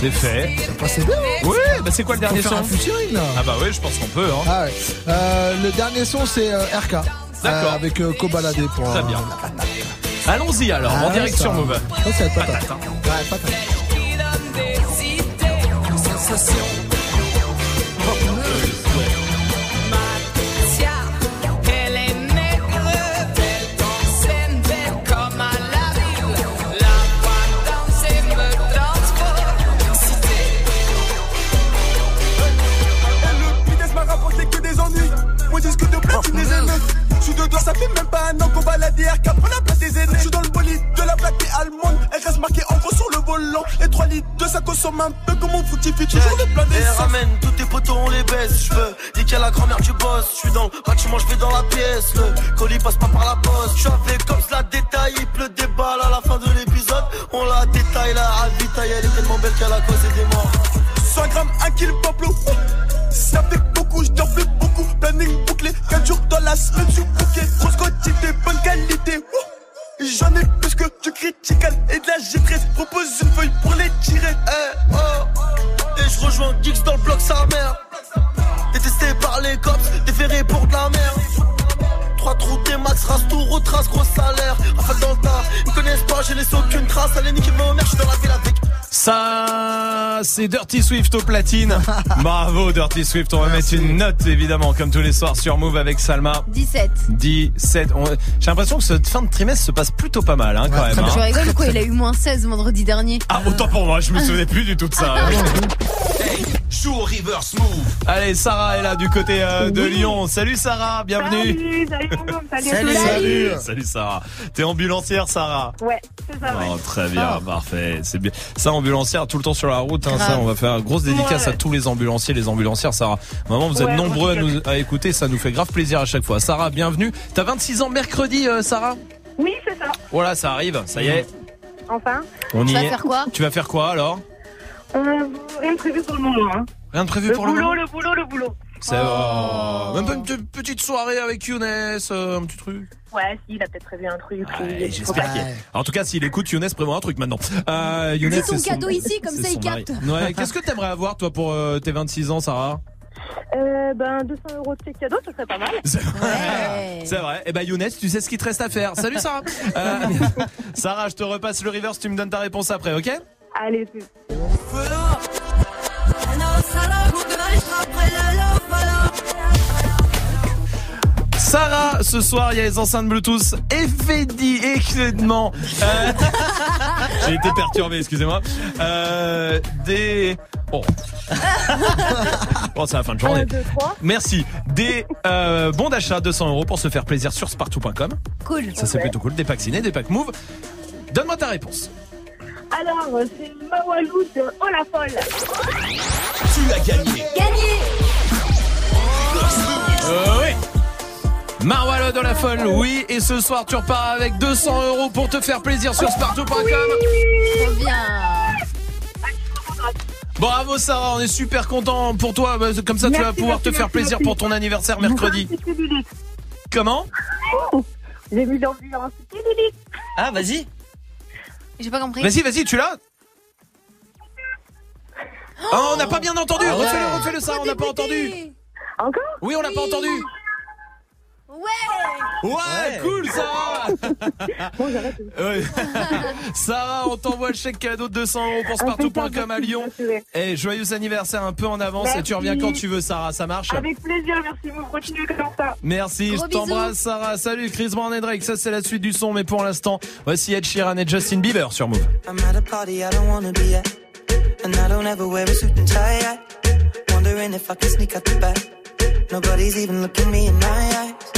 C'est fait. Ça passait bien. hein Oui, bah c'est quoi le dernier son? un featuring, là. Ah bah oui, je pense qu'on peut. Hein. Ah ouais. Euh, le dernier son c'est euh, RK. D'accord. Euh, avec euh, Kobalade pour. Très euh, bien. Allons-y alors, Ah en ouais, direct ça- sur Move. Ça, ça va être patate. Patate, hein. Ouais, patate. Ça fait même pas un an qu'on va la DRK prend la place des aînés. Je suis dans le bolide de la plaque des allemande. Elle reste marquée en gros sur le volant. Et 3 litres de ça consomme un peu comme mon fructifie. Toujours le plein Et d'essence. ramène tous tes potos, on les baisse. Je veux niquer la grand-mère du boss. Je suis dans le bâtiment, je vais dans la pièce. Le colis passe pas par la poste. Je suis avec comme cela détaille. Il pleut des balles à la fin de l'épisode. On la détaille, la ravitaille. Elle est tellement belle qu'elle a causé des morts. 100 grammes, 1 kilo pablo. Ça fait beaucoup, je plus beaucoup. Planning bouclé, 4 jours dans la semaine, je suis bouqué. Grosse quantité, bonne qualité. J'en ai plus que tu critiques et de la G13. Propose une feuille pour les tirer. Eh, oh. Et je rejoins Geeks dans le bloc sa mère. Détesté par les cops, déféré pour de la merde. Trois trous, des max, race tout, retrace, gros salaire. Rafale dans le tas, ils connaissent pas, je laisse aucune trace. Allez, niquer ma mère, je suis dans la ville avec. Ça, c'est Dirty Swift au platine. Bravo Dirty Swift, on va mettre une note évidemment comme tous les soirs sur Move avec Salma. 17. 17. On- J'ai l'impression que cette fin de trimestre se passe plutôt pas mal hein, quand même. Tu hein. rigoles ou quoi Il a eu moins 16 vendredi dernier. Ah autant pour moi, je me souvenais plus du tout de ça. Joue au reverse move. Allez, Sarah est là du côté euh, de Lyon. Salut Sarah, bienvenue. Salut, salut, salut, Salut, salut. salut. Salut Sarah. T'es ambulancière Sarah Ouais, ça, ouais. Oh, très bien, parfait. C'est bien. Ça, ambulancière, tout le temps sur la route. Hein, ça, on va faire une grosse dédicace Ouais. à tous les ambulanciers, les ambulancières. Sarah, vraiment, vous êtes Ouais, nombreux à nous à écouter. Ça nous fait grave plaisir à chaque fois. Sarah, bienvenue. T'as 26 ans mercredi, euh, Sarah? Oui, c'est ça. Voilà, ça arrive. Ça y est, Enfin, on y Tu vas est. faire quoi? Tu vas faire quoi alors? Euh, rien de prévu pour le moment. Hein. Rien de prévu le pour le boulot, moment? le boulot, le boulot. C'est oh. même pas une petite- soirée avec Younes, euh, un petit truc. Ouais, si, il a peut-être prévu un truc. Ouais, J'espère qu'il y a- En tout cas, s'il écoute, Younes prévoit un truc maintenant. Euh, Younes, C'est son son- cadeau ici, comme c'est ça il capte. Ouais. Qu'est-ce que t'aimerais avoir toi pour euh, tes 26 ans, Sarah Euh, ben, 200 euros de chèque cadeau, ça serait pas mal. C'est vrai. Eh ben Younes, tu sais ce qu'il te reste à faire. Salut Sarah. Euh, Sarah, je te repasse le reverse, tu me donnes ta réponse après, ok? Allez, Sarah, ce soir, il y a les enceintes Bluetooth Effedi, excellent. Euh... J'ai été perturbé, excusez-moi. Euh, des... Oh. bon, c'est la fin de journée. Un, deux, trois. Merci. Des euh, bons d'achat 200 euros pour se faire plaisir sur spartou.com. Cool. Ça, c'est plutôt cool. Des packs ciné, des packs move. Donne-moi ta réponse. Alors, c'est Mawalou de Oh la folle. Tu as gagné. Gagné Euh, oui. Marwalo de la folle, oui. Et ce soir, tu repars avec 200 euros pour te faire plaisir sur spartou.com. Trop bien. Bravo Sarah, on est super content pour toi. Bah, Comme ça, tu vas pouvoir merci, te faire plaisir merci. pour ton anniversaire mercredi. Comment? J'ai mis l'ambiance. Ah, vas-y. J'ai pas compris. Vas-y, vas-y, tu l'as Oh, on n'a pas bien entendu. Ah ouais. Refais-le, refais-le ça, on n'a pas entendu. Encore? Oui, on n'a pas entendu. Ouais. Ouais, cool Sarah. Ouais. Sarah, on t'envoie le chèque cadeau de 200 euros pour spartou.com à Lyon. Et joyeux anniversaire un peu en avance et tu reviens quand tu veux Sarah, ça marche Avec plaisir, merci, vous continuez comme ça. Merci, Gros je t'embrasse Sarah. Salut Chris Brown et Drake, ça c'est la suite du son mais pour l'instant, voici Ed Sheeran et Justin Bieber sur Move. I'm at a party I don't wanna be at. And I don't ever wear a suit and tie. at. Wondering if I can sneak out the back. Nobody's even looking me in my eyes.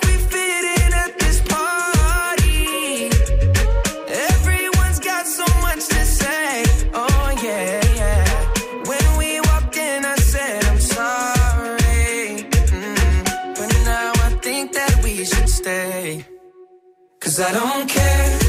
Cause I don't care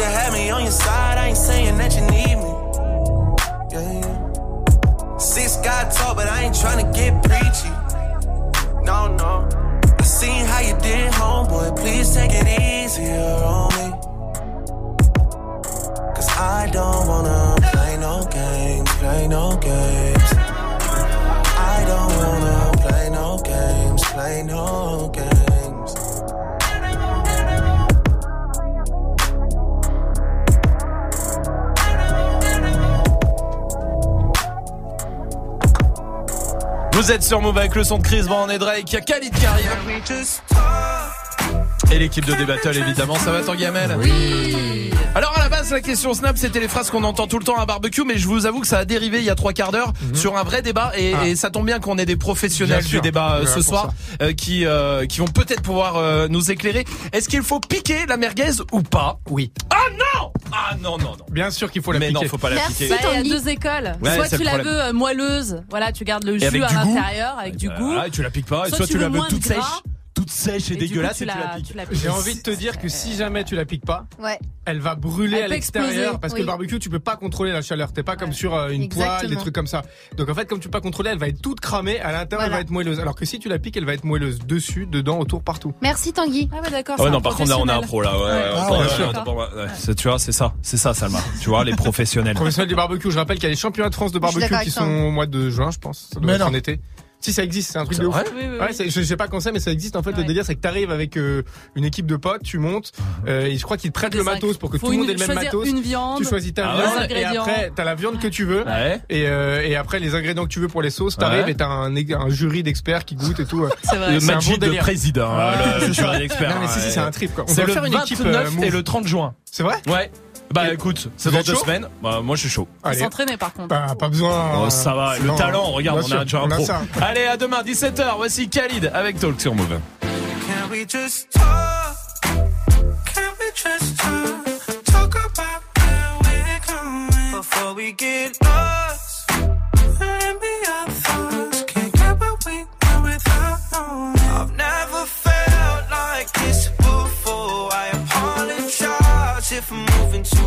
to have me on your side. I ain't saying that you need me. Yeah, yeah. Six got tall, but I ain't trying to get preachy. No, no. I seen how you did, homeboy. Please take it easier on me. Cause I don't wanna play no games, play no games. I don't wanna play no games, play no games. Vous êtes sur Move avec le son de Chris Brown et Drake. Khalid Karim. Et l'équipe de D-Battle évidemment. Ça va, Tangamel Oui. Alors à la base, la question Snap, c'était les phrases qu'on entend tout le temps à barbecue, mais je vous avoue que ça a dérivé il y a trois quarts d'heure sur un vrai débat et, Ah. et ça tombe bien qu'on ait des professionnels Bien sûr. du débat euh, ce soir euh, qui euh, qui vont peut-être pouvoir euh, nous éclairer. Est-ce qu'il faut piquer la merguez ou pas? Oui. Ah non Ah non non non. Bien sûr qu'il faut la Mais piquer. non, faut pas la Merci, piquer. Bah, il y a deux écoles. Ouais, soit tu la problème. veux euh, moelleuse, voilà, tu gardes le Et jus à l'intérieur avec du goût. Ah, et tu la piques pas, et Soit soit tu la veux toute sèche, toute sèche et, Et du coup, dégueulasse tu et tu la- la piques. tu la piques. J'ai envie de te dire que si jamais tu la piques pas, Ouais. elle va brûler Elle à l'extérieur parce que le barbecue tu peux pas contrôler la chaleur t'es pas comme sur euh, une poêle Exactement. des trucs comme ça donc en fait comme tu peux pas contrôler elle va être toute cramée à l'intérieur elle va être moelleuse alors que si tu la piques elle va être moelleuse dessus dedans autour partout Merci Tanguy. Ah ouais, d'accord. Ouais, c'est non, par contre, là, on a un pro, là, ouais. Ah, Tu vois, c'est ça, c'est ça, Salma. Tu vois, les professionnels. professionnel du barbecue je rappelle qu'il y a les championnats de France de barbecue qui sont toi. au mois de juin je pense ça doit Mais être non. en été si ça existe c'est un truc de ouf vrai Oui, oui, oui. Ouais, c'est- je sais pas quand c'est, mais ça existe. En fait, le délire, c'est que t'arrives avec euh, une équipe de potes, tu montes, euh, et je crois qu'ils Des le matos pour que Faut tout le monde ait le même matos. une viande, Tu choisis ta Ah viande, ouais. et après, t'as la viande que tu veux. Ouais. Et, euh, et après, les ingrédients que tu veux pour les sauces, t'arrives Ouais. et t'as un, un jury d'experts qui goûtent et tout. C'est vrai. Le bon de président, Ouais, euh, le c'est jury d'experts. Non, mais si, si, ouais. c'est un trip, quoi. On va faire une 29 équipe, euh, et le 30 juin. C'est vrai? Ouais. Bah écoute, c'est dans deux semaines. Bah, moi je suis chaud. Allez. s'entraîner par contre. Bah, pas besoin. Oh, ça va, le talent, regarde, Bien on a déjà un on a pro. ça. Allez, à demain, 17h, voici Khalid avec Talk sur Move. Can we just talk? Can we just talk? Talk about where we're going before we get lost.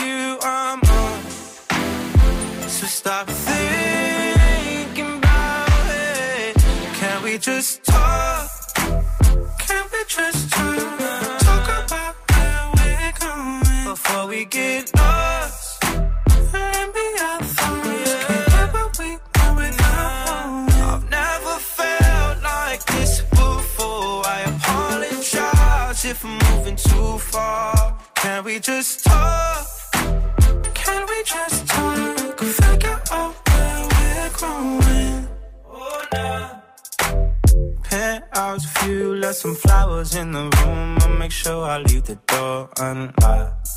you I'm on. So stop thinking about it. Can we just talk? Can we just talk? Talk about where we're going before we get lost. And be our thoughts. Can't get we want without. I've never felt like this before. I apologize if I'm moving too far. Can we just talk? Just talk? Figure out where we're growing. Oh, nah. Penthouse view, left some flowers in the room. I'll make sure I leave the door unlocked.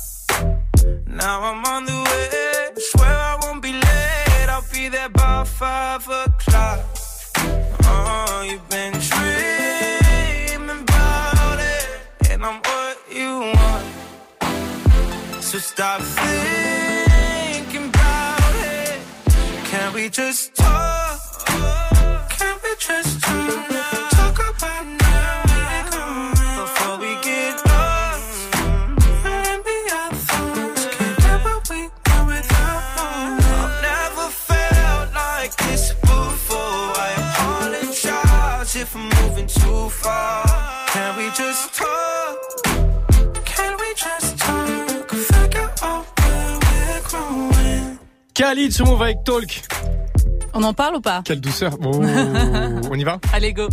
Now I'm on the way. Swear I won't be late. I'll be there by five o'clock. Oh, you've been dreaming about it, and I'm what you want. So stop thinking we just talk? Can we just talk? Talk about now before we get lost. And be our thoughts. Can't get we want without knowing. I've never felt like this before. I apologize if I'm moving too far. Can we just talk? Khalid sur Move avec Talk. On en parle ou pas? Quelle douceur. Oh, on y va? Allez, go.